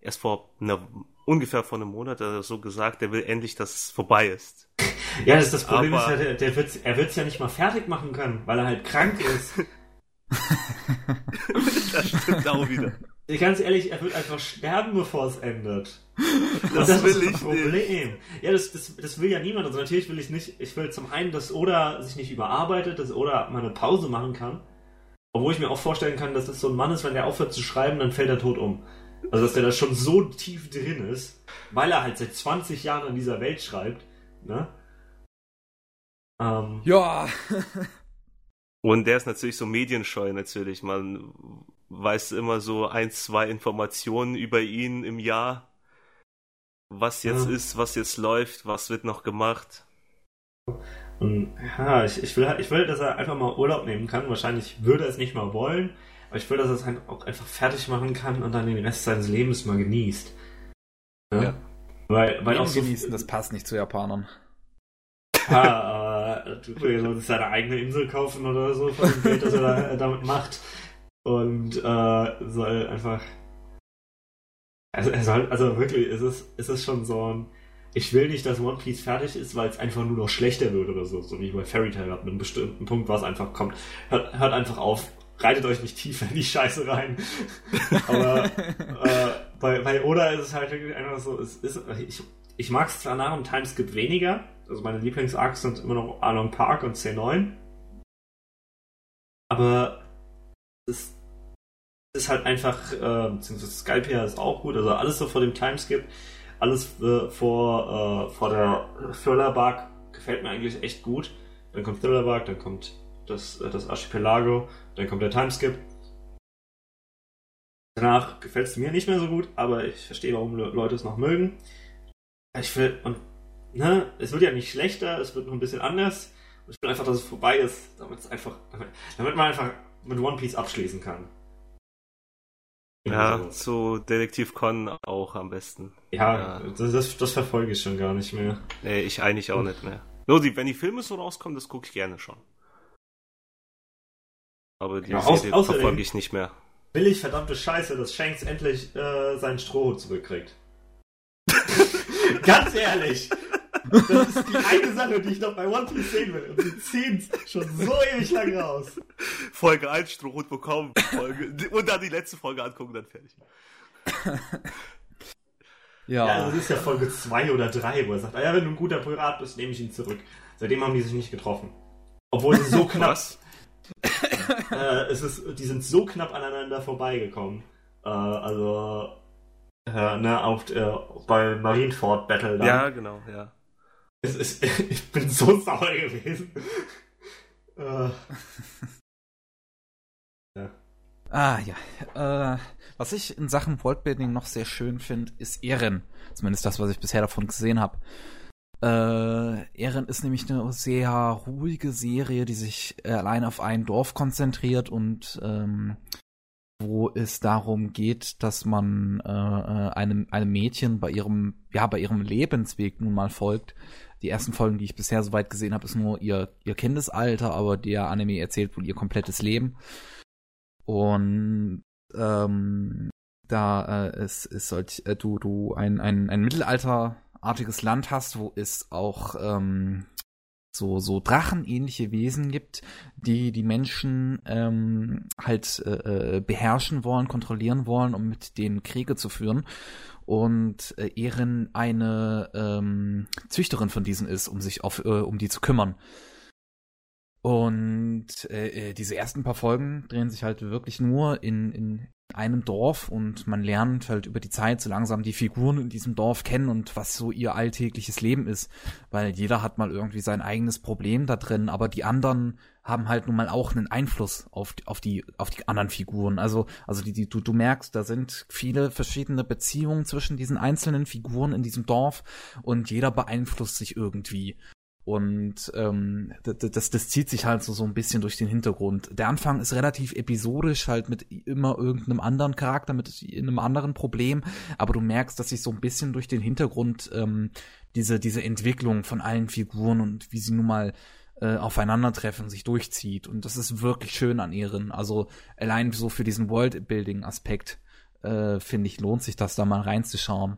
S3: erst vor einer, ungefähr vor einem Monat oder so gesagt, er will endlich, dass es vorbei ist.
S2: Ja, das, ist das Problem
S3: Aber-
S2: ist ja, der, der wird's, er wird es ja nicht mal fertig machen können, weil er halt krank ist.
S3: das stimmt auch wieder.
S2: Ganz ehrlich, er wird einfach sterben, bevor es endet.
S3: Das,
S2: Und
S3: will
S2: ist
S3: ich
S2: das
S3: nicht.
S2: Problem. Ja, das, das, das will ja niemand. Also natürlich will ich nicht. Ich will zum einen, dass Oda sich nicht überarbeitet, dass Oda mal eine Pause machen kann. Obwohl ich mir auch vorstellen kann, dass das so ein Mann ist, wenn der aufhört zu schreiben, dann fällt er tot um. Also dass der da schon so tief drin ist, weil er halt seit 20 Jahren an dieser Welt schreibt. Ne? Ähm,
S1: Ja.
S3: Und der ist natürlich so medienscheu natürlich. Man weiß immer so ein, zwei Informationen über ihn im Jahr. Was jetzt
S2: Ja.
S3: ist, was jetzt läuft, was wird noch gemacht.
S2: Und ja, ich, ich, will, ich will, dass er einfach mal Urlaub nehmen kann. Wahrscheinlich würde er es nicht mal wollen, aber ich will, dass er es halt auch einfach fertig machen kann und dann den Rest seines Lebens mal genießt. Ja.
S3: Ja.
S2: Weil, weil auch so,
S1: genießen, das passt nicht zu Japanern.
S2: Ja, äh, du solltest seine eigene Insel kaufen oder so von dem Geld, das er da, damit macht. Und äh, soll einfach. Also, er soll, also wirklich, es ist, es ist schon so ein. Ich will nicht, dass One Piece fertig ist, weil es einfach nur noch schlechter wird oder so, so wie bei Fairy Tail ab einem bestimmten Punkt, was einfach kommt. Hört, hört einfach auf, reitet euch nicht tiefer in die Scheiße rein. Aber äh, bei, bei Oda ist es halt wirklich einfach so, es ist, ich, ich mag es zwar nach dem Timeskip weniger, also meine Lieblings-Arcs sind immer noch Along Park und C9, aber ist, ist halt einfach, äh, beziehungsweise Skypiea ist auch gut, also alles so vor dem Timeskip, alles äh, vor, äh, vor der Thriller-Bark gefällt mir eigentlich echt gut. Dann kommt Thriller-Bark, dann kommt das, äh, das Archipelago, dann kommt der Timeskip. Danach gefällt es mir nicht mehr so gut, aber ich verstehe, warum Le Leute es noch mögen. Ich will, und, ne, es wird ja nicht schlechter, es wird noch ein bisschen anders. Ich will einfach, dass es vorbei ist, damit es einfach, damit, damit man einfach mit One Piece abschließen kann.
S3: Ja,
S2: Also,
S3: zu Detektiv Con auch am besten.
S2: ja,
S3: ja.
S2: Das, das, verfolge ich schon gar nicht mehr.
S3: Nee, ich eigentlich auch nicht mehr. Nur die, wenn die Filme so rauskommen, das gucke ich gerne schon. Aber die
S2: Ja, aus-
S3: Serie verfolge ich nicht mehr.
S2: Billig verdammte Scheiße, dass Shanks endlich äh, seinen Strohhut zurückkriegt. Ganz ehrlich. Das ist die eine Sache, die ich noch bei One Piece sehen will. Und sie ziehen schon so ewig lang raus.
S3: Folge 1 Strohhut bekommen, Folge, und dann die letzte Folge angucken, dann fertig.
S1: Ja.
S2: Ja, also das ist ja Folge 2 oder 3, wo er sagt, ah ja, wenn du ein guter Pirat bist, nehme ich ihn zurück. Seitdem haben die sich nicht getroffen. Obwohl sie so knapp,
S3: Was?
S2: äh, es ist, die sind so knapp aneinander vorbeigekommen. Äh, also, äh, ne, auf, äh, bei Marineford Battle dann.
S3: Ja, genau, ja.
S2: Es ist, ich bin so sauer gewesen. Äh,
S1: Ah ja. Äh, was ich in Sachen Worldbuilding noch sehr schön finde, ist Ehren. Zumindest das, was ich bisher davon gesehen habe. Äh, Ehren ist nämlich eine sehr ruhige Serie, die sich äh, allein auf ein Dorf konzentriert und ähm, wo es darum geht, dass man äh, einem, einem Mädchen bei ihrem, ja, bei ihrem Lebensweg nun mal folgt. Die ersten Folgen, die ich bisher soweit gesehen habe, ist nur ihr, ihr Kindesalter, aber der Anime erzählt wohl ihr komplettes Leben. Und ähm, da äh, es, es solch, äh, du, du ein, ein, ein mittelalterartiges Land hast, wo es auch ähm, so so drachenähnliche Wesen gibt, die die Menschen ähm, halt äh, äh, beherrschen wollen, kontrollieren wollen, um mit denen Kriege zu führen. Und äh, Erin eine ähm, Züchterin von diesen ist, um sich auf äh, um die zu kümmern. Und äh, äh, diese ersten paar Folgen drehen sich halt wirklich nur in, in einem Dorf und man lernt halt über die Zeit so langsam die Figuren in diesem Dorf kennen und was so ihr alltägliches Leben ist. Weil jeder hat mal irgendwie sein eigenes Problem da drin, aber die anderen haben halt nun mal auch einen Einfluss auf, auf die, auf die anderen Figuren. Also, also die, die, du, du merkst, da sind viele verschiedene Beziehungen zwischen diesen einzelnen Figuren in diesem Dorf und jeder beeinflusst sich irgendwie. Und ähm, das, das zieht sich halt so, so ein bisschen durch den Hintergrund. Der Anfang ist relativ episodisch, halt mit immer irgendeinem anderen Charakter, mit einem anderen Problem, aber du merkst, dass sich so ein bisschen durch den Hintergrund ähm, diese, diese Entwicklung von allen Figuren und wie sie nun mal äh, aufeinandertreffen, sich durchzieht. Und das ist wirklich schön an ihren. Also allein so für diesen Worldbuilding-Aspekt, äh, finde ich, lohnt sich das da mal reinzuschauen.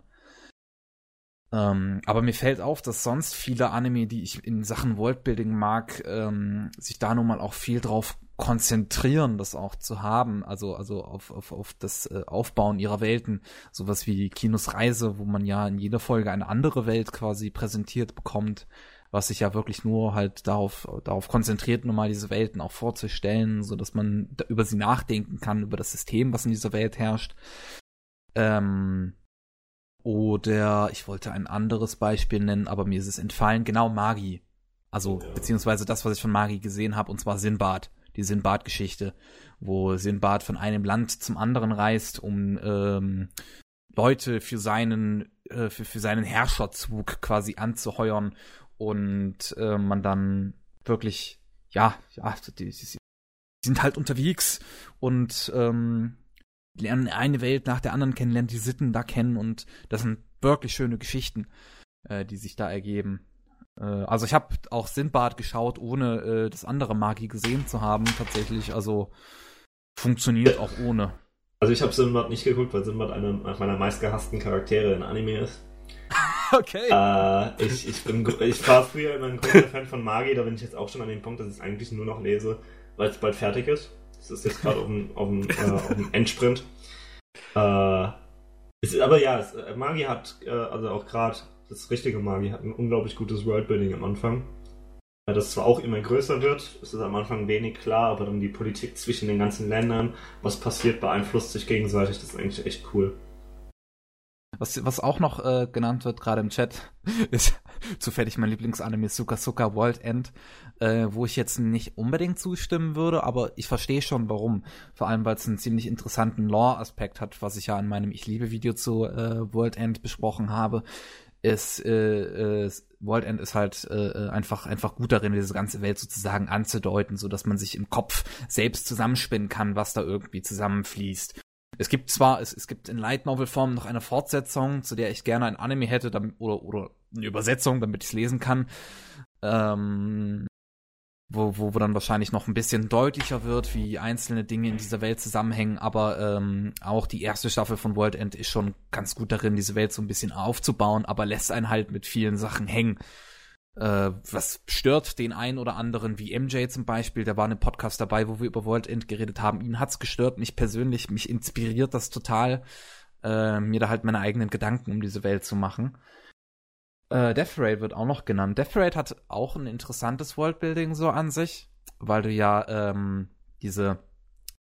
S1: Ähm, aber mir fällt auf, dass sonst viele Anime, die ich in Sachen Worldbuilding mag, ähm, sich da nun mal auch viel drauf konzentrieren, das auch zu haben, also also auf, auf, auf das äh, Aufbauen ihrer Welten, sowas wie Kinos Reise, wo man ja in jeder Folge eine andere Welt quasi präsentiert bekommt, was sich ja wirklich nur halt darauf darauf konzentriert, nun mal diese Welten auch vorzustellen, so dass man über sie nachdenken kann, über das System, was in dieser Welt herrscht. Ähm, oder ich wollte ein anderes Beispiel nennen, aber mir ist es entfallen. Genau, Magi. Also, ja. beziehungsweise das, was ich von Magi gesehen habe, und zwar Sinbad. Die Sinbad-Geschichte, wo Sinbad von einem Land zum anderen reist, um ähm, Leute für seinen, äh, für, für seinen Herrscherzug quasi anzuheuern und äh, man dann wirklich, ja, ja, die, die, die sind halt unterwegs und ähm, lernen eine Welt nach der anderen kennen, lernen die Sitten da kennen und das sind wirklich schöne Geschichten, äh, die sich da ergeben. Äh, also ich habe auch Sindbad geschaut, ohne äh, das andere Magi gesehen zu haben, tatsächlich. Also funktioniert auch ohne.
S2: Also ich habe Sinbad nicht geguckt, weil Sinbad einer meiner meistgehassten Charaktere in Anime ist.
S1: okay.
S2: Äh, ich, ich, bin, ich war früher immer ein großer Fan von Magi, da bin ich jetzt auch schon an dem Punkt, dass ich es eigentlich nur noch lese, weil es bald fertig ist. Das ist jetzt gerade auf auf, äh, auf dem Endsprint. Äh, ist, aber ja, es, äh, Magi hat, äh, also auch gerade das richtige Magi hat ein unglaublich gutes Worldbuilding am Anfang. Das zwar auch immer größer wird, es ist am Anfang wenig klar, aber dann die Politik zwischen den ganzen Ländern, was passiert, beeinflusst sich gegenseitig, das ist eigentlich echt cool.
S1: Was, was auch noch äh, genannt wird, gerade im Chat, ist zufällig mein Lieblingsanime Suka Suka World End, äh, wo ich jetzt nicht unbedingt zustimmen würde, aber ich verstehe schon warum. Vor allem, weil es einen ziemlich interessanten Lore-Aspekt hat, was ich ja in meinem Ich liebe Video zu äh, World End besprochen habe. Ist, äh, äh, World End ist halt äh, äh, einfach einfach gut darin, diese ganze Welt sozusagen anzudeuten, so dass man sich im Kopf selbst zusammenspinnen kann, was da irgendwie zusammenfließt. Es gibt zwar, es, es gibt in Light Novel Form noch eine Fortsetzung, zu der ich gerne ein Anime hätte, damit, oder, oder eine Übersetzung, damit ich es lesen kann. Ähm, wo, wo, wo dann wahrscheinlich noch ein bisschen deutlicher wird, wie einzelne Dinge in dieser Welt zusammenhängen, aber ähm, auch die erste Staffel von World End ist schon ganz gut darin, diese Welt so ein bisschen aufzubauen, aber lässt einen halt mit vielen Sachen hängen. Äh, was stört den einen oder anderen, wie MJ zum Beispiel, der war in einem Podcast dabei, wo wir über World End geredet haben. Ihn hat's gestört, mich persönlich, mich inspiriert das total, äh, mir da halt meine eigenen Gedanken um diese Welt zu machen. Äh, Death Raid wird auch noch genannt. Death Raid hat auch ein interessantes Worldbuilding so an sich, weil du ja ähm, diese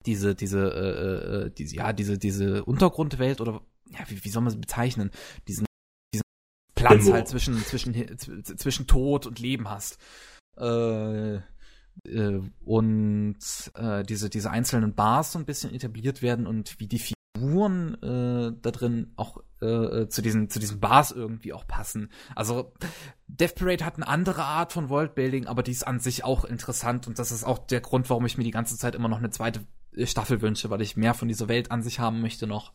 S1: diese diese äh, äh, diese ja diese diese Untergrundwelt oder ja wie, wie soll man sie bezeichnen diesen Platz halt zwischen, zwischen, zwischen Tod und Leben hast. Äh, äh, und äh, diese, diese einzelnen Bars so ein bisschen etabliert werden und wie die Figuren äh, da drin auch äh, äh, zu diesen zu diesen Bars irgendwie auch passen. Also Death Parade hat eine andere Art von Worldbuilding, aber die ist an sich auch interessant und das ist auch der Grund, warum ich mir die ganze Zeit immer noch eine zweite Staffel wünsche, weil ich mehr von dieser Welt an sich haben möchte noch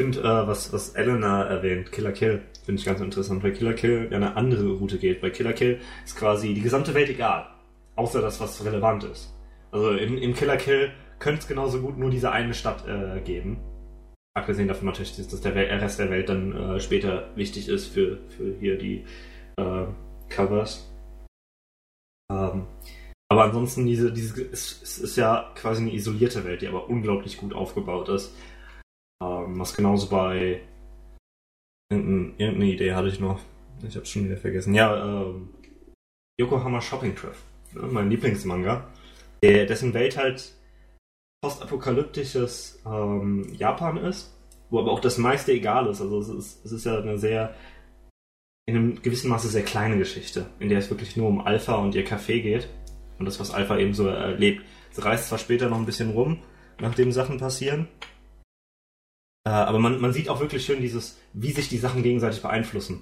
S2: finde, äh, was, was Elena erwähnt, Killer Kill, finde ich ganz interessant, weil Killer Kill ja eine andere Route geht. Bei Killer Kill ist quasi die gesamte Welt egal, außer das, was relevant ist. Also in, in Killer Kill könnte es genauso gut nur diese eine Stadt äh, geben. Abgesehen davon natürlich, dass der Rest der Welt dann äh, später wichtig ist für, für hier die äh, Covers. Ähm, aber ansonsten, diese, diese, es, es ist ja quasi eine isolierte Welt, die aber unglaublich gut aufgebaut ist. Ähm, was genauso bei irgendeine, irgendeine Idee hatte ich noch. Ich hab's schon wieder vergessen. Ja, ähm, Yokohama Shopping Trip. Ne, mein Lieblingsmanga. Der, dessen Welt halt postapokalyptisches ähm, Japan ist, wo aber auch das meiste egal ist. Also es ist, es ist ja eine sehr, in einem gewissen Maße sehr kleine Geschichte, in der es wirklich nur um Alpha und ihr Café geht und das, was Alpha eben so erlebt. Sie reist zwar später noch ein bisschen rum, nachdem Sachen passieren, äh, aber man, man sieht auch wirklich schön dieses, wie sich die Sachen gegenseitig beeinflussen.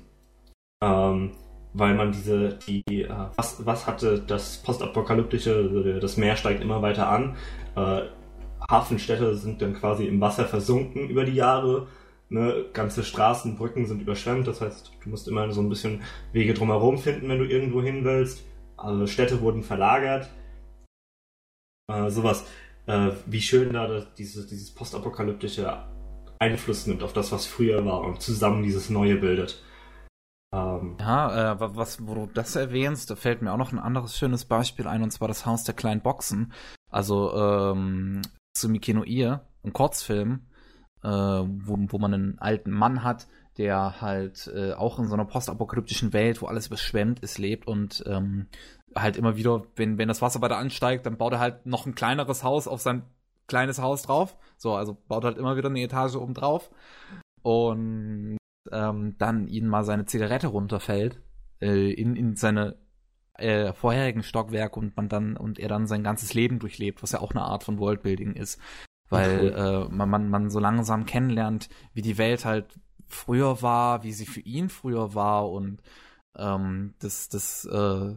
S2: Ähm, weil man diese, die, äh, was, was hatte das postapokalyptische, das Meer steigt immer weiter an, äh, Hafenstädte sind dann quasi im Wasser versunken über die Jahre, ne? ganze Straßen, Brücken sind überschwemmt, das heißt, du musst immer so ein bisschen Wege drumherum finden, wenn du irgendwo hin willst. Also Städte wurden verlagert, äh, sowas. Äh, wie schön da das, dieses, dieses postapokalyptische Einfluss nimmt auf das, was früher war und zusammen dieses Neue bildet.
S1: Ähm, ja, äh, was, wo du das erwähnst, da fällt mir auch noch ein anderes schönes Beispiel ein, und zwar das Haus der kleinen Boxen. Also ähm, Sumiki no Ie, ein Kurzfilm, äh, wo, wo man einen alten Mann hat, der halt äh, auch in so einer postapokalyptischen Welt, wo alles überschwemmt ist, lebt und ähm, halt immer wieder, wenn, wenn das Wasser weiter ansteigt, dann baut er halt noch ein kleineres Haus auf sein kleines Haus drauf. So, also baut halt immer wieder eine Etage oben drauf. Und ähm, dann ihnen mal seine Zigarette runterfällt äh, in, in seine äh, vorherigen Stockwerke und man dann und er dann sein ganzes Leben durchlebt, was ja auch eine Art von Worldbuilding ist. Weil äh, man, man, man so langsam kennenlernt, wie die Welt halt früher war, wie sie für ihn früher war und ähm, das, das, äh,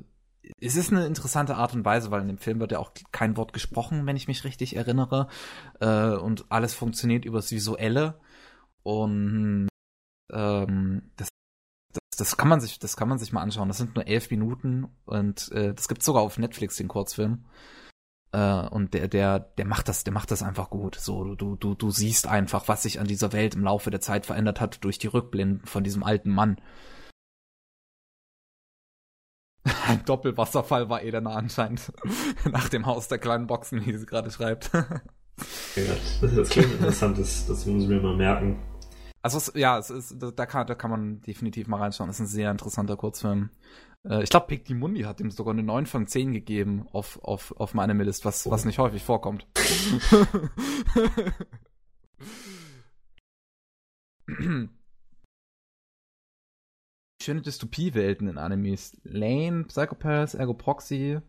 S1: es ist eine interessante Art und Weise, weil in dem Film wird ja auch kein Wort gesprochen, wenn ich mich richtig erinnere. Äh, und alles funktioniert übers Visuelle. Und ähm, das, das, das kann man sich, das kann man sich mal anschauen. Das sind nur elf Minuten und äh, das gibt's sogar auf Netflix, den Kurzfilm. Äh, und der, der, der macht das, der macht das einfach gut. So, du, du, du siehst einfach, was sich an dieser Welt im Laufe der Zeit verändert hat durch die Rückblenden von diesem alten Mann. Ein Doppelwasserfall war eh dann anscheinend nach dem Haus der kleinen Boxen, wie sie gerade schreibt.
S2: ja, das klingt interessant, das, das muss ich mir mal merken.
S1: Also es, ja, es ist, da kann, da kann man definitiv mal reinschauen. Das ist ein sehr interessanter Kurzfilm. Äh, ich glaube, Pick die Mundi hat ihm sogar eine 9 von 10 gegeben auf, auf, auf meine List, was, oh. was nicht häufig vorkommt. Schöne Dystopiewelten in Animes. Lane, Psychopath, Ergo Proxy.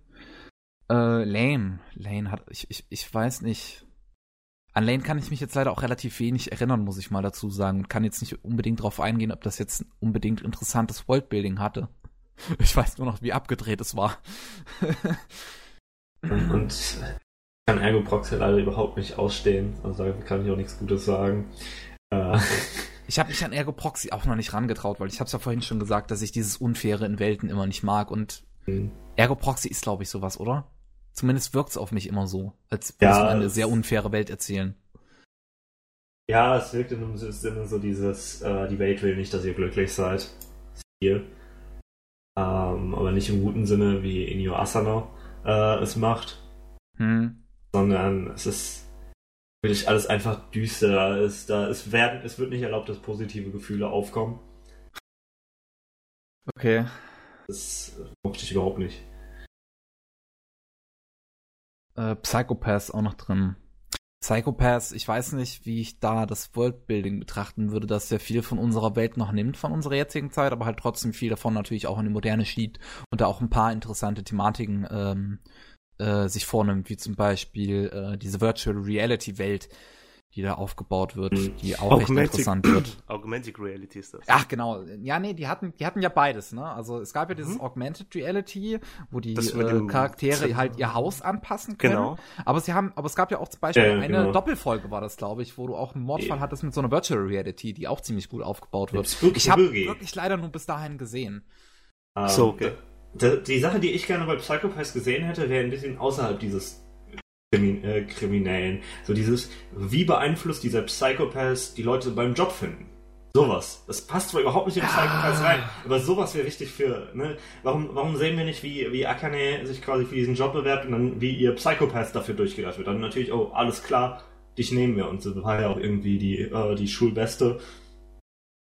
S1: Äh, Lane. Lane hat, ich, ich, ich weiß nicht. An Lane kann ich mich jetzt leider auch relativ wenig erinnern, muss ich mal dazu sagen. Kann jetzt nicht unbedingt darauf eingehen, ob das jetzt unbedingt interessantes Worldbuilding hatte. Ich weiß nur noch, wie abgedreht es war.
S2: und ich kann Ergo Proxy leider überhaupt nicht ausstehen. Also da kann ich auch nichts Gutes sagen. Äh.
S1: Ich habe mich an Ergo Proxy auch noch nicht rangetraut, weil ich habe es ja vorhin schon gesagt, dass ich dieses Unfaire in Welten immer nicht mag. Und. Ergo Proxy ist, glaube ich, sowas, oder? Zumindest wirkt es auf mich immer so, als würde ja, eine sehr unfaire Welt erzählen.
S2: Ja, es wirkt in einem Sinne so dieses, äh, die Welt will nicht, dass ihr glücklich seid. Hier. Ähm, aber nicht im guten Sinne, wie Inyo Asano äh, es macht. Hm. Sondern es ist wirklich alles einfach düster. Es, da, es, werden, es wird nicht erlaubt, dass positive Gefühle aufkommen.
S1: Okay.
S2: Das mochte ich überhaupt nicht
S1: äh, Psychopaths auch noch drin. Psychopaths, ich weiß nicht, wie ich da das Worldbuilding betrachten würde, das sehr viel von unserer Welt noch nimmt, von unserer jetzigen Zeit, aber halt trotzdem viel davon natürlich auch in die Moderne schiebt und da auch ein paar interessante Thematiken ähm, äh, sich vornimmt, wie zum Beispiel äh, diese Virtual Reality Welt, die da aufgebaut wird, mhm. die auch Augmentic, echt interessant wird.
S3: Augmented Reality ist das.
S1: Ach, genau. Ja, nee, die hatten, die hatten ja beides, ne? Also es gab ja dieses mhm. Augmented Reality, wo die äh, Charaktere halt ihr Haus anpassen können. Genau. Aber sie haben, aber es gab ja auch zum Beispiel äh, eine genau. Doppelfolge war das, glaube ich, wo du auch einen Mordfall e hattest mit so einer Virtual Reality, die auch ziemlich gut aufgebaut wird. Ich habe wirklich leider nur bis dahin gesehen.
S2: Um, so, okay. Die, die Sache, die ich gerne bei Psychopaths gesehen hätte, wäre ein bisschen außerhalb dieses Krimin äh, Kriminellen. So dieses, wie beeinflusst dieser Psychopath die Leute beim Job finden? Sowas. Das passt zwar überhaupt nicht in den Psychopath rein, aber sowas wäre wichtig für, ne? Warum, warum sehen wir nicht, wie, wie Akane sich quasi für diesen Job bewerbt und dann wie ihr Psychopath dafür durchgedacht wird? Dann natürlich, oh, alles klar, dich nehmen wir. Und so war ja auch irgendwie die, äh, die Schulbeste.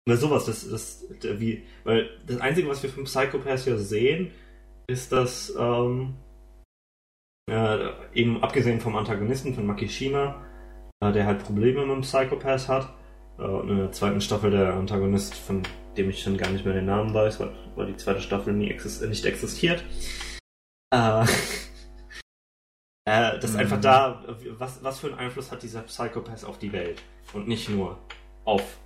S2: Oder sowas, das, das, wie, weil das Einzige, was wir vom Psychopath ja sehen, ist, dass, ähm, äh, eben abgesehen vom Antagonisten, von Makishima, äh, der halt Probleme mit dem Psychopath hat, äh, und in der zweiten Staffel der Antagonist, von dem ich schon gar nicht mehr den Namen weiß, weil, weil die zweite Staffel nie exist nicht existiert. Äh, äh, das ist einfach da, was, was für einen Einfluss hat dieser Psychopath auf die Welt und nicht nur auf,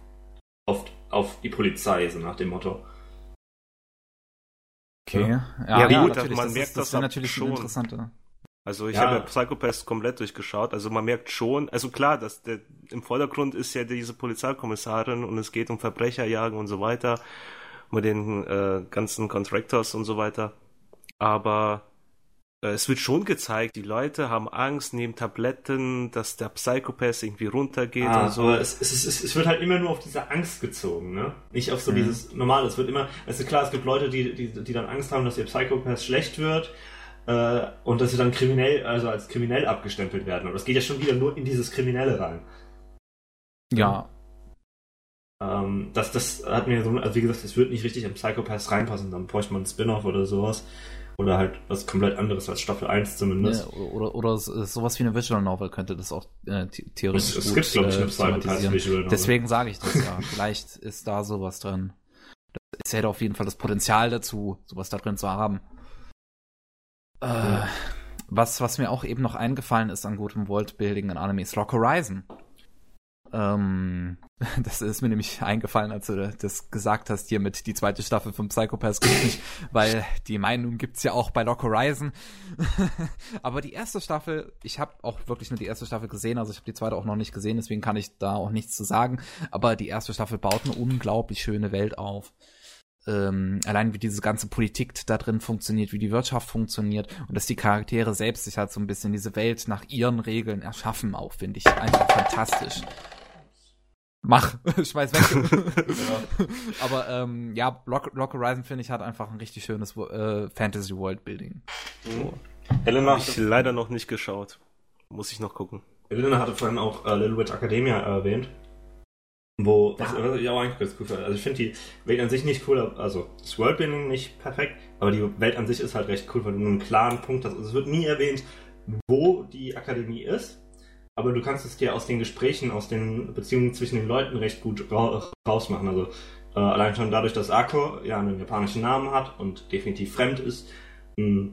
S2: auf, auf die Polizei, so nach dem Motto.
S1: Okay.
S3: Ja,
S1: Ja,
S3: ja, gut,
S1: natürlich,
S3: man
S1: das
S3: merkt
S1: ist, das
S3: das ab
S1: natürlich
S3: schon.
S1: interessanter.
S3: Also ich
S2: Ja.
S3: habe ja Psychopath komplett durchgeschaut. Also man merkt schon, also klar, dass der im Vordergrund ist ja diese Polizeikommissarin und es geht um Verbrecherjagen und so weiter, mit den äh, ganzen Contractors und so weiter. Aber es wird schon gezeigt, die Leute haben Angst, nehmen Tabletten, dass der Psychopath irgendwie runtergeht
S2: Ah,
S3: und so.
S2: aber es, es, es, es wird halt immer nur auf diese Angst gezogen, ne? Nicht auf so
S1: Mhm.
S2: dieses Normale. Es wird immer, es ist klar, es gibt Leute, die, die, die dann Angst haben, dass ihr Psychopath schlecht wird äh, und dass sie dann kriminell, also als kriminell abgestempelt werden. Aber das geht ja schon wieder nur in dieses Kriminelle rein.
S1: Ja,
S2: Ähm, das, das hat mir so, also wie gesagt, es wird nicht richtig im Psychopath reinpassen, dann bräuchte man einen Spin-off oder sowas. Oder halt was komplett anderes als Staffel 1 zumindest.
S1: Ja, oder, oder so- sowas wie eine Visual Novel könnte das auch äh, the- theoretisch
S2: Es, es gibt, glaube ich,
S1: äh,
S2: eine
S1: thematisieren.
S2: Visual Novel.
S1: Deswegen sage ich das ja. Vielleicht ist da sowas drin. Es hätte auf jeden Fall das Potenzial dazu, sowas da drin zu haben. Äh, was, was mir auch eben noch eingefallen ist an gutem Worldbuilding in Animes, Rock Horizon. Ähm, das ist mir nämlich eingefallen, als du das gesagt hast, hier mit die zweite Staffel von Psychopaths gibt's nicht, weil die Meinung gibt's ja auch bei Lock Horizon. Aber die erste Staffel, ich habe auch wirklich nur die erste Staffel gesehen, also ich habe die zweite auch noch nicht gesehen, deswegen kann ich da auch nichts zu sagen. Aber die erste Staffel baut eine unglaublich schöne Welt auf. Ähm, allein wie diese ganze Politik da drin funktioniert, wie die Wirtschaft funktioniert und dass die Charaktere selbst sich halt so ein bisschen diese Welt nach ihren Regeln erschaffen, auch finde ich einfach fantastisch. Mach, schmeiß weg. Aber ähm, ja, Lock, Lock Horizon finde ich hat einfach ein richtig schönes äh, Fantasy World Building. So.
S2: Helena,
S3: Habe ich leider noch nicht geschaut. Muss ich noch gucken.
S2: Helena hatte vorhin auch äh, Little Witch Academia erwähnt. Wo, was, was ich auch eigentlich ganz cool finde. Also ich finde die Welt an sich nicht cool, also das Worldbuilding nicht perfekt, aber die Welt an sich ist halt recht cool, weil du nur einen klaren Punkt hast. Also es wird nie erwähnt, wo die Akademie ist, aber du kannst es dir aus den Gesprächen, aus den Beziehungen zwischen den Leuten recht gut ra rausmachen. Also äh, allein schon dadurch, dass Ako ja einen japanischen Namen hat und definitiv fremd ist, mh,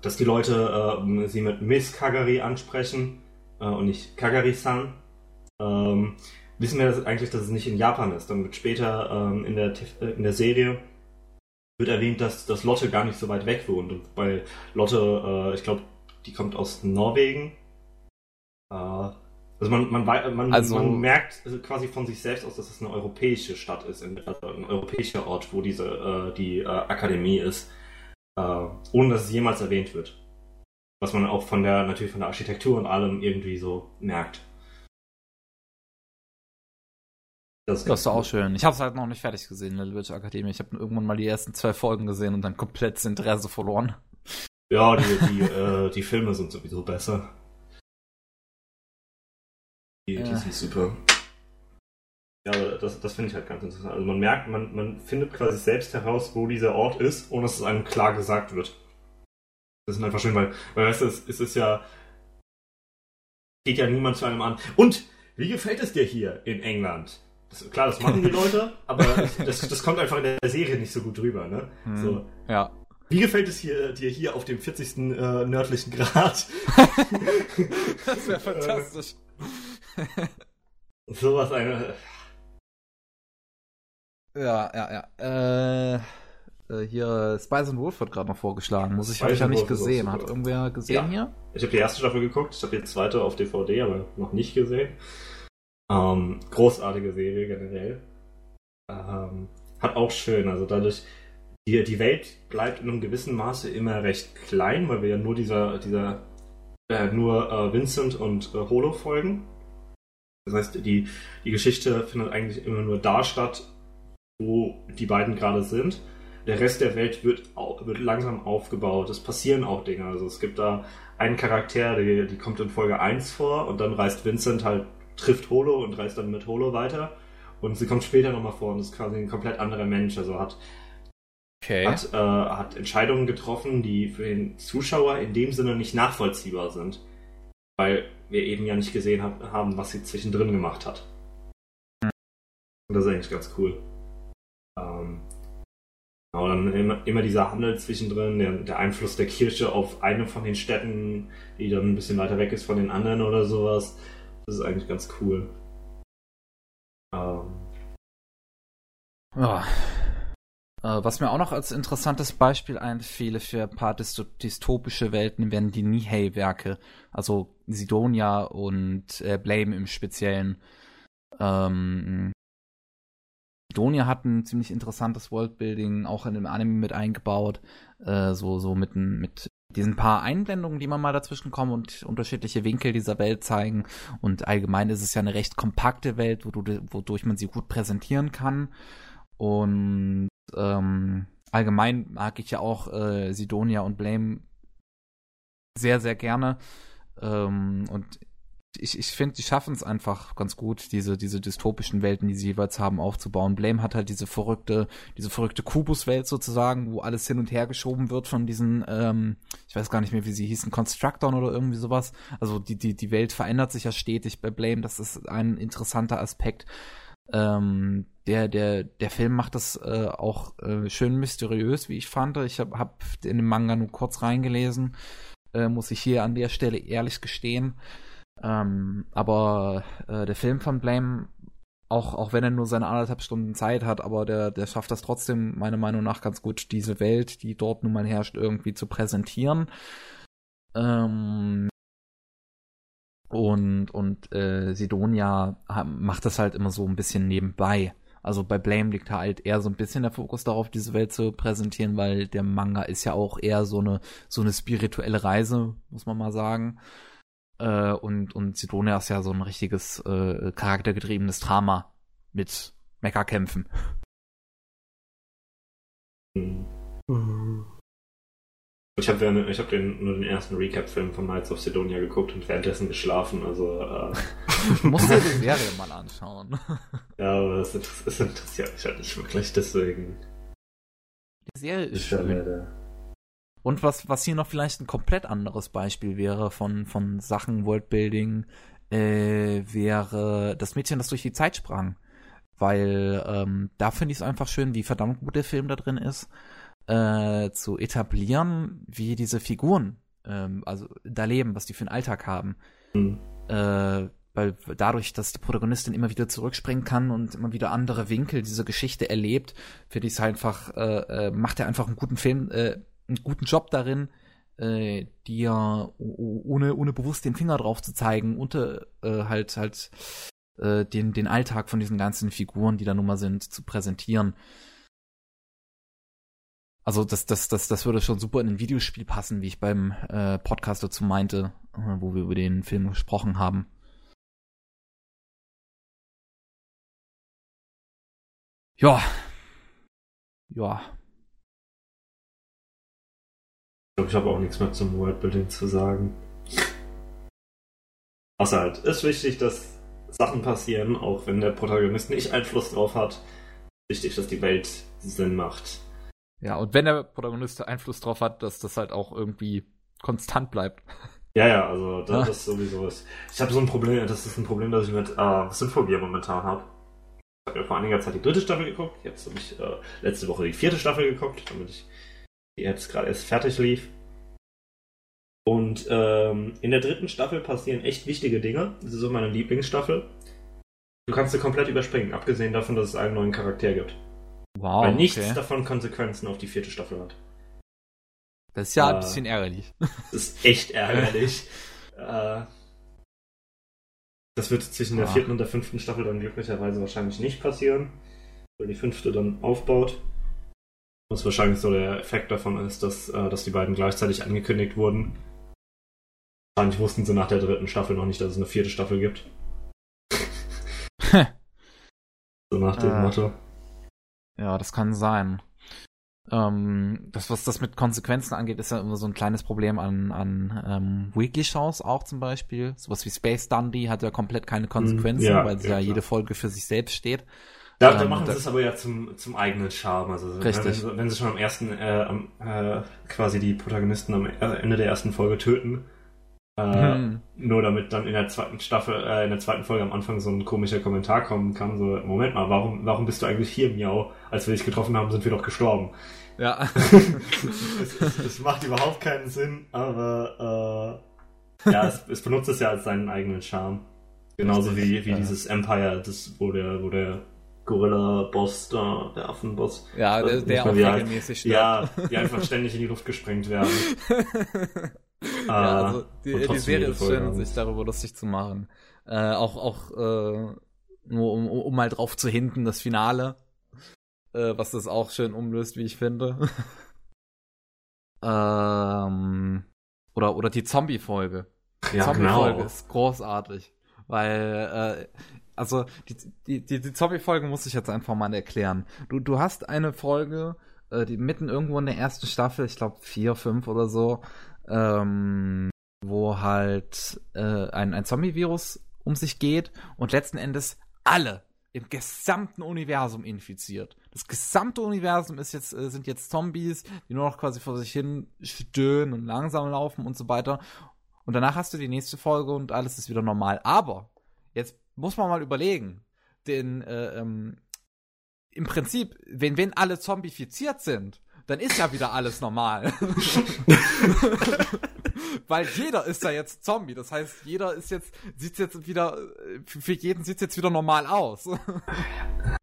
S2: dass die Leute äh, sie mit Miss Kagari ansprechen äh, und nicht Kagari-san. Ähm, wissen wir das eigentlich, dass es nicht in Japan ist. Dann wird später ähm, in, der, äh, in der Serie wird erwähnt, dass, dass Lotte gar nicht so weit weg wohnt. Und bei Lotte, äh, ich glaube, die kommt aus Norwegen. Äh, also man, man, man,
S1: Also-
S2: man merkt also quasi von sich selbst aus, dass es eine europäische Stadt ist, also ein europäischer Ort, wo diese äh, die äh, Akademie ist, äh, ohne dass es jemals erwähnt wird. Was man auch von der natürlich von der Architektur und allem irgendwie so merkt. Das
S1: Das ist doch auch schön. Ich habe es halt noch nicht fertig gesehen, Little Witch Academy. Ich habe irgendwann mal die ersten zwei Folgen gesehen und dann komplett das Interesse verloren.
S2: Ja, die, die, äh, die Filme sind sowieso besser. Die, die
S1: Ja.
S2: sind super. Ja, aber das, das finde ich halt ganz interessant. Also man merkt, man, man findet quasi selbst heraus, wo dieser Ort ist, ohne dass es einem klar gesagt wird. Das ist einfach schön, weil, weil weißt du, es, es ist ja. Geht ja niemand zu einem an. Und wie gefällt es dir hier in England? Das, klar, das machen die Leute, aber das, das kommt einfach in der Serie nicht so gut drüber, ne?
S1: Hm.
S2: So.
S1: Ja.
S2: Wie gefällt es hier, dir hier auf dem 40. Äh, nördlichen Grad?
S1: Das wäre fantastisch.
S2: Sowas eine.
S1: ja, ja, ja. Äh, äh, hier, Spice and Wolf wird gerade noch vorgeschlagen. Muss ich, habe ich ja nicht gesehen. Hat irgendwer gesehen
S2: Ja.
S1: hier?
S2: Ich habe die erste Staffel geguckt, ich habe die zweite auf DVD, aber noch nicht gesehen. Ähm, großartige Serie generell. Ähm, hat auch schön, also dadurch, die, die Welt bleibt in einem gewissen Maße immer recht klein, weil wir ja nur dieser, dieser, äh, nur äh, Vincent und äh, Holo folgen. Das heißt, die, die Geschichte findet eigentlich immer nur da statt, wo die beiden gerade sind. Der Rest der Welt wird, wird langsam aufgebaut. Es passieren auch Dinge. Also es gibt da einen Charakter, die, die kommt in Folge 1 vor und dann reist Vincent halt, trifft Holo und reist dann mit Holo weiter. Und sie kommt später nochmal vor und ist quasi ein komplett anderer Mensch. Also hat, okay. hat, äh, hat Entscheidungen getroffen, die für den Zuschauer in dem Sinne nicht nachvollziehbar sind. Weil wir eben ja nicht gesehen hab, haben, was sie zwischendrin gemacht hat. Und das ist eigentlich ganz cool. Ähm, genau, dann immer, immer dieser Handel zwischendrin, der, der, Einfluss der Kirche auf eine von den Städten, die dann ein bisschen weiter weg ist von den anderen oder sowas. Das ist eigentlich ganz cool. Ähm.
S1: Ja. Äh, was mir auch noch als interessantes Beispiel einfiele für ein paar dystopische Welten wären die Nihei-Werke, also Sidonia und äh, Blame im Speziellen. Ähm, Sidonia hat ein ziemlich interessantes Worldbuilding, auch in dem Anime mit eingebaut, äh, so, so mit, mit diesen paar Einblendungen, die man mal dazwischen kommen und unterschiedliche Winkel dieser Welt zeigen. Und allgemein ist es ja eine recht kompakte Welt, wodurch man sie gut präsentieren kann. Und ähm, allgemein mag ich ja auch äh, Sidonia und Blame sehr, sehr gerne. Ähm, und ich, ich finde, die schaffen es einfach ganz gut, diese, diese dystopischen Welten, die sie jeweils haben, aufzubauen. Blame hat halt diese verrückte, diese verrückte Kubus-Welt sozusagen, wo alles hin und her geschoben wird von diesen, ähm, ich weiß gar nicht mehr, wie sie hießen, Constructoren oder irgendwie sowas. Also die, die, die Welt verändert sich ja stetig bei Blame, das ist ein interessanter Aspekt. Ähm, der, der, der Film macht das äh, auch äh, schön mysteriös, wie ich fand. Ich habe hab in den Manga nur kurz reingelesen, äh, muss ich hier an der Stelle ehrlich gestehen. Ähm, aber äh, der Film von Blame, auch, auch wenn er nur seine anderthalb Stunden Zeit hat, aber der, der schafft das trotzdem, meiner Meinung nach, ganz gut, diese Welt, die dort nun mal herrscht, irgendwie zu präsentieren. Ähm, und und äh, Sidonia macht das halt immer so ein bisschen nebenbei. Also bei Blame liegt halt eher so ein bisschen der Fokus darauf, diese Welt zu präsentieren, weil der Manga ist ja auch eher so eine so eine spirituelle Reise, muss man mal sagen. Äh, und und Sidonia ist ja so ein richtiges äh, charaktergetriebenes Drama mit Mecha-Kämpfen.
S2: Mhm. Ich habe hab den, nur den ersten Recap-Film von Knights of Sidonia geguckt und währenddessen geschlafen, also. Äh,
S1: Musst dir die Serie mal anschauen.
S2: ja, aber es, es interessiert mich halt nicht wirklich, deswegen.
S1: Die Serie ist schön. Und was, was hier noch vielleicht ein komplett anderes Beispiel wäre von, von Sachen Worldbuilding, äh, wäre das Mädchen, das durch die Zeit sprang. Weil ähm, da finde ich es einfach schön, wie verdammt gut der Film da drin ist äh, zu etablieren, wie diese Figuren ähm, also da leben, was die für einen Alltag haben. Mhm. Äh, weil dadurch, dass die Protagonistin immer wieder zurückspringen kann und immer wieder andere Winkel dieser Geschichte erlebt, finde ich es einfach, äh, äh, macht er einfach einen guten Film, äh, einen guten Job darin, äh, dir ohne, ohne bewusst den Finger drauf zu zeigen, unter äh, halt halt äh, den, den Alltag von diesen ganzen Figuren, die da nun mal sind, zu präsentieren. Also das, das, das, das würde schon super in ein Videospiel passen, wie ich beim äh, Podcast dazu meinte, äh, wo wir über den Film gesprochen haben. Ja. Ja.
S2: Ich glaube, ich habe auch nichts mehr zum Worldbuilding zu sagen. Außer halt, ist wichtig, dass Sachen passieren, auch wenn der Protagonist nicht Einfluss drauf hat. Wichtig, dass die Welt Sinn macht.
S1: Ja, und wenn der Protagonist Einfluss drauf hat, dass das halt auch irgendwie konstant bleibt.
S2: Ja, ja, also das, ja. ist sowieso was. Ich habe so ein Problem, das ist ein Problem, das ich mit äh, Symphogia momentan habe. Ich habe ja vor einiger Zeit die dritte Staffel geguckt, jetzt habe ich äh, letzte Woche die vierte Staffel geguckt, damit ich die jetzt gerade erst fertig lief. Und ähm, in der dritten Staffel passieren echt wichtige Dinge. Das ist so meine Lieblingsstaffel. Du kannst sie komplett überspringen, abgesehen davon, dass es einen neuen Charakter gibt. Wow. Weil nichts okay. davon Konsequenzen auf die vierte Staffel hat.
S1: Das ist ja äh, ein bisschen ärgerlich.
S2: Das ist echt ärgerlich. äh, das wird zwischen der ah. vierten und der fünften Staffel dann glücklicherweise wahrscheinlich nicht passieren, weil die fünfte dann aufbaut. Was wahrscheinlich so der Effekt davon ist, dass, äh, dass die beiden gleichzeitig angekündigt wurden. Wahrscheinlich wussten sie nach der dritten Staffel noch nicht, dass es eine vierte Staffel gibt. so nach dem
S1: Ah.
S2: Motto.
S1: Ja, das kann sein. Ähm, das, was das mit Konsequenzen angeht, ist ja immer so ein kleines Problem an, an ähm, Weekly-Shows auch zum Beispiel. Sowas wie Space Dundee hat ja komplett keine Konsequenzen,
S2: ja,
S1: weil
S2: ja,
S1: ja, jede Folge für sich selbst steht.
S2: Da, da
S1: Ähm,
S2: machen
S1: da-
S2: sie es aber ja zum, zum eigenen Charme. Also wenn-
S1: Richtig.
S2: Wenn, sie- wenn sie schon am ersten, äh, am, äh, quasi die Protagonisten am äh, Ende der ersten Folge töten, äh,
S1: Hm.
S2: nur damit dann in der zweiten Staffel, äh, in der zweiten Folge am Anfang so ein komischer Kommentar kommen kann, so, Moment mal, warum, warum bist du eigentlich hier, Miau? Als wir dich getroffen haben, sind wir doch gestorben.
S1: Ja.
S2: es, es, es macht überhaupt keinen Sinn, aber äh, ja, es, es benutzt es ja als seinen eigenen Charme. Genauso wie, wie
S1: ja.
S2: dieses Empire, das, wo der, wo der Gorilla-Boss da, der Affenboss.
S1: Ja, der,
S2: Weiß
S1: der auch regelmäßig stirbt.
S2: Ja, die einfach ständig in die Luft gesprengt werden.
S1: ja, also die,
S2: und
S1: die
S2: trotzdem
S1: Serie ist schön, sich darüber lustig zu machen. Äh, auch auch äh, nur um, um mal drauf zu hinten, das Finale, äh, was das auch schön umlöst, wie ich finde. ähm, oder, oder die Zombie-Folge. Die
S2: Ja,
S1: Zombie-Folge
S2: genau.
S1: ist großartig. Weil, äh, also, die, die, die, die Zombie-Folge muss ich jetzt einfach mal erklären. Du, du hast eine Folge, äh, die mitten irgendwo in der ersten Staffel, ich glaube vier, fünf oder so, ähm, wo halt äh, ein, ein Zombie-Virus um sich geht und letzten Endes alle im gesamten Universum infiziert. Das gesamte Universum ist jetzt, äh, sind jetzt Zombies, die nur noch quasi vor sich hin stöhnen und langsam laufen und so weiter. Und danach hast du die nächste Folge und alles ist wieder normal. Aber jetzt muss man mal überlegen, denn äh, ähm, im Prinzip, wenn, wenn alle zombifiziert sind, dann ist ja wieder alles normal. Weil jeder ist ja jetzt Zombie. Das heißt, jeder ist jetzt, sieht jetzt wieder, für jeden sieht jetzt wieder normal aus.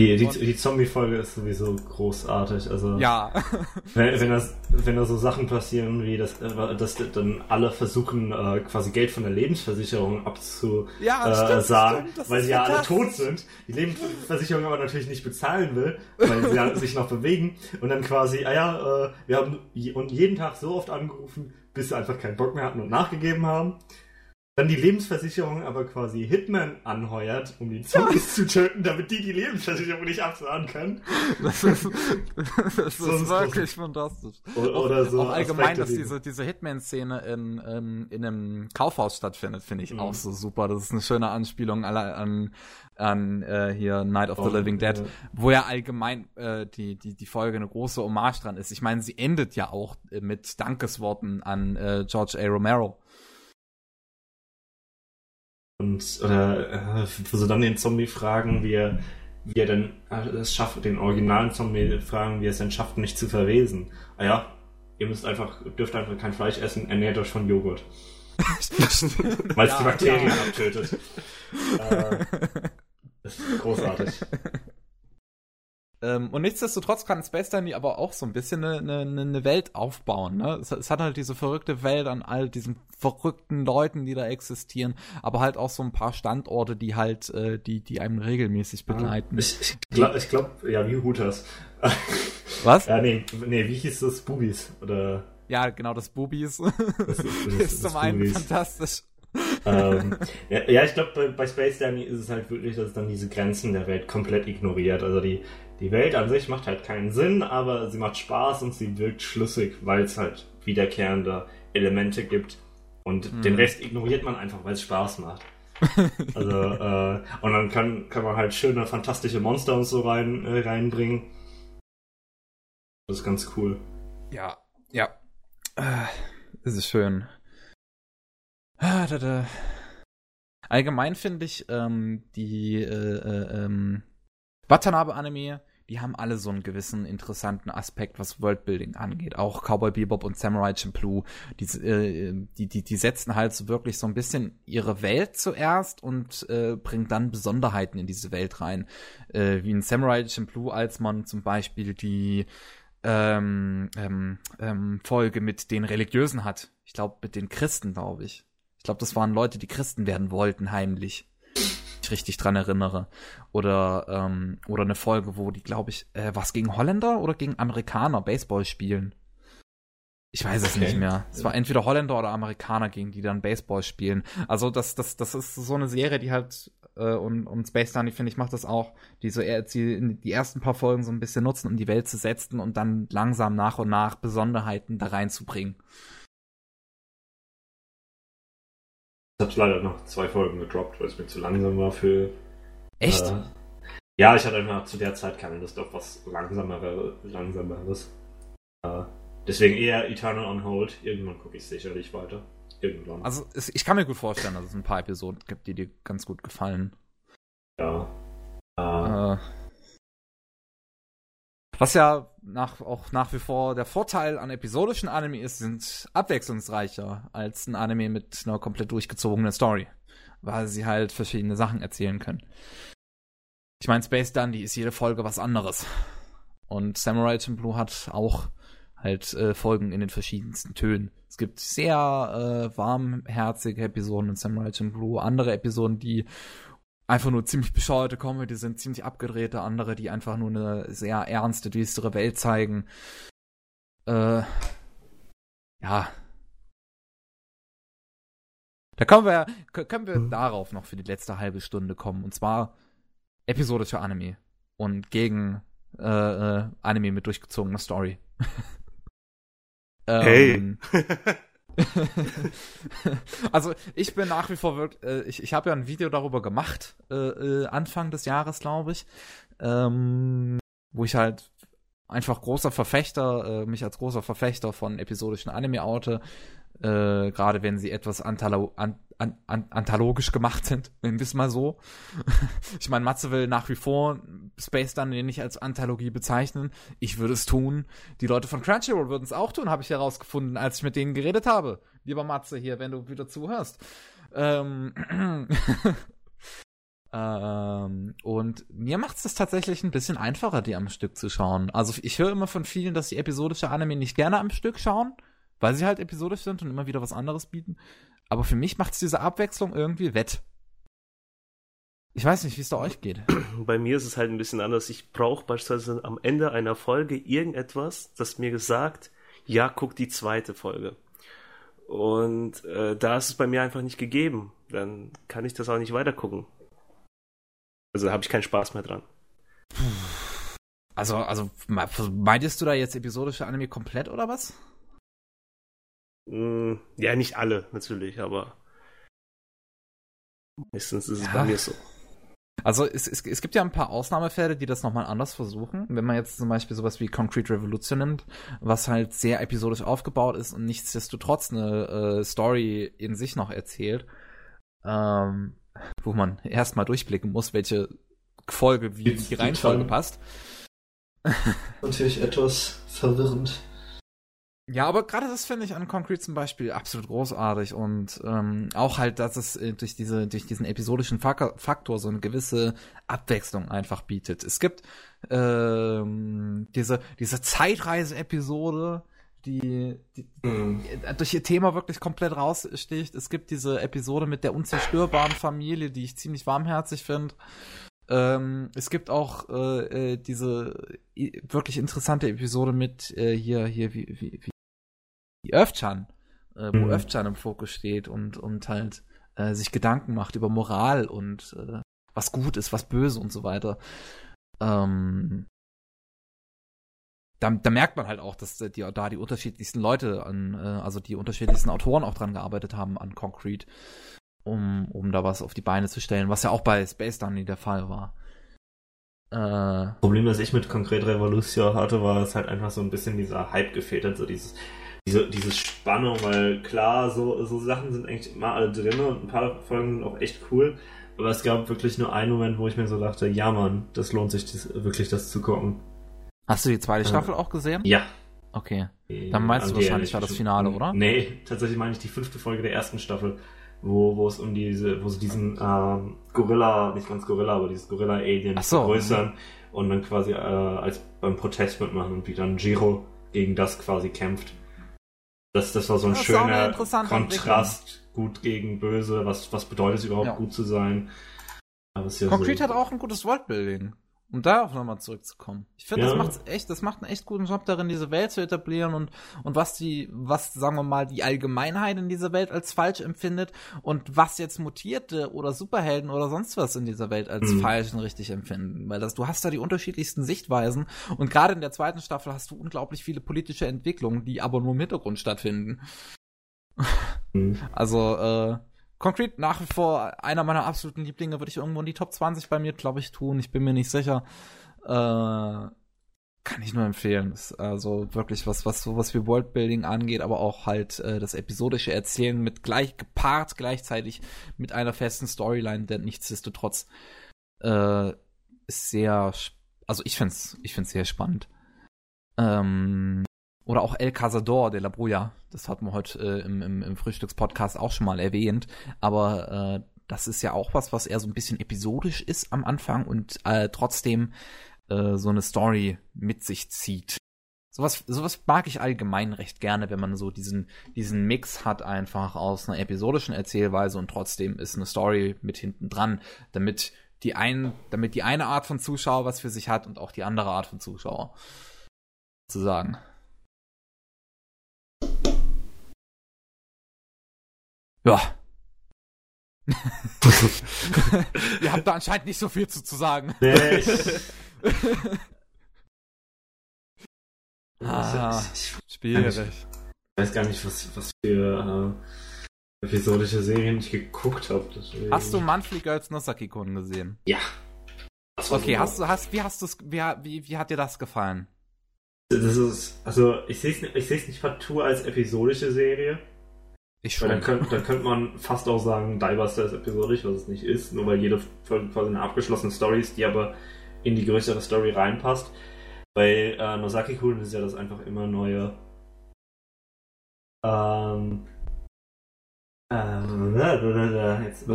S2: Die, die, die Zombie-Folge ist sowieso großartig. Also,
S1: ja.
S2: wenn, wenn, das, wenn da so Sachen passieren, wie das, äh, dass dann alle versuchen, äh, quasi Geld von der Lebensversicherung abzu,
S1: Ja,
S2: äh, sagen,
S1: stimmt,
S2: weil sie ja alle tot sind, die Lebensversicherung aber natürlich nicht bezahlen will, weil sie ja sich noch bewegen und dann quasi, ah ja, äh, wir haben jeden Tag so oft angerufen, bis sie einfach keinen Bock mehr hatten und nachgegeben haben. Dann die Lebensversicherung aber quasi Hitman anheuert, um die Zombies zu töten, damit die die Lebensversicherung nicht absagen können.
S1: Das ist, das ist wirklich fantastisch.
S2: Oder,
S1: Auch,
S2: oder so
S1: auch allgemein, dass diese, diese Hitman-Szene in, ähm, in einem Kaufhaus stattfindet, finde ich
S2: Mhm.
S1: auch so super. Das ist eine schöne Anspielung an, an äh, hier Night of the
S2: Oh,
S1: Living Dead,
S2: ja.
S1: wo ja allgemein äh, die, die, die Folge eine große Hommage dran ist. Ich meine, sie endet ja auch äh, mit Dankesworten an äh, George A. Romero.
S2: Und oder äh, wo sie dann den Zombie fragen, wie er, wie er denn äh, es schafft, den originalen Zombie fragen, wie er es denn schafft, nicht zu verwesen. Ah ja, ihr müsst einfach, dürft einfach kein Fleisch essen, ernährt euch von Joghurt. Weil es
S1: Ja,
S2: die Bakterien
S1: ja.
S2: abtötet. äh, das ist großartig.
S1: Ähm, und nichtsdestotrotz kann Space Dandy aber auch so ein bisschen eine, eine, eine Welt aufbauen. Ne? Es, es hat halt diese verrückte Welt an all diesen verrückten Leuten, die da existieren, aber halt auch so ein paar Standorte, die halt, äh, die, die einem regelmäßig begleiten.
S2: Ich, ich glaube, glaub, ja, wie Hooters.
S1: Was?
S2: ja, nee, nee, wie hieß das? Boobies? Oder
S1: Ja, genau, das Boobies
S2: das, das,
S1: ist zum einen
S2: Boobies.
S1: fantastisch.
S2: ähm, ja, ja, ich glaube, bei, bei Space Dandy ist es halt wirklich, dass es dann diese Grenzen der Welt komplett ignoriert. Also die, die Welt an sich macht halt keinen Sinn, aber sie macht Spaß und sie wirkt schlüssig, weil es halt wiederkehrende Elemente gibt. Und
S1: Mhm.
S2: den Rest ignoriert man einfach, weil es Spaß macht. Also, äh, und dann kann, kann man halt schöne, fantastische Monster und so rein, äh, reinbringen. Das ist ganz cool.
S1: Ja, ja. Äh, Das ist schön. Ah, da, da. Allgemein finde ich, ähm, die äh, äh, ähm, Watanabe-Anime, die haben alle so einen gewissen interessanten Aspekt, was Worldbuilding angeht. Auch Cowboy Bebop und Samurai Champloo, die, äh, die, die, die setzen halt so wirklich so ein bisschen ihre Welt zuerst und äh, bringen dann Besonderheiten in diese Welt rein. Äh, wie in Samurai Champloo, als man zum Beispiel die ähm, ähm, ähm, Folge mit den Religiösen hat. Ich glaube, mit den Christen, glaube ich. Ich glaube, das waren Leute, die Christen werden wollten, heimlich. Ich richtig dran erinnere. Oder, ähm, oder eine Folge, wo die, glaube ich, äh, was gegen Holländer oder gegen Amerikaner Baseball spielen. Ich weiß es
S2: Okay.
S1: nicht mehr. Es war entweder Holländer oder Amerikaner, gegen die dann Baseball spielen. Also das, das, das ist so eine Serie, die halt äh, und, und Space Dandy, finde ich, macht das auch, die so die, die ersten paar Folgen so ein bisschen nutzen, um die Welt zu setzen und dann langsam nach und nach Besonderheiten da reinzubringen.
S2: Ich habe leider noch zwei Folgen gedroppt, weil es mir zu langsam war für.
S1: Echt?
S2: Äh, ja, ich hatte einfach zu der Zeit keine Lust auf was langsameres. langsameres. Äh, deswegen eher Eternal on Hold. Irgendwann gucke ich sicherlich weiter. Irgendwann.
S1: Also es, ich kann mir gut vorstellen, dass es ein paar Episoden gibt, die dir ganz gut gefallen.
S2: Ja. Äh,
S1: Äh, was ja nach, auch nach wie vor der Vorteil an episodischen Anime ist, sind abwechslungsreicher als ein Anime mit einer komplett durchgezogenen Story. Weil sie halt verschiedene Sachen erzählen können. Ich meine, Space Dundee ist jede Folge was anderes. Und Samurai Champloo hat auch halt äh, Folgen in den verschiedensten Tönen. Es gibt sehr äh, warmherzige Episoden in Samurai Champloo, andere Episoden, die einfach nur ziemlich bescheuerte Comedy sind, ziemlich abgedrehte, andere, die einfach nur eine sehr ernste, düstere Welt zeigen. Äh, ja. Da können wir, können wir
S3: Mhm.
S1: darauf noch für die letzte halbe Stunde kommen. Und zwar episodische Anime. Und gegen äh, äh, Anime mit durchgezogener Story.
S3: Hey.
S1: Also ich bin nach wie vor wirklich, äh, ich, ich habe ja ein Video darüber gemacht, äh, äh, Anfang des Jahres, glaube ich, ähm, wo ich halt einfach großer Verfechter, äh, mich als großer Verfechter von episodischen Anime oute, äh, gerade wenn sie etwas antalo an, an, an, anthologisch gemacht sind, nennen wir es mal so. ich meine, Matze will nach wie vor Space Dungeon nicht als Anthologie bezeichnen. Ich würde es tun. Die Leute von Crunchyroll würden es auch tun, habe ich herausgefunden, als ich mit denen geredet habe. Lieber Matze hier, wenn du wieder zuhörst. Ähm, ähm, und mir macht es das tatsächlich ein bisschen einfacher, die am Stück zu schauen. Also ich höre immer von vielen, dass sie episodische Anime nicht gerne am Stück schauen, weil sie halt episodisch sind und immer wieder was anderes bieten. Aber für mich macht es diese Abwechslung irgendwie wett. Ich weiß nicht, wie es da euch geht.
S3: Bei mir ist es halt ein bisschen anders. Ich brauche beispielsweise am Ende einer Folge irgendetwas, das mir gesagt, ja, guck die zweite Folge. Und äh, da ist es bei mir einfach nicht gegeben. Dann kann ich das auch nicht weitergucken. Also da habe ich keinen Spaß mehr dran.
S1: Also, also me- meintest du da jetzt episodische Anime komplett oder was?
S3: Mm, ja, nicht alle natürlich, aber meistens ist es
S1: Ja.
S3: bei mir so.
S1: Also es, es, es gibt ja ein paar Ausnahmefälle, die das nochmal anders versuchen. Wenn man jetzt zum Beispiel sowas wie Concrete Revolution nimmt, was halt sehr episodisch aufgebaut ist und nichtsdestotrotz eine äh, Story in sich noch erzählt, ähm, wo man erstmal durchblicken muss, welche Folge wie die
S2: die
S1: Reihenfolge passt.
S2: Natürlich etwas verwirrend.
S1: Ja, aber gerade das finde ich an Concrete zum Beispiel absolut großartig und ähm, auch halt, dass es äh, durch diese durch diesen episodischen Fak Faktor so eine gewisse Abwechslung einfach bietet. Es gibt ähm, diese diese Zeitreise-Episode, die, die
S2: Mhm.
S1: durch ihr Thema wirklich komplett raussticht. Es gibt diese Episode mit der unzerstörbaren Familie, die ich ziemlich warmherzig finde. Ähm, es gibt auch äh, äh, diese wirklich interessante Episode mit äh, hier, hier, wie, wie, wie die Earth-chan, äh, wo
S2: Mhm.
S1: Earth-chan im Fokus steht und, und halt äh, sich Gedanken macht über Moral und äh, was gut ist, was böse und so weiter. Ähm, da, da merkt man halt auch, dass die, da die unterschiedlichsten Leute an, äh, also die unterschiedlichsten Autoren auch dran gearbeitet haben an Concrete, um, um da was auf die Beine zu stellen, was ja auch bei Space Dunny der Fall war. Äh,
S2: Problem, das ich mit Konkret Revolution hatte, war es halt einfach so ein bisschen dieser Hype gefehlt hat, so dieses, diese, diese Spannung, weil klar, so, so Sachen sind eigentlich immer alle drin und ein paar Folgen sind auch echt cool. Aber es gab wirklich nur einen Moment, wo ich mir so dachte, ja Mann, das lohnt sich das, wirklich, das zu gucken.
S1: hast du die zweite
S2: Ja.
S1: Staffel auch gesehen?
S2: Ja.
S1: Okay. Dann meinst du
S2: An die
S1: wahrscheinlich war das Finale, oder?
S2: Nee, tatsächlich meine ich die fünfte Folge der ersten Staffel, wo, wo es um diese, wo sie diesen ähm, Gorilla, nicht ganz Gorilla, aber dieses Gorilla-Alien
S1: so.
S2: vergrößern und dann quasi äh, als beim Protest mitmachen und wie dann Jiro gegen das quasi kämpft. Das, das war so ein
S1: Das
S2: schöner Kontrast, gut gegen böse, was, was bedeutet es überhaupt
S1: Ja.
S2: gut zu sein. Aber ist ja
S1: Concrete
S2: so,
S1: hat auch ein gutes Worldbuilding. Um darauf nochmal zurückzukommen. Ich finde,
S2: Ja.
S1: das macht's echt, das macht einen echt guten Job darin, diese Welt zu etablieren und, und was die, was, sagen wir mal, die Allgemeinheit in dieser Welt als falsch empfindet und was jetzt Mutierte oder Superhelden oder sonst was in dieser Welt als
S2: Mhm.
S1: falsch und richtig empfinden. Weil das, du hast da die unterschiedlichsten Sichtweisen und gerade in der zweiten Staffel hast du unglaublich viele politische Entwicklungen, die aber nur im Hintergrund stattfinden.
S2: Mhm.
S1: Also, äh, konkret nach wie vor einer meiner absoluten Lieblinge würde ich irgendwo in die Top 20 bei mir, glaube ich, tun. Ich bin mir nicht sicher. Äh, kann ich nur empfehlen. Ist also wirklich was, was sowas wie Worldbuilding angeht, aber auch halt äh, das episodische Erzählen mit gleich gepaart gleichzeitig mit einer festen Storyline, denn nichtsdestotrotz äh, ist sehr, also ich find's, ich find's sehr spannend. Ähm, oder auch El Cazador de la Bruja. Das hatten wir heute äh, im, im, im Frühstückspodcast auch schon mal erwähnt. Aber äh, das ist ja auch was, was eher so ein bisschen episodisch ist am Anfang und äh, trotzdem äh, so eine Story mit sich zieht. Sowas, sowas mag ich allgemein recht gerne, wenn man so diesen, diesen Mix hat einfach aus einer episodischen Erzählweise und trotzdem ist eine Story mit hinten dran, damit die ein, damit die eine Art von Zuschauer was für sich hat und auch die andere Art von Zuschauer. Zu sagen. Ja. Ihr habt da anscheinend nicht so viel zu, zu sagen.
S2: Nee, ich,
S1: Ah,
S2: ich, ich
S1: schwierig.
S2: weiß gar nicht, was, was für äh, episodische Serien ich geguckt habe.
S1: Hast du Monthly Girls Nosaki-Kun gesehen?
S2: Ja. Das war
S1: Okay,
S2: super.
S1: hast du, hast, wie hast du's, wie, wie, wie hat dir das gefallen?
S2: Das ist, also ich sehe es ich seh's nicht partout als episodische Serie.
S1: Ich
S2: Weil dann
S1: schon.
S2: könnte, dann könnte man fast auch sagen, Diebuster ist episodisch, was es nicht ist, nur weil jede Folge quasi eine abgeschlossene Story ist, die aber in die größere Story reinpasst. Bei äh, Nosaki Kun ist ja das einfach immer neue. Ähm. Äh, jetzt,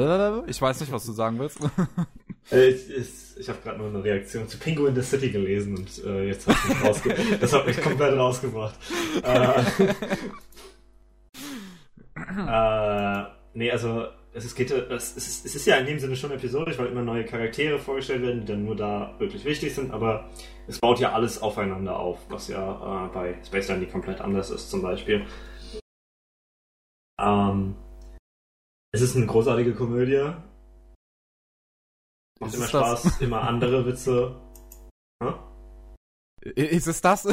S1: Ich weiß nicht, was du sagen willst.
S2: äh, ich ich, ich habe gerade nur eine Reaktion zu Pingu in the City gelesen und äh, jetzt hat mich rausge das hat mich komplett rausgebracht. Äh, äh, nee, also es ist, geht, es, ist, es ist ja in dem Sinne schon episodisch, weil immer neue Charaktere vorgestellt werden, die dann nur da wirklich wichtig sind, aber es baut ja alles aufeinander auf, was ja äh, bei Space Dandy komplett anders ist zum Beispiel. Ähm, es ist eine großartige Komödie. Macht immer? Spaß, immer andere Witze. Hä?
S1: Ist es das?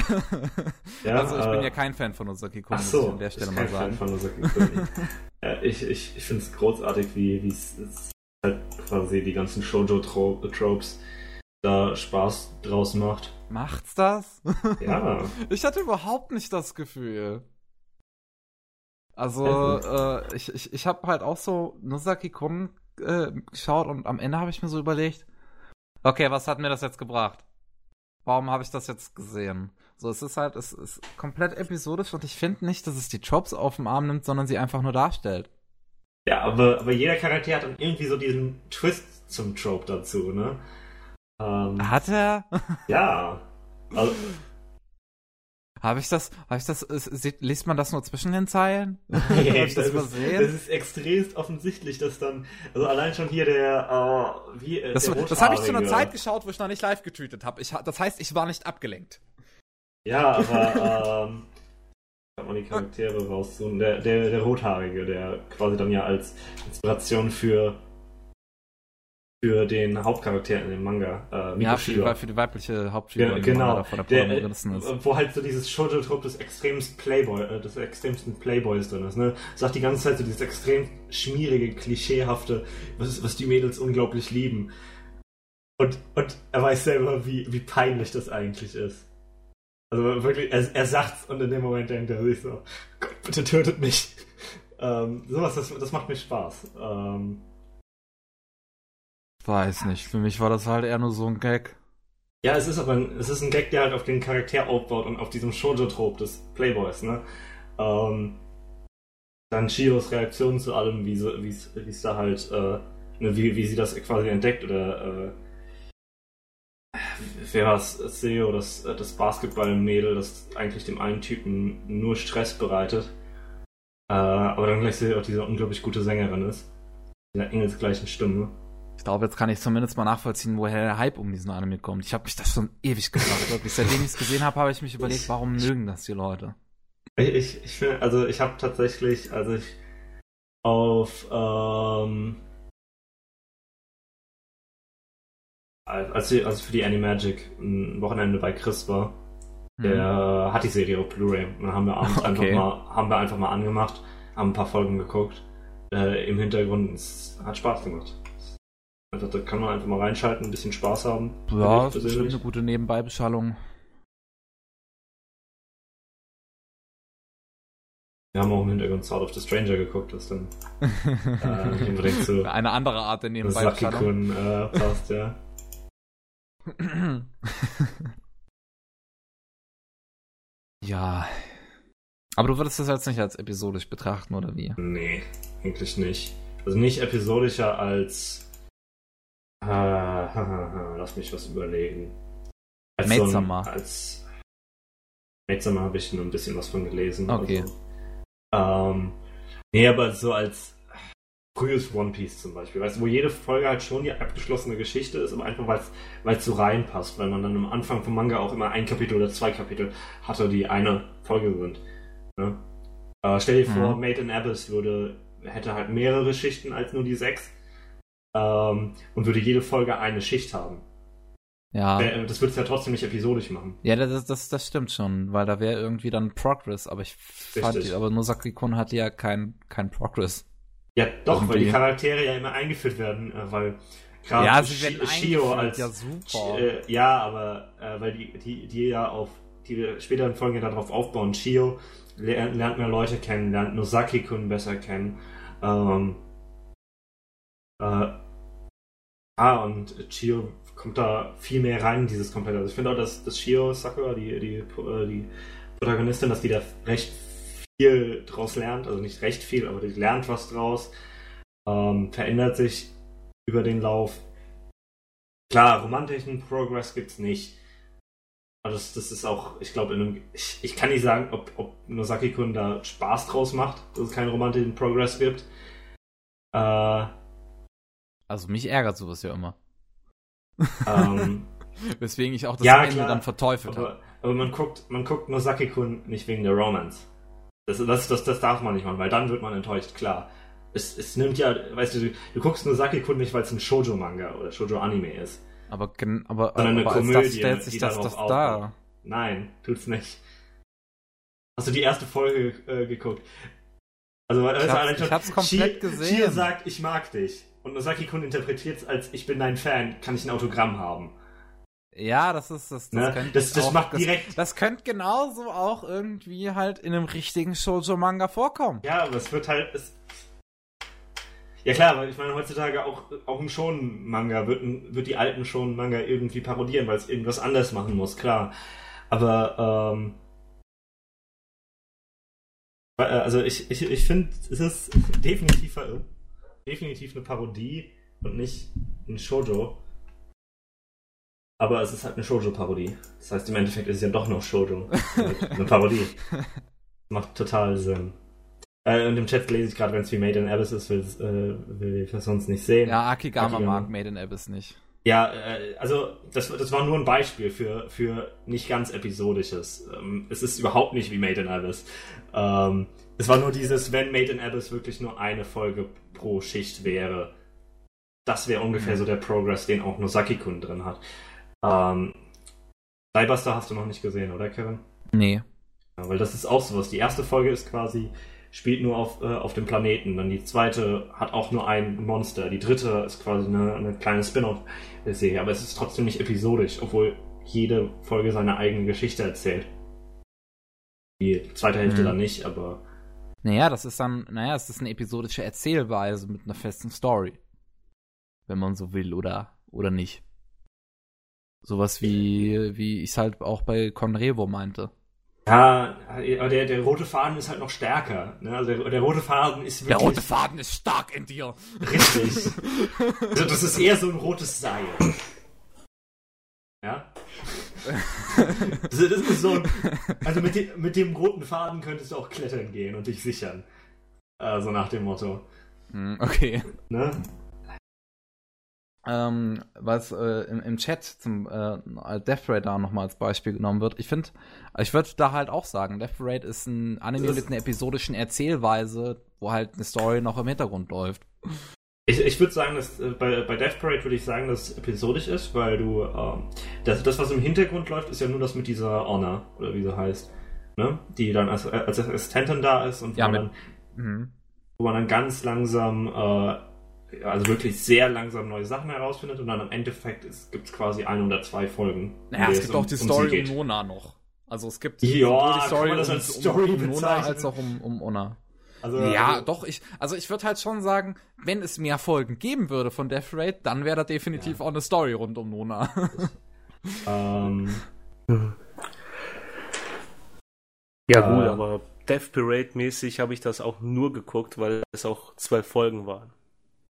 S2: Ja,
S1: also ich bin
S2: äh,
S1: ja kein Fan von
S2: Ach
S1: muss
S2: so,
S1: ich an der Stelle mal
S2: kein Fan
S1: sagen.
S2: von Nosaki Kun. äh, ich ich, ich finde es großartig, wie es halt quasi die ganzen Shoujo-Tropes da Spaß draus macht.
S1: Macht's das?
S2: Ja,
S1: Ich hatte überhaupt nicht das Gefühl. Also, äh, ich, ich, ich habe halt auch so Nosaki-Kun äh, geschaut und am Ende habe ich mir so überlegt, okay, was hat mir das jetzt gebracht? Warum habe ich das jetzt gesehen? So, es ist halt, es ist komplett episodisch und ich finde nicht, dass es die Tropes auf den Arm nimmt, sondern sie einfach nur darstellt.
S2: ja aber, aber jeder Charakter hat dann irgendwie so diesen Twist zum Trope dazu, ne? Ähm,
S1: Hat er?
S2: ja. Also,
S1: Habe ich das, habe ich das, sieht- liest man das nur zwischen den Zeilen?
S2: das,
S1: Hab ich das
S2: ist, das ist extremst offensichtlich, dass dann, also allein schon hier der, äh, wie, äh,
S1: Das, das habe ich zu einer Zeit geschaut, wo ich noch nicht live getweetet habe. Das heißt, ich war nicht abgelenkt.
S2: Ja, aber ähm, kann man die Charaktere raussuchen. Der, der, der Rothaarige, der quasi dann ja als Inspiration für für den Hauptcharakter in dem Manga, äh, Miko
S1: Ja, für die, für die weibliche Hauptfigur. Man
S2: genau,
S1: der
S2: der,
S1: Protagonistin ist.
S2: äh, wo halt so dieses Shoujo-Trop des extremsten Playboy, äh, des extremsten Playboys drin ist, ne? Sagt die ganze Zeit so dieses extrem schmierige, klischeehafte, was, was die Mädels unglaublich lieben. Und, und er weiß selber, wie, wie peinlich das eigentlich ist. Also wirklich, er, er sagt's und in dem Moment denkt er sich so, Gott, bitte tötet mich. Ähm, sowas, das, das macht mir Spaß. Ähm,
S1: Weiß nicht, für mich war das halt eher nur so ein Gag.
S2: Ja, es ist aber ein, es ist ein Gag, der halt auf den Charakter aufbaut und auf diesem Shoujo-Trop des Playboys, ne? Ähm, dann Chios Reaktion zu allem, wie wie es da halt, äh, ne, wie, wie sie das quasi entdeckt oder äh, wer es, Seo, das, äh, das Basketball-Mädel, das eigentlich dem einen Typen nur Stress bereitet, äh, aber dann gleich auch diese unglaublich gute Sängerin ist, mit der engelsgleichen Stimme.
S1: Ich glaube, jetzt kann ich zumindest mal nachvollziehen, woher der Hype um diesen Anime kommt. Ich habe mich das schon ewig gefragt. Wirklich. Seitdem ich es gesehen habe, habe ich mich überlegt, warum mögen das die Leute?
S2: Ich, ich, finde, also ich habe tatsächlich, als ich auf ähm, als ich, als ich für die Animagic ein Wochenende bei Chris war,
S1: Hm.
S2: der hat die Serie auf Blu-ray. Und dann haben wir abends
S1: Okay.
S2: einfach mal, haben wir einfach mal angemacht, haben ein paar Folgen geguckt. Äh, Im Hintergrund, es hat Spaß gemacht. Also, da kann man einfach mal reinschalten, ein bisschen Spaß haben.
S1: Ja, das ist eine gute Nebenbeibeschallung.
S2: Wir haben auch im Hintergrund Sword of the Stranger geguckt, das dann äh, nicht unbedingt zu
S1: Eine andere Art der Nebenbeibeschallung.
S2: Äh, passt, ja.
S1: ja. Aber du würdest das jetzt nicht als episodisch betrachten, oder wie?
S2: Nee, eigentlich nicht. Also nicht episodischer als. Äh, lass mich was überlegen. Als
S1: Maid
S2: so ein- als Maid Summer habe ich nur ein bisschen was von gelesen.
S1: Okay.
S2: Also, ähm, nee, aber so als frühes One Piece zum Beispiel, weißt wo jede Folge halt schon die abgeschlossene Geschichte ist, aber einfach weil es so reinpasst, weil man dann am Anfang vom Manga auch immer ein Kapitel oder zwei Kapitel hatte, die eine Folge sind. Ne? Äh, stell dir
S1: Mhm.
S2: vor, Made in Abyss würde, hätte halt mehrere Schichten als nur die sechs ähm, und würde jede Folge eine Schicht haben.
S1: Ja.
S2: Wär- Das würde es ja trotzdem nicht episodisch machen.
S1: Ja, das, das, das stimmt schon, weil da wäre irgendwie dann Progress, aber ich fand,
S2: Richtig.
S1: aber Nosaki-kun hatte ja kein, kein Progress.
S2: Ja, doch, weil
S1: Irgendwie.
S2: die Charaktere ja immer eingeführt werden, äh, weil gerade
S1: ja, sie werden
S2: Shio als
S1: ja super.
S2: Äh, ja, aber äh, weil die, die, die ja auf die späteren Folgen ja darauf aufbauen, Chio lernt, lernt mehr Leute kennen, lernt Nosaki-kun besser kennen. Ähm, äh, ah, und Chio kommt da viel mehr rein in dieses komplette. Also ich finde auch, dass, dass Chio Sakura, die, die, äh, die Protagonistin, dass die da recht viel draus lernt, also nicht recht viel, aber die lernt was draus, ähm, verändert sich über den Lauf. Klar, romantischen Progress gibt's nicht. Aber das, das ist auch, ich glaube. Ich, ich kann nicht sagen, ob, ob Nosaki-kun da Spaß draus macht, dass es keinen romantischen Progress gibt. Äh,
S1: Also mich ärgert sowas ja immer.
S2: ähm,
S1: Weswegen ich auch das
S2: Ja,
S1: Ende
S2: klar.
S1: dann verteufelt habe.
S2: aber, man guckt, man guckt Nosaki-kun nicht wegen der Romance. Das, das, das, das darf man nicht machen, weil dann wird man enttäuscht, klar. Es, es nimmt ja, weißt du, du, du guckst Nosaki-kun nicht, weil es ein Shoujo-Manga oder Shoujo-Anime ist.
S1: Aber, aber,
S2: Sondern eine
S1: aber als
S2: Komödie,
S1: das stellt sich das, das da.
S2: Nein, tut's nicht. Hast du die erste Folge äh, geguckt? Also, du,
S1: hab's-
S2: allein schon,
S1: ich hab's komplett
S2: Chie-
S1: gesehen.
S2: Chie sagt, ich mag dich. Und Nosaki-kun interpretiert es als, ich bin dein Fan, kann ich ein Autogramm haben.
S1: Ja, das ist das. Das,
S2: Ne?
S1: könnte
S2: Das- das
S1: auch,
S2: macht
S1: das,
S2: direkt-
S1: Das könnte genauso auch irgendwie halt in einem richtigen Shoujo-Manga vorkommen.
S2: Ja, aber es wird halt. Es ja klar, weil ich meine, heutzutage auch, auch ein Shonen-Manga wird, wird die alten Shonen-Manga irgendwie parodieren, weil es irgendwas anders machen muss, klar. Aber, ähm. Äh, Also ich, ich, ich finde, es ist definitiv, definitiv eine Parodie und nicht ein Shoujo. Aber es ist halt eine Shoujo-Parodie. Das heißt, im Endeffekt ist es ja doch noch Shoujo. eine Parodie. Macht total Sinn. Äh, und im Chat lese ich gerade, wenn es wie Made in Abyss ist, will, äh, will die Person es nicht sehen.
S1: Ja, Akigama
S2: Akigama.
S1: mag Made in Abyss nicht.
S2: Ja, äh, also das, das war nur ein Beispiel für, für nicht ganz episodisches. Ähm, es ist überhaupt nicht wie Made in Abyss. Ähm, es war nur dieses, wenn Made in Abyss wirklich nur eine Folge pro Schicht wäre. Das wäre ungefähr
S1: Mhm.
S2: so der Progress, den auch Nosaki-kun drin hat. Ähm, hast du noch nicht gesehen, oder Kevin?
S1: Nee.
S2: Ja, weil das ist auch sowas. Die erste Folge ist quasi, spielt nur auf, äh, auf dem Planeten. Dann die zweite hat auch nur ein Monster. Die dritte ist quasi eine, eine kleine Spin-off-Serie. Aber es ist trotzdem nicht episodisch, obwohl jede Folge seine eigene Geschichte erzählt. Die zweite Hälfte
S1: Mhm.
S2: dann nicht, aber
S1: Naja, das ist dann, naja, es ist eine episodische Erzählweise mit einer festen Story. Wenn man so will, oder, oder nicht. Sowas wie, wie ich es halt auch bei Conrevo meinte.
S2: Ja, aber der, der rote Faden ist halt noch stärker. Ne? Also der, der rote Faden ist
S1: Der
S2: wirklich
S1: rote Faden ist stark in dir.
S2: richtig. also das ist eher so ein rotes Seil. Ja? Also das ist so ein, also mit dem, mit dem roten Faden könntest du auch klettern gehen und dich sichern. So nach dem Motto.
S1: Hm, okay.
S2: Ne?
S1: Ähm, was äh, im, im Chat zum äh, Death Parade da nochmal als Beispiel genommen wird. Ich finde, ich würde da halt auch sagen, Death Parade ist ein Anime mit einer episodischen Erzählweise, wo halt eine Story noch im Hintergrund läuft.
S2: Ich, ich würde sagen, dass äh, bei, bei Death Parade würde ich sagen, dass es episodisch ist, weil du ähm, das, das, was im Hintergrund läuft, ist ja nur das mit dieser Honor, oder wie sie heißt, ne? Die dann als, als Assistentin da ist und
S1: Ja,
S2: wo, man,
S1: Mhm.
S2: wo man dann ganz langsam, äh, also wirklich sehr langsam neue Sachen herausfindet und dann im Endeffekt gibt es quasi ein oder zwei Folgen.
S1: Naja, es gibt
S2: um-
S1: auch die
S2: um
S1: Story
S2: geht.
S1: um Nona noch. Also es gibt
S2: Ja,
S1: sowohl
S2: kann man das als
S1: um,
S2: Story
S1: um, um Nona als auch um, um Ona.
S2: Also,
S1: Ja,
S2: also,
S1: doch, ich, also ich würde halt schon sagen, wenn es mehr Folgen geben würde von Death Raid, dann wäre da definitiv auch eine Story rund um Nona.
S2: Ähm,
S3: Ja
S2: Äh,
S3: gut, aber Death Parade mäßig habe ich das auch nur geguckt, weil es auch zwölf Folgen waren.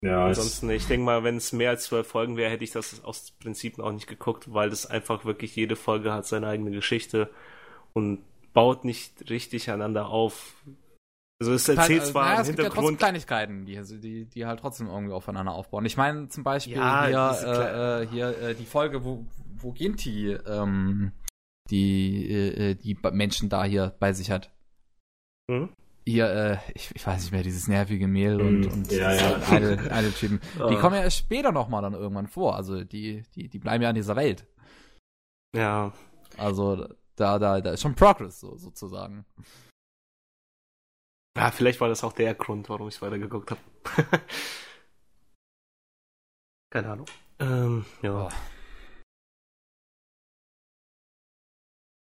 S2: Ja,
S3: Ansonsten, ich denke mal, wenn es mehr als zwölf Folgen wäre, hätte ich das aus Prinzip auch nicht geguckt, weil das einfach wirklich jede Folge hat seine eigene Geschichte und baut nicht richtig einander auf. Also es erzählt
S1: Halt, äh,
S3: zwar
S1: naja,
S3: im
S1: es gibt ja trotzdem
S3: Hintergrund.
S1: Kleinigkeiten, die, also die, die halt trotzdem irgendwie aufeinander aufbauen. Ich meine zum Beispiel
S3: Ja,
S1: hier, äh, äh, hier äh, die Folge, wo, wo Ginti ähm, die, äh, äh, die Menschen da hier bei sich hat.
S3: Hm?
S1: Hier, äh, ich, ich weiß nicht mehr, dieses nervige Mehl und,
S2: Hm,
S1: und
S2: ja, ja.
S1: Idle, Idle Typen. Die
S3: Ah.
S1: kommen ja später nochmal dann irgendwann vor. Also die, die, die bleiben ja in dieser Welt.
S3: Ja,
S1: Also da, da, da ist schon Progress so, sozusagen.
S3: ja, vielleicht war das auch der Grund, warum ich weitergeguckt habe. Keine Ahnung. Ähm, ja.
S1: Oh.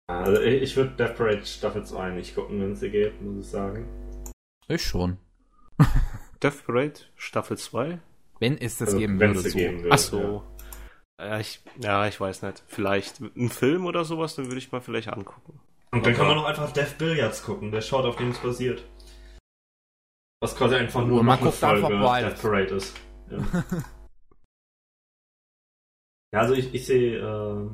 S2: Also ich, würde Death Parade Staffel 2 nicht gucken, wenn es sie geht, muss ich sagen.
S1: Ich schon.
S3: Death Parade Staffel 2?
S1: Wenn es das
S2: Also,
S1: geben
S2: wenn
S1: würde.
S2: es sie
S1: So.
S2: geben würde.
S3: Ach so. Ja, ich, ja, ich weiß nicht. Vielleicht ein Film oder sowas, dann würde ich mal vielleicht angucken.
S2: Und dann kann man auch einfach Death Billiards gucken, der schaut, auf dem es basiert. Was quasi einfach nur
S1: Und man
S2: noch eine Folge. Death Parade ist. Ja, ja also ich, ich sehe äh,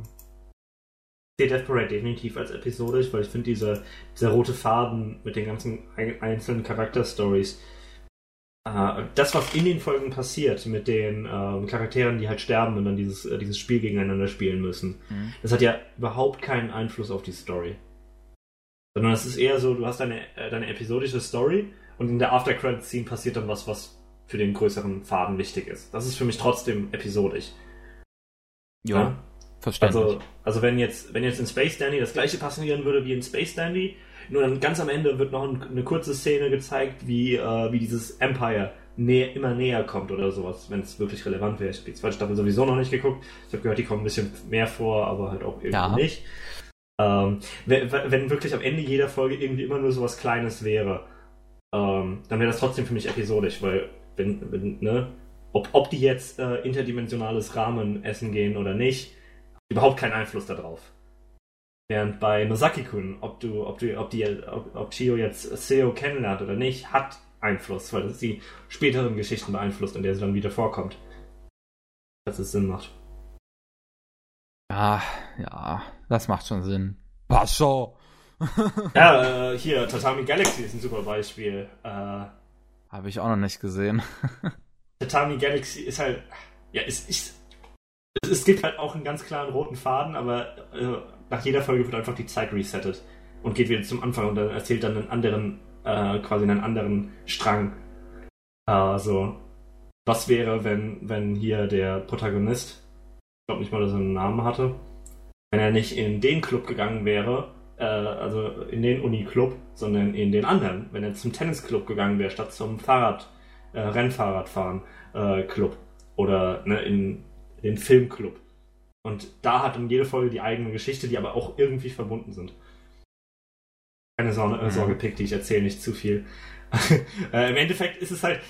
S2: sehe Death Parade definitiv als episodisch, weil ich finde dieser, dieser rote Faden mit den ganzen ein- einzelnen Charakterstories, äh, das, was in den Folgen passiert mit den ähm, Charakteren, die halt sterben und dann dieses, äh, dieses Spiel gegeneinander spielen müssen,
S1: Mhm.
S2: das hat ja überhaupt keinen Einfluss auf die Story. Sondern es ist eher so, du hast deine, äh, deine episodische Story und in der After Credit Scene passiert dann was, was für den größeren Faden wichtig ist. Das ist für mich trotzdem episodisch.
S1: Ja, verständlich.
S2: Also, also wenn jetzt, wenn jetzt in Space Dandy das gleiche passieren würde wie in Space Dandy, nur dann ganz am Ende wird noch ein, eine kurze Szene gezeigt, wie, äh, wie dieses Empire nä immer näher kommt oder sowas, wenn es wirklich relevant wäre. Ich habe die zweite Staffel sowieso noch nicht geguckt. Ich habe gehört, die kommen ein bisschen mehr vor, aber halt auch irgendwie
S1: Ja.
S2: nicht. Ähm, wenn, wenn wirklich am Ende jeder Folge irgendwie immer nur sowas Kleines wäre, ähm, dann wäre das trotzdem für mich episodisch, weil wenn, wenn ne, ob, ob die jetzt äh, interdimensionales Ramen essen gehen oder nicht, überhaupt keinen Einfluss darauf. Während bei Nosaki-kun, ob du, ob du, ob die, ob, ob Chio jetzt Seo kennenlernt oder nicht, hat Einfluss, weil das die späteren Geschichten beeinflusst, in der sie dann wieder vorkommt. Dass es Sinn macht.
S1: ja, ja, das macht schon Sinn. Pascho!
S2: Ja, äh, hier, Tatami Galaxy ist ein super Beispiel. Äh,
S1: Habe ich auch noch nicht gesehen.
S2: Tatami Galaxy ist halt, ja, es ist, es, gibt halt auch einen ganz klaren roten Faden, aber äh, nach jeder Folge wird einfach die Zeit resettet und geht wieder zum Anfang und dann erzählt dann einen anderen, äh, quasi einen anderen Strang. Also, was wäre, wenn, wenn hier der Protagonist, ich glaube nicht mal, dass er einen Namen hatte, wenn er nicht in den Club gegangen wäre, äh, also in den Uni-Club, sondern in den anderen, wenn er zum Tennisclub gegangen wäre, statt zum Fahrrad, äh, Rennfahrradfahren äh, oder ne, in den Filmclub. Und da hat dann jede Folge die eigene Geschichte, die aber auch irgendwie verbunden sind. Keine Sorge, äh,
S1: Mhm.
S2: Sorge Pick, die ich erzähle nicht zu viel. äh, Im Endeffekt ist es halt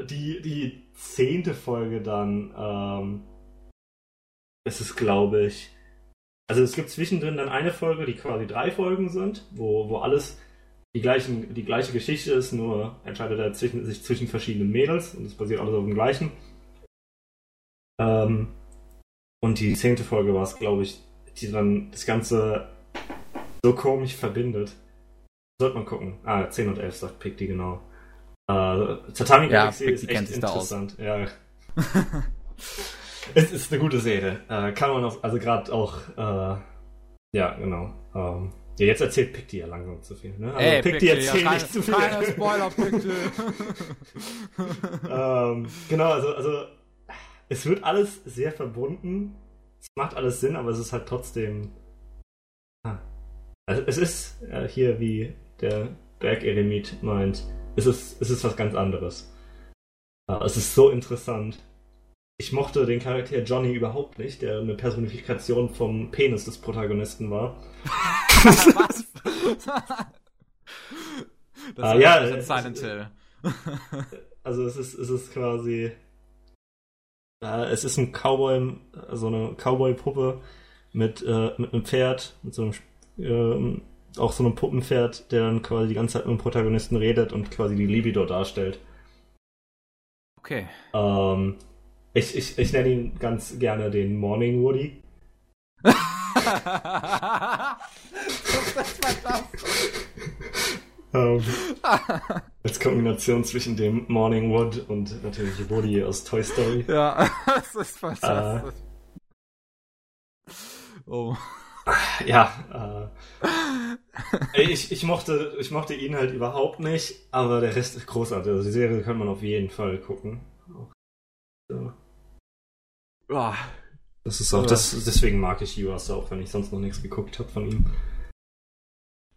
S2: die, die zehnte Folge dann, ähm, ist es, glaube ich. Also es gibt zwischendrin dann eine Folge, die quasi drei Folgen sind, wo, wo alles die, gleichen, die gleiche Geschichte ist, nur entscheidet er zwischen, sich zwischen verschiedenen Mädels und es basiert alles auf dem gleichen. Ähm, und die zehnte Folge war es, glaube ich, die dann das Ganze so komisch verbindet. Sollte man gucken. Ah, 10 und 11 sagt Pick die genau. Äh, Tatami
S1: Ja,
S2: Galaxy
S1: Pick,
S2: ist
S1: die
S2: echt interessant. Ja. es ist eine gute Serie. Äh, kann man auch, also gerade auch, äh, ja, genau. Ähm, ja, jetzt erzählt Pick ja langsam zu viel. Ne? Also
S1: Ey,
S2: Pick
S1: Pickel,
S2: erzählt
S1: ja,
S2: nicht zu viel.
S1: Keine Spoiler, Pickel.
S2: ähm, genau, also, also es wird alles sehr verbunden. Es macht alles Sinn, aber es ist halt trotzdem. Ah. Also es ist äh, hier, wie der Bergeremit meint, es ist, es ist was ganz anderes. Äh, es ist so interessant. Ich mochte den Charakter Johnny überhaupt nicht, der eine Personifikation vom Penis des Protagonisten war.
S1: Was? das
S2: Ah,
S1: ist
S2: ja,
S1: ja Silent Hill.
S2: Also es ist, es ist quasi. Äh, es ist ein Cowboy, so eine Cowboy-Puppe mit, äh, mit einem Pferd, mit so einem ähm, auch so einem Puppenpferd, der dann quasi die ganze Zeit mit dem Protagonisten redet und quasi die Libido darstellt.
S1: Okay.
S2: Ähm, ich, ich, ich nenne ihn ganz gerne den Morning Woody.
S1: das ist fantastisch.
S2: Ähm, als Kombination zwischen dem Morning Wood und natürlich Woody aus Toy Story.
S1: Ja, das ist fantastisch. Oh.
S2: Ja, äh, ich, ich, mochte, ich mochte ihn halt überhaupt nicht, aber der Rest ist großartig. Also die Serie kann man auf jeden Fall gucken. So.
S1: Ah,
S2: Das ist auch, das, deswegen mag ich Yuasa, auch wenn ich sonst noch nichts geguckt habe von ihm.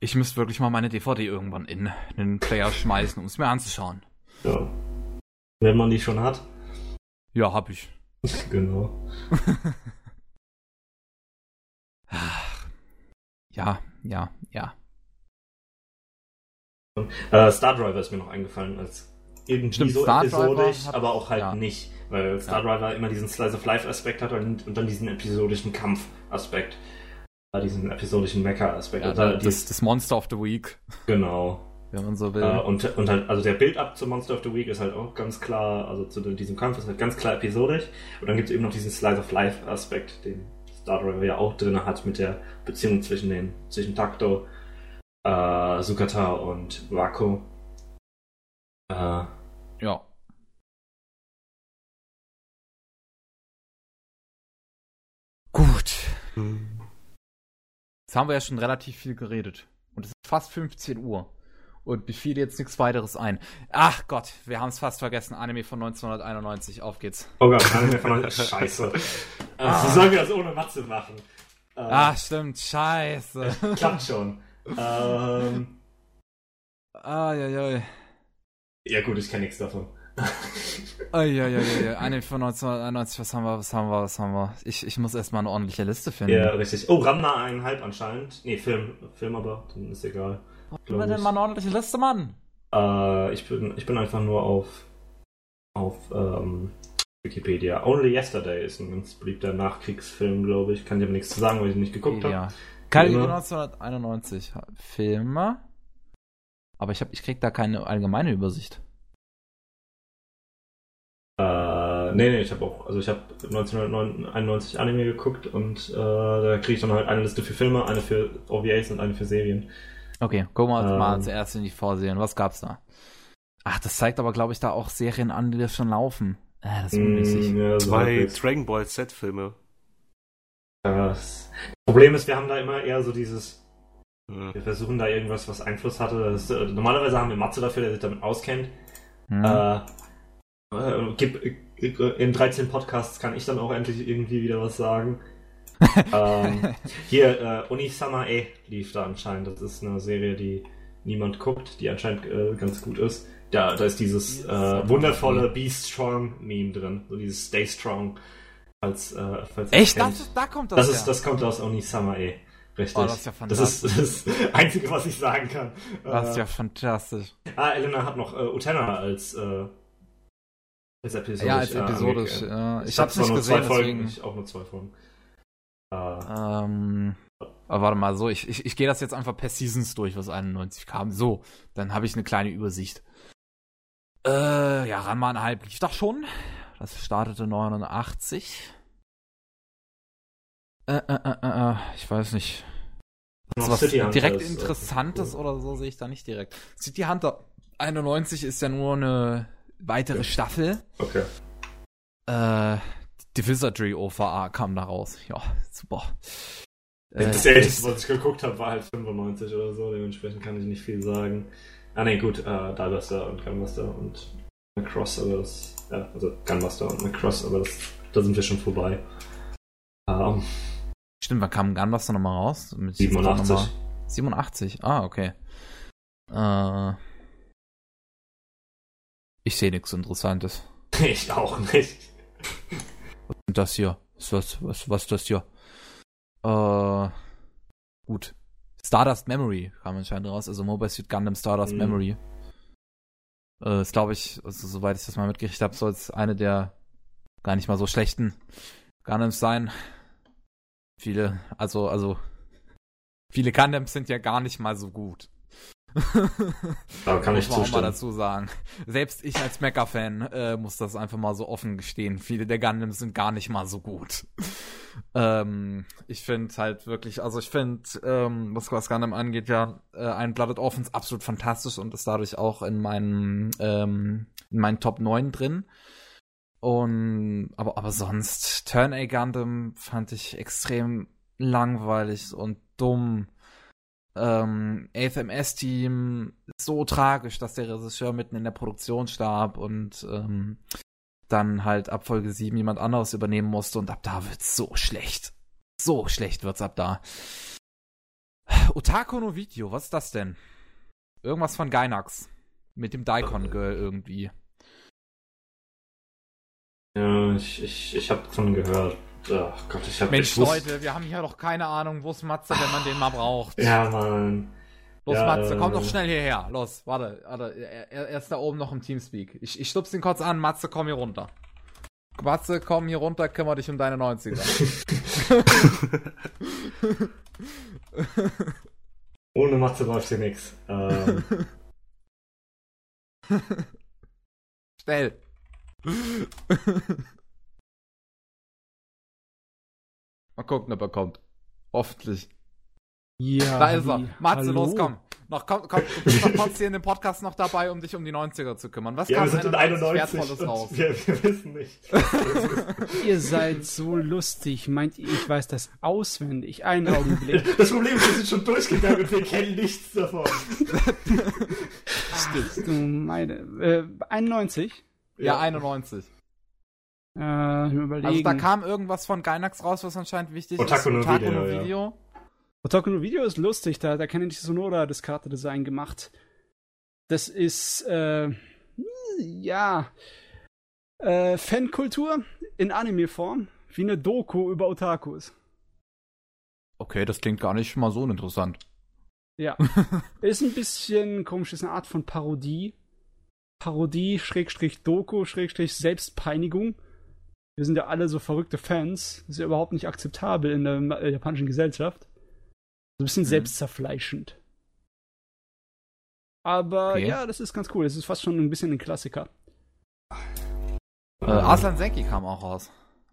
S1: Ich müsste wirklich mal meine DVD irgendwann in den Player schmeißen, um es mir anzuschauen.
S2: Ja. Wenn man die schon hat.
S1: Ja, hab ich.
S2: genau.
S1: Ja, ja, ja.
S2: Äh, Star Driver ist mir noch eingefallen als irgendwie
S1: Stimmt,
S2: so
S1: Star
S2: episodisch,
S1: hat-
S2: aber auch halt
S1: ja.
S2: nicht, weil Star Driver immer diesen Slice of Life Aspekt hat und, und dann diesen episodischen Kampf-Aspekt. Äh, Diesen episodischen Mecha-Aspekt.
S1: ja
S2: Und da-
S1: das, das Monster of the Week,
S2: genau.
S1: wenn man so will.
S2: Äh, und, und halt, also der Build-up zu Monster of the Week ist halt auch ganz klar, also zu diesem Kampf ist halt ganz klar episodisch. Und dann gibt es eben noch diesen Slice of Life-Aspekt, den Star Driver ja auch drin hat mit der Beziehung zwischen den, zwischen Takto, äh, Sukata und Wako. Äh,
S1: ja. Gut. Jetzt haben wir ja schon relativ viel geredet. Und es ist fast 15 Uhr. Und mir fiel jetzt nichts weiteres ein. Ach Gott, wir haben es fast vergessen. Anime von 1991. Auf geht's.
S2: oh Gott, mir von Scheiße. Äh, Wie sollen wir das ohne Matze machen? Äh,
S1: Ah, stimmt. Scheiße.
S2: Klappt schon. ähm,
S1: Ah, ja, ja.
S2: ja gut, ich kenne nichts davon.
S1: Ah, ja, ja, ja, ja. Anime von 1991. Was haben wir, was haben wir, was haben wir? Ich, ich muss erstmal eine ordentliche Liste finden.
S2: Ja, richtig. Oh, Ramna eineinhalb anscheinend. Nee, Film, Film aber, dann ist egal.
S1: Haben wir denn mal eine ordentliche Liste, Mann?
S2: Äh, ich, bin, ich bin einfach nur auf, auf ähm, Wikipedia. Only Yesterday ist ein ganz beliebter Nachkriegsfilm, glaube ich. Kann dir aber nichts zu sagen, weil ich ihn nicht geguckt habe.
S1: Ja. Kategorie
S2: immer.
S1: 1991. Filme. Aber ich, hab, ich krieg da keine allgemeine Übersicht.
S2: Nee, nee, ich habe auch, also ich habe 1991 Anime geguckt und äh, da kriege ich dann halt eine Liste für Filme, eine für OVAs und eine für Serien.
S1: Okay, gucken wir uns
S2: Ähm.
S1: mal zuerst in die Vorsehen. Was gab's da? Ach, das zeigt aber, glaube ich, da auch Serien an, die das schon laufen. Äh, das ist unmäßig.
S2: Mm, ja, so
S3: Zwei. Dragon Ball Z-Filme.
S2: Das Problem ist, wir haben da immer eher so dieses, wir versuchen da irgendwas, was Einfluss hatte. Das, äh, normalerweise haben wir Matze dafür, der sich damit auskennt.
S1: Hm.
S2: Äh, äh, gib, in 13 Podcasts kann ich dann auch endlich irgendwie wieder was sagen. ähm, hier, äh, Unisama E lief da anscheinend. Das ist eine Serie, die niemand guckt, die anscheinend äh, ganz gut ist. Da, da ist dieses äh, wundervolle Be Strong Meme drin. So dieses Stay Strong. Falls, äh, falls
S1: Echt? Das, da kommt das,
S2: Das,
S1: her.
S2: ist, das kommt aus Onisama E. Richtig.
S1: Oh, das ist ja
S2: das, ist, das ist das Einzige, was ich sagen kann.
S1: das ist
S2: Äh,
S1: ja fantastisch.
S2: Ah, Elena hat noch äh, Utena als, äh, als episodisch.
S1: Ja, als
S2: äh,
S1: episodisch.
S2: ange-
S1: Ja. Ich,
S2: hab
S1: hab's nicht gesehen, deswegen.
S2: ich auch nur zwei Folgen. Äh,
S1: Ähm, aber warte mal, so, ich, ich, ich gehe das jetzt einfach per Seasons durch, was 91 kam. So, dann habe ich eine kleine Übersicht. Äh, ja, Ranma ein halb lief doch schon. Das startete 89. Äh, äh, äh, äh, äh, ich weiß nicht. was
S2: Hunter
S1: direkt
S2: ist, äh,
S1: Interessantes
S2: cool.
S1: oder so sehe ich da nicht direkt. City Hunter 91 ist ja nur eine weitere Staffel.
S2: Okay.
S1: Äh, die Wizardry OVA kam da raus. Ja, super.
S2: Das äh, älteste, was ich geguckt habe, war halt 95 oder so, dementsprechend kann ich nicht viel sagen. Ah ne, gut, äh, Dalbuster und Gunbuster und Macross, aber das, ja, also Gunbuster und Macross, aber das, da sind wir schon vorbei.
S1: Um, ähm, Stimmt, wann kam Gunbuster nochmal raus?
S2: Mit 87.
S1: 87, ah, okay. Äh, ich sehe nichts Interessantes.
S2: Ich auch nicht.
S1: Was ist das hier? Was, was, was ist das hier? Äh, gut. Stardust Memory kam anscheinend raus, also Mobile Suit Gundam Stardust mhm. Memory. Äh, ist, glaube ich, also, soweit ich das mal mitgekriegt habe, soll es eine der gar nicht mal so schlechten Gundams sein. Viele, also, also, viele Gundams sind ja gar nicht mal so gut.
S2: da kann ich zustimmen.
S1: auch mal dazu sagen. Selbst ich als Mecha-Fan äh, muss das einfach mal so offen gestehen. Viele der Gundams sind gar nicht mal so gut. ähm, ich finde halt wirklich, also ich finde, ähm, was, was Gundam angeht, ja, äh, ein Blooded Orphans absolut fantastisch und ist dadurch auch in meinen, ähm, in meinen Top 9 drin. Und, aber, aber sonst, Turn A Gundam fand ich extrem langweilig und dumm ähm, AFMS-Team so tragisch, dass der Regisseur mitten in der Produktion starb und ähm, dann halt ab Folge 7 jemand anderes übernehmen musste und ab da wird's so schlecht. So schlecht wird's ab da. Otaku no Video, was ist das denn? Irgendwas von Gainax. Mit dem Daikon Girl irgendwie.
S2: Ja, ich, ich, ich hab davon gehört. Ach Gott, ich hab
S1: Mensch, Leute, wir haben hier doch keine Ahnung, wo ist Matze, wenn man den mal braucht.
S2: Ja, Mann.
S1: Los,
S2: ja,
S1: Matze, komm doch schnell hierher. Los, warte, warte. Er, er ist da oben noch im Teamspeak. Ich, ich stupse ihn kurz an. Matze, komm hier runter. Matze, komm hier runter, kümmere dich um deine 90er.
S2: Ohne Matze läuft hier nix. Ähm.
S1: Schnell. Mal gucken, ob er kommt. Hoffentlich.
S4: Ja.
S1: Da ist er. Matze, hallo. los, komm. Noch, komm, komm, du bist noch kurz hier in dem Podcast noch dabei, um dich um die 90er zu kümmern. Was
S2: ja,
S1: kam
S2: wir sind in 91
S1: Wertvolles raus?
S2: Wir, wir, wissen nicht.
S4: ihr seid so lustig. Meint ihr, ich weiß das auswendig? Einen Augenblick.
S2: Das Problem ist, wir sind schon durchgegangen und wir kennen nichts davon.
S4: Stimmt. Du meine. Äh, 91?
S1: Ja, 91.
S4: Äh, also
S1: da kam irgendwas von Gainax raus, was anscheinend wichtig
S2: Otaku
S1: ist.
S2: Otaku no Video. Video. Ja.
S4: Otaku no Video ist lustig, da, da kenne ich Sonora das Kartendesign gemacht. Das ist, äh, ja, äh, Fankultur in Anime-Form, wie eine Doku über Otakus.
S1: Okay, das klingt gar nicht mal so interessant.
S4: Ja. ist ein bisschen komisch, ist eine Art von Parodie. Parodie, Schrägstrich Doku, Schrägstrich Selbstpeinigung wir sind ja alle so verrückte Fans. Das ist ja überhaupt nicht akzeptabel in der äh, japanischen Gesellschaft. So ein bisschen mhm. selbstzerfleischend. Aber okay. ja, das ist ganz cool. Das ist fast schon ein bisschen ein Klassiker.
S1: Äh, Aslan Senki kam auch raus.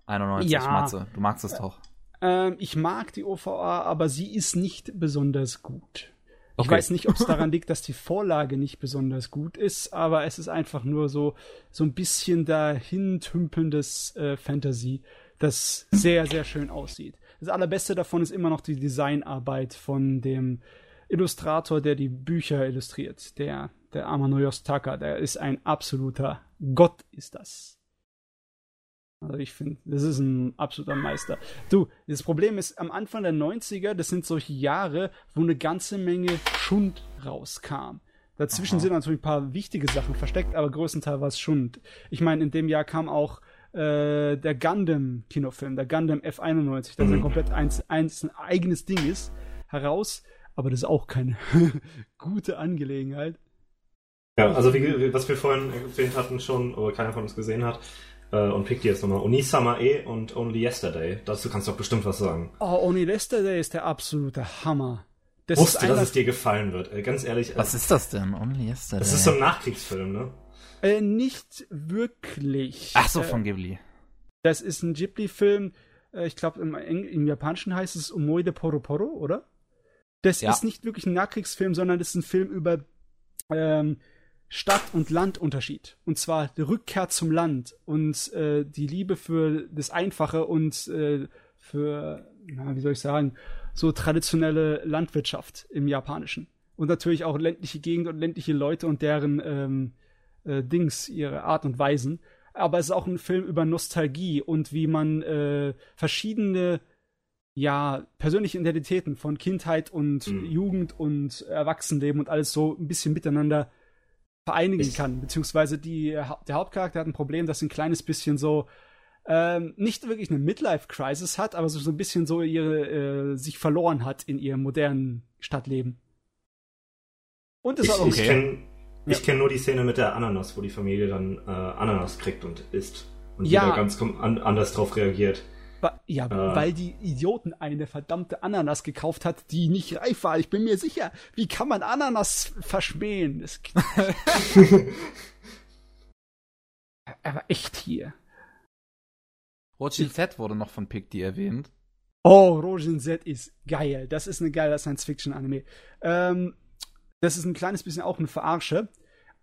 S1: 91, ja. Matze. Du magst es doch.
S4: Ähm, ich mag die OVA, aber sie ist nicht besonders gut. Ich okay. weiß nicht, ob es daran liegt, dass die Vorlage nicht besonders gut ist, aber es ist einfach nur so, so ein bisschen dahin tümpelndes äh, Fantasy, das sehr, sehr schön aussieht. Das allerbeste davon ist immer noch die Designarbeit von dem Illustrator, der die Bücher illustriert, der, der Amano Yostaka, der ist ein absoluter Gott, ist das. Also ich finde, das ist ein absoluter Meister. Du, das Problem ist, am Anfang der 90er, das sind solche Jahre, wo eine ganze Menge Schund rauskam. Dazwischen Aha. sind natürlich ein paar wichtige Sachen versteckt, aber größtenteils war es Schund. Ich meine, in dem Jahr kam auch äh, der Gundam-Kinofilm, der Gundam F91, das mhm. ein komplett eins, eins, ein eigenes Ding ist, heraus. Aber das ist auch keine gute Angelegenheit.
S2: Ja, also wie, was wir vorhin erwähnt hatten schon, oder keiner von uns gesehen hat, äh, und pick die jetzt nochmal. Onisama E und Only Yesterday. Dazu kannst du doch bestimmt was sagen.
S4: Oh, Only Yesterday ist der absolute Hammer.
S2: Das Wusste, dass es dir gefallen wird. Äh, ganz ehrlich.
S1: Äh, was ist das denn? Only Yesterday?
S2: Das ist so ein Nachkriegsfilm, ne?
S4: Äh, nicht wirklich.
S1: Ach so, von Ghibli.
S4: Das ist ein Ghibli-Film. Ich glaube, im, im, Japanischen heißt es Omoide Poro Poro, oder? Das ja. ist nicht wirklich ein Nachkriegsfilm, sondern das ist ein Film über ähm, Stadt- und Landunterschied. Und zwar die Rückkehr zum Land und äh, die Liebe für das Einfache und äh, für, na, wie soll ich sagen, so traditionelle Landwirtschaft im Japanischen. Und natürlich auch ländliche Gegend und ländliche Leute und deren ähm, äh, Dings, ihre Art und Weisen. Aber es ist auch ein Film über Nostalgie und wie man äh, verschiedene ja, persönliche Identitäten von Kindheit und mhm. Jugend und Erwachsenenleben und alles so ein bisschen miteinander vereinigen ich kann. Beziehungsweise die, der Hauptcharakter hat ein Problem, das ein kleines bisschen so ähm, nicht wirklich eine Midlife-Crisis hat, aber so, so ein bisschen so ihre, äh, sich verloren hat in ihrem modernen Stadtleben.
S2: Und ist auch okay. Ich kenne ja. kenn nur die Szene mit der Ananas, wo die Familie dann äh, Ananas kriegt und isst. Und ja. jeder ganz an anders drauf reagiert.
S4: Ja, äh. weil die Idioten eine verdammte Ananas gekauft hat, die nicht reif war. Ich bin mir sicher, wie kann man Ananas verschmähen? Das Aber echt hier.
S1: Rojin Z wurde noch von Picti erwähnt.
S4: Oh, Rojin Z ist geil. Das ist ein geiler Science-Fiction-Anime. Ähm, das ist ein kleines bisschen auch eine Verarsche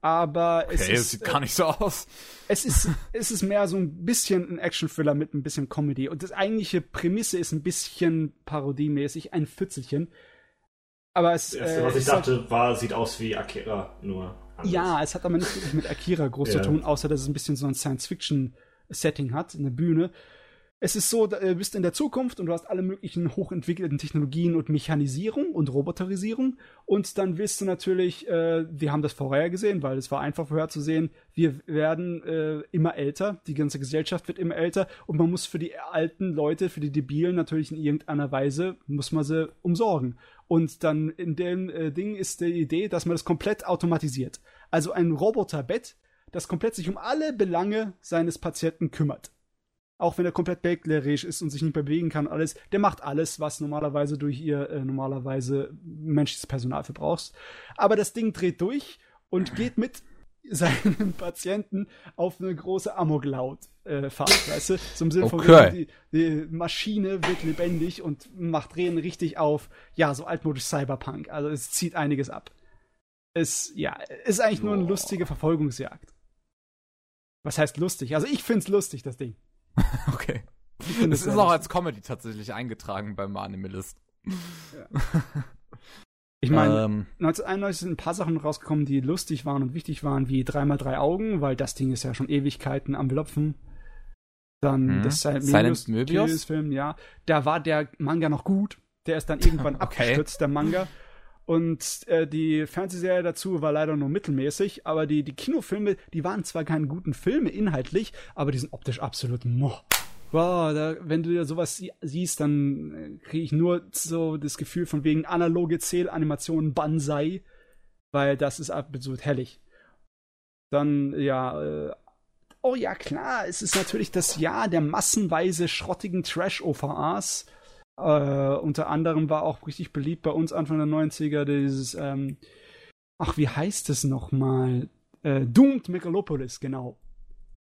S4: aber okay, es ist,
S1: sieht gar nicht so aus.
S4: Es ist, es ist mehr so ein bisschen ein Action-Thriller mit ein bisschen Comedy. Und das eigentliche Prämisse ist ein bisschen parodiemäßig, ein Pfützelchen. Aber es.
S2: Das erste, äh, was ich dachte, halt, war, sieht aus wie Akira, nur.
S4: Anders. Ja, es hat aber nicht wirklich mit Akira groß ja. zu tun, außer dass es ein bisschen so ein Science-Fiction-Setting hat, eine Bühne. Es ist so, du bist in der Zukunft und du hast alle möglichen hochentwickelten Technologien und Mechanisierung und Roboterisierung. Und dann willst du natürlich, äh, wir haben das vorher gesehen, weil es war einfach vorherzusehen, wir werden äh, immer älter, die ganze Gesellschaft wird immer älter und man muss für die alten Leute, für die Debilen natürlich in irgendeiner Weise, muss man sie umsorgen. Und dann in dem äh, Ding ist die Idee, dass man das komplett automatisiert. Also ein Roboterbett, das komplett sich um alle Belange seines Patienten kümmert auch wenn er komplett bettlägerig ist und sich nicht mehr bewegen kann, alles, der macht alles, was normalerweise durch ihr äh, normalerweise menschliches Personal verbrauchst. Aber das Ding dreht durch und geht mit seinen Patienten auf eine große Amoklaut äh, weißt du? Im Sinne okay. von die, die, Maschine wird lebendig und macht Drehen richtig auf, ja, so altmodisch Cyberpunk. Also es zieht einiges ab. Es, ja, ist eigentlich nur eine lustige Verfolgungsjagd. Was heißt lustig? Also ich find's lustig, das Ding.
S1: okay. Es ist auch als Comedy tatsächlich eingetragen beim Animalist. Ja.
S4: Ich meine, ähm, 1991 sind ein paar Sachen rausgekommen, die lustig waren und wichtig waren, wie 3x3 Augen, weil das Ding ist ja schon Ewigkeiten am Lopfen. Dann mhm. das
S1: Silent Möbius
S4: Film, ja. Da war der Manga noch gut. Der ist dann irgendwann okay. abgestürzt, der Manga. Und äh, die Fernsehserie dazu war leider nur mittelmäßig, aber die, die Kinofilme, die waren zwar keine guten Filme inhaltlich, aber die sind optisch absolut moh. Wow, da, wenn du ja sowas sie siehst, dann äh, kriege ich nur so das Gefühl von wegen analoge Zählanimationen Banzai, weil das ist absolut hellig. Dann, ja, äh, oh ja, klar, es ist natürlich das Jahr der massenweise schrottigen Trash-OVAs äh, unter anderem war auch richtig beliebt bei uns Anfang der 90er dieses, ähm, ach, wie heißt es nochmal? Äh, Doomed Megalopolis, genau.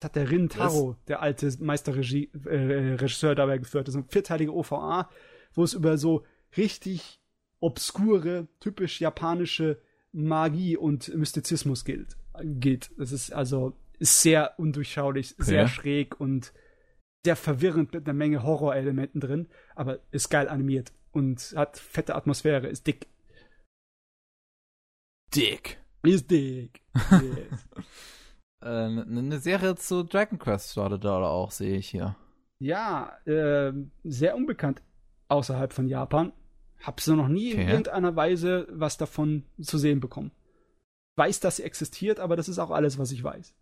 S4: Das hat der Rin Taro, der alte Meisterregisseur, äh, dabei geführt. Das ist eine vierteilige OVA, wo es über so richtig obskure, typisch japanische Magie und Mystizismus gilt. geht. Das ist also ist sehr undurchschaulich, okay. sehr schräg und sehr verwirrend mit einer Menge Horrorelementen drin, aber ist geil animiert und hat fette Atmosphäre, ist dick.
S1: Dick.
S4: Ist dick. Yes.
S1: äh, eine Serie zu Dragon Quest startet da auch, sehe ich hier.
S4: Ja, äh, sehr unbekannt außerhalb von Japan. Hab so noch nie okay. in irgendeiner Weise was davon zu sehen bekommen. Weiß, dass sie existiert, aber das ist auch alles, was ich weiß.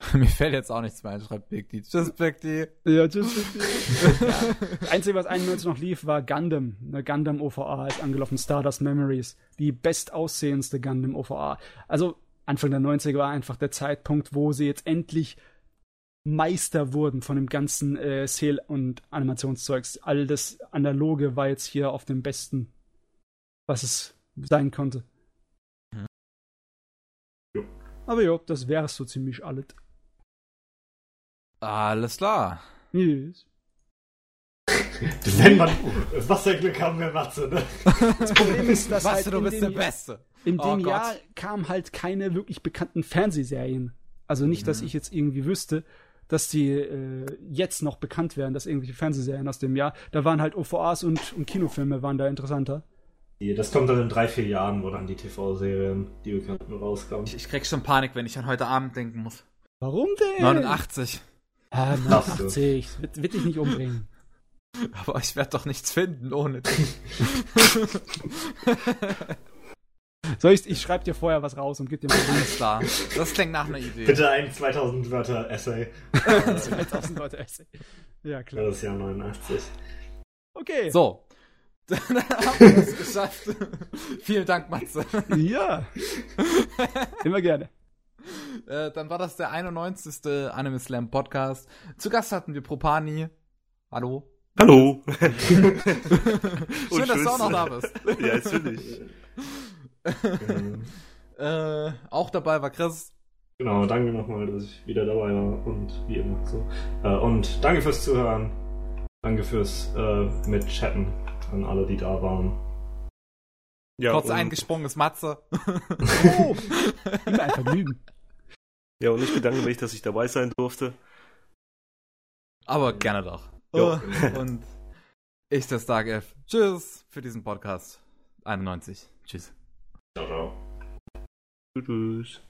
S1: Mir fällt jetzt auch nichts mehr ein, schreibt Big D. Tschüss, Big D.
S4: Ja, tschüss, Big D. ja. Einzige, was 91 noch lief, war Gundam. Eine Gundam OVA ist angelaufen, Stardust Memories. Die bestaussehendste Gundam OVA. Also, Anfang der 90er war einfach der Zeitpunkt, wo sie jetzt endlich Meister wurden von dem ganzen äh, Sale- und Animationszeugs. All das Analoge war jetzt hier auf dem besten, was es sein konnte. Mhm. Aber ja, das wäre so ziemlich alles.
S1: Alles klar.
S4: Yes.
S2: Wenn man Wasserglück haben wir Matze, ne?
S4: Das Problem ist, dass
S1: Matze, halt du bist der Beste.
S4: in dem oh Jahr kamen halt keine wirklich bekannten Fernsehserien. Also nicht, mhm. dass ich jetzt irgendwie wüsste, dass die äh, jetzt noch bekannt werden, dass irgendwelche Fernsehserien aus dem Jahr. Da waren halt OVAs und, und Kinofilme waren da interessanter.
S2: Das kommt dann in drei, vier Jahren, wo dann die TV-Serien, die bekannten, rauskommen.
S1: Ich, ich krieg schon Panik, wenn ich an heute Abend denken muss.
S4: Warum denn?
S1: 89.
S4: Ah, 89. Wird, wird dich nicht umbringen.
S1: Aber ich werde doch nichts finden ohne dich.
S4: Soll ich, ich schreibe dir vorher was raus und gib dir mal
S1: Alles klar. Das klingt nach einer Idee.
S2: Bitte ein 2000 Wörter Essay.
S4: 2000 Wörter Essay. Ja, klar.
S2: Das Jahr 89.
S4: Okay.
S1: So. Dann haben wir es geschafft. Vielen Dank, Matze.
S4: Ja. Immer gerne.
S1: Äh, dann war das der 91. Anime Slam Podcast. Zu Gast hatten wir Propani. Hallo.
S3: Hallo.
S1: Schön, dass du auch noch da bist.
S3: ja, natürlich.
S1: äh, auch dabei war Chris.
S2: Genau, danke nochmal, dass ich wieder dabei war und wie immer so. Äh, und danke fürs Zuhören. Danke fürs äh, Mitchatten an alle, die da waren.
S1: Ja, Kurz eingesprungenes Matze.
S4: oh, immer ein Vergnügen.
S3: Ja, und ich bedanke mich, dass ich dabei sein durfte.
S1: Aber gerne doch. Jo. Und ich, der Stark F. Tschüss für diesen Podcast 91. Tschüss.
S2: Ciao, ciao.
S3: Tschüss.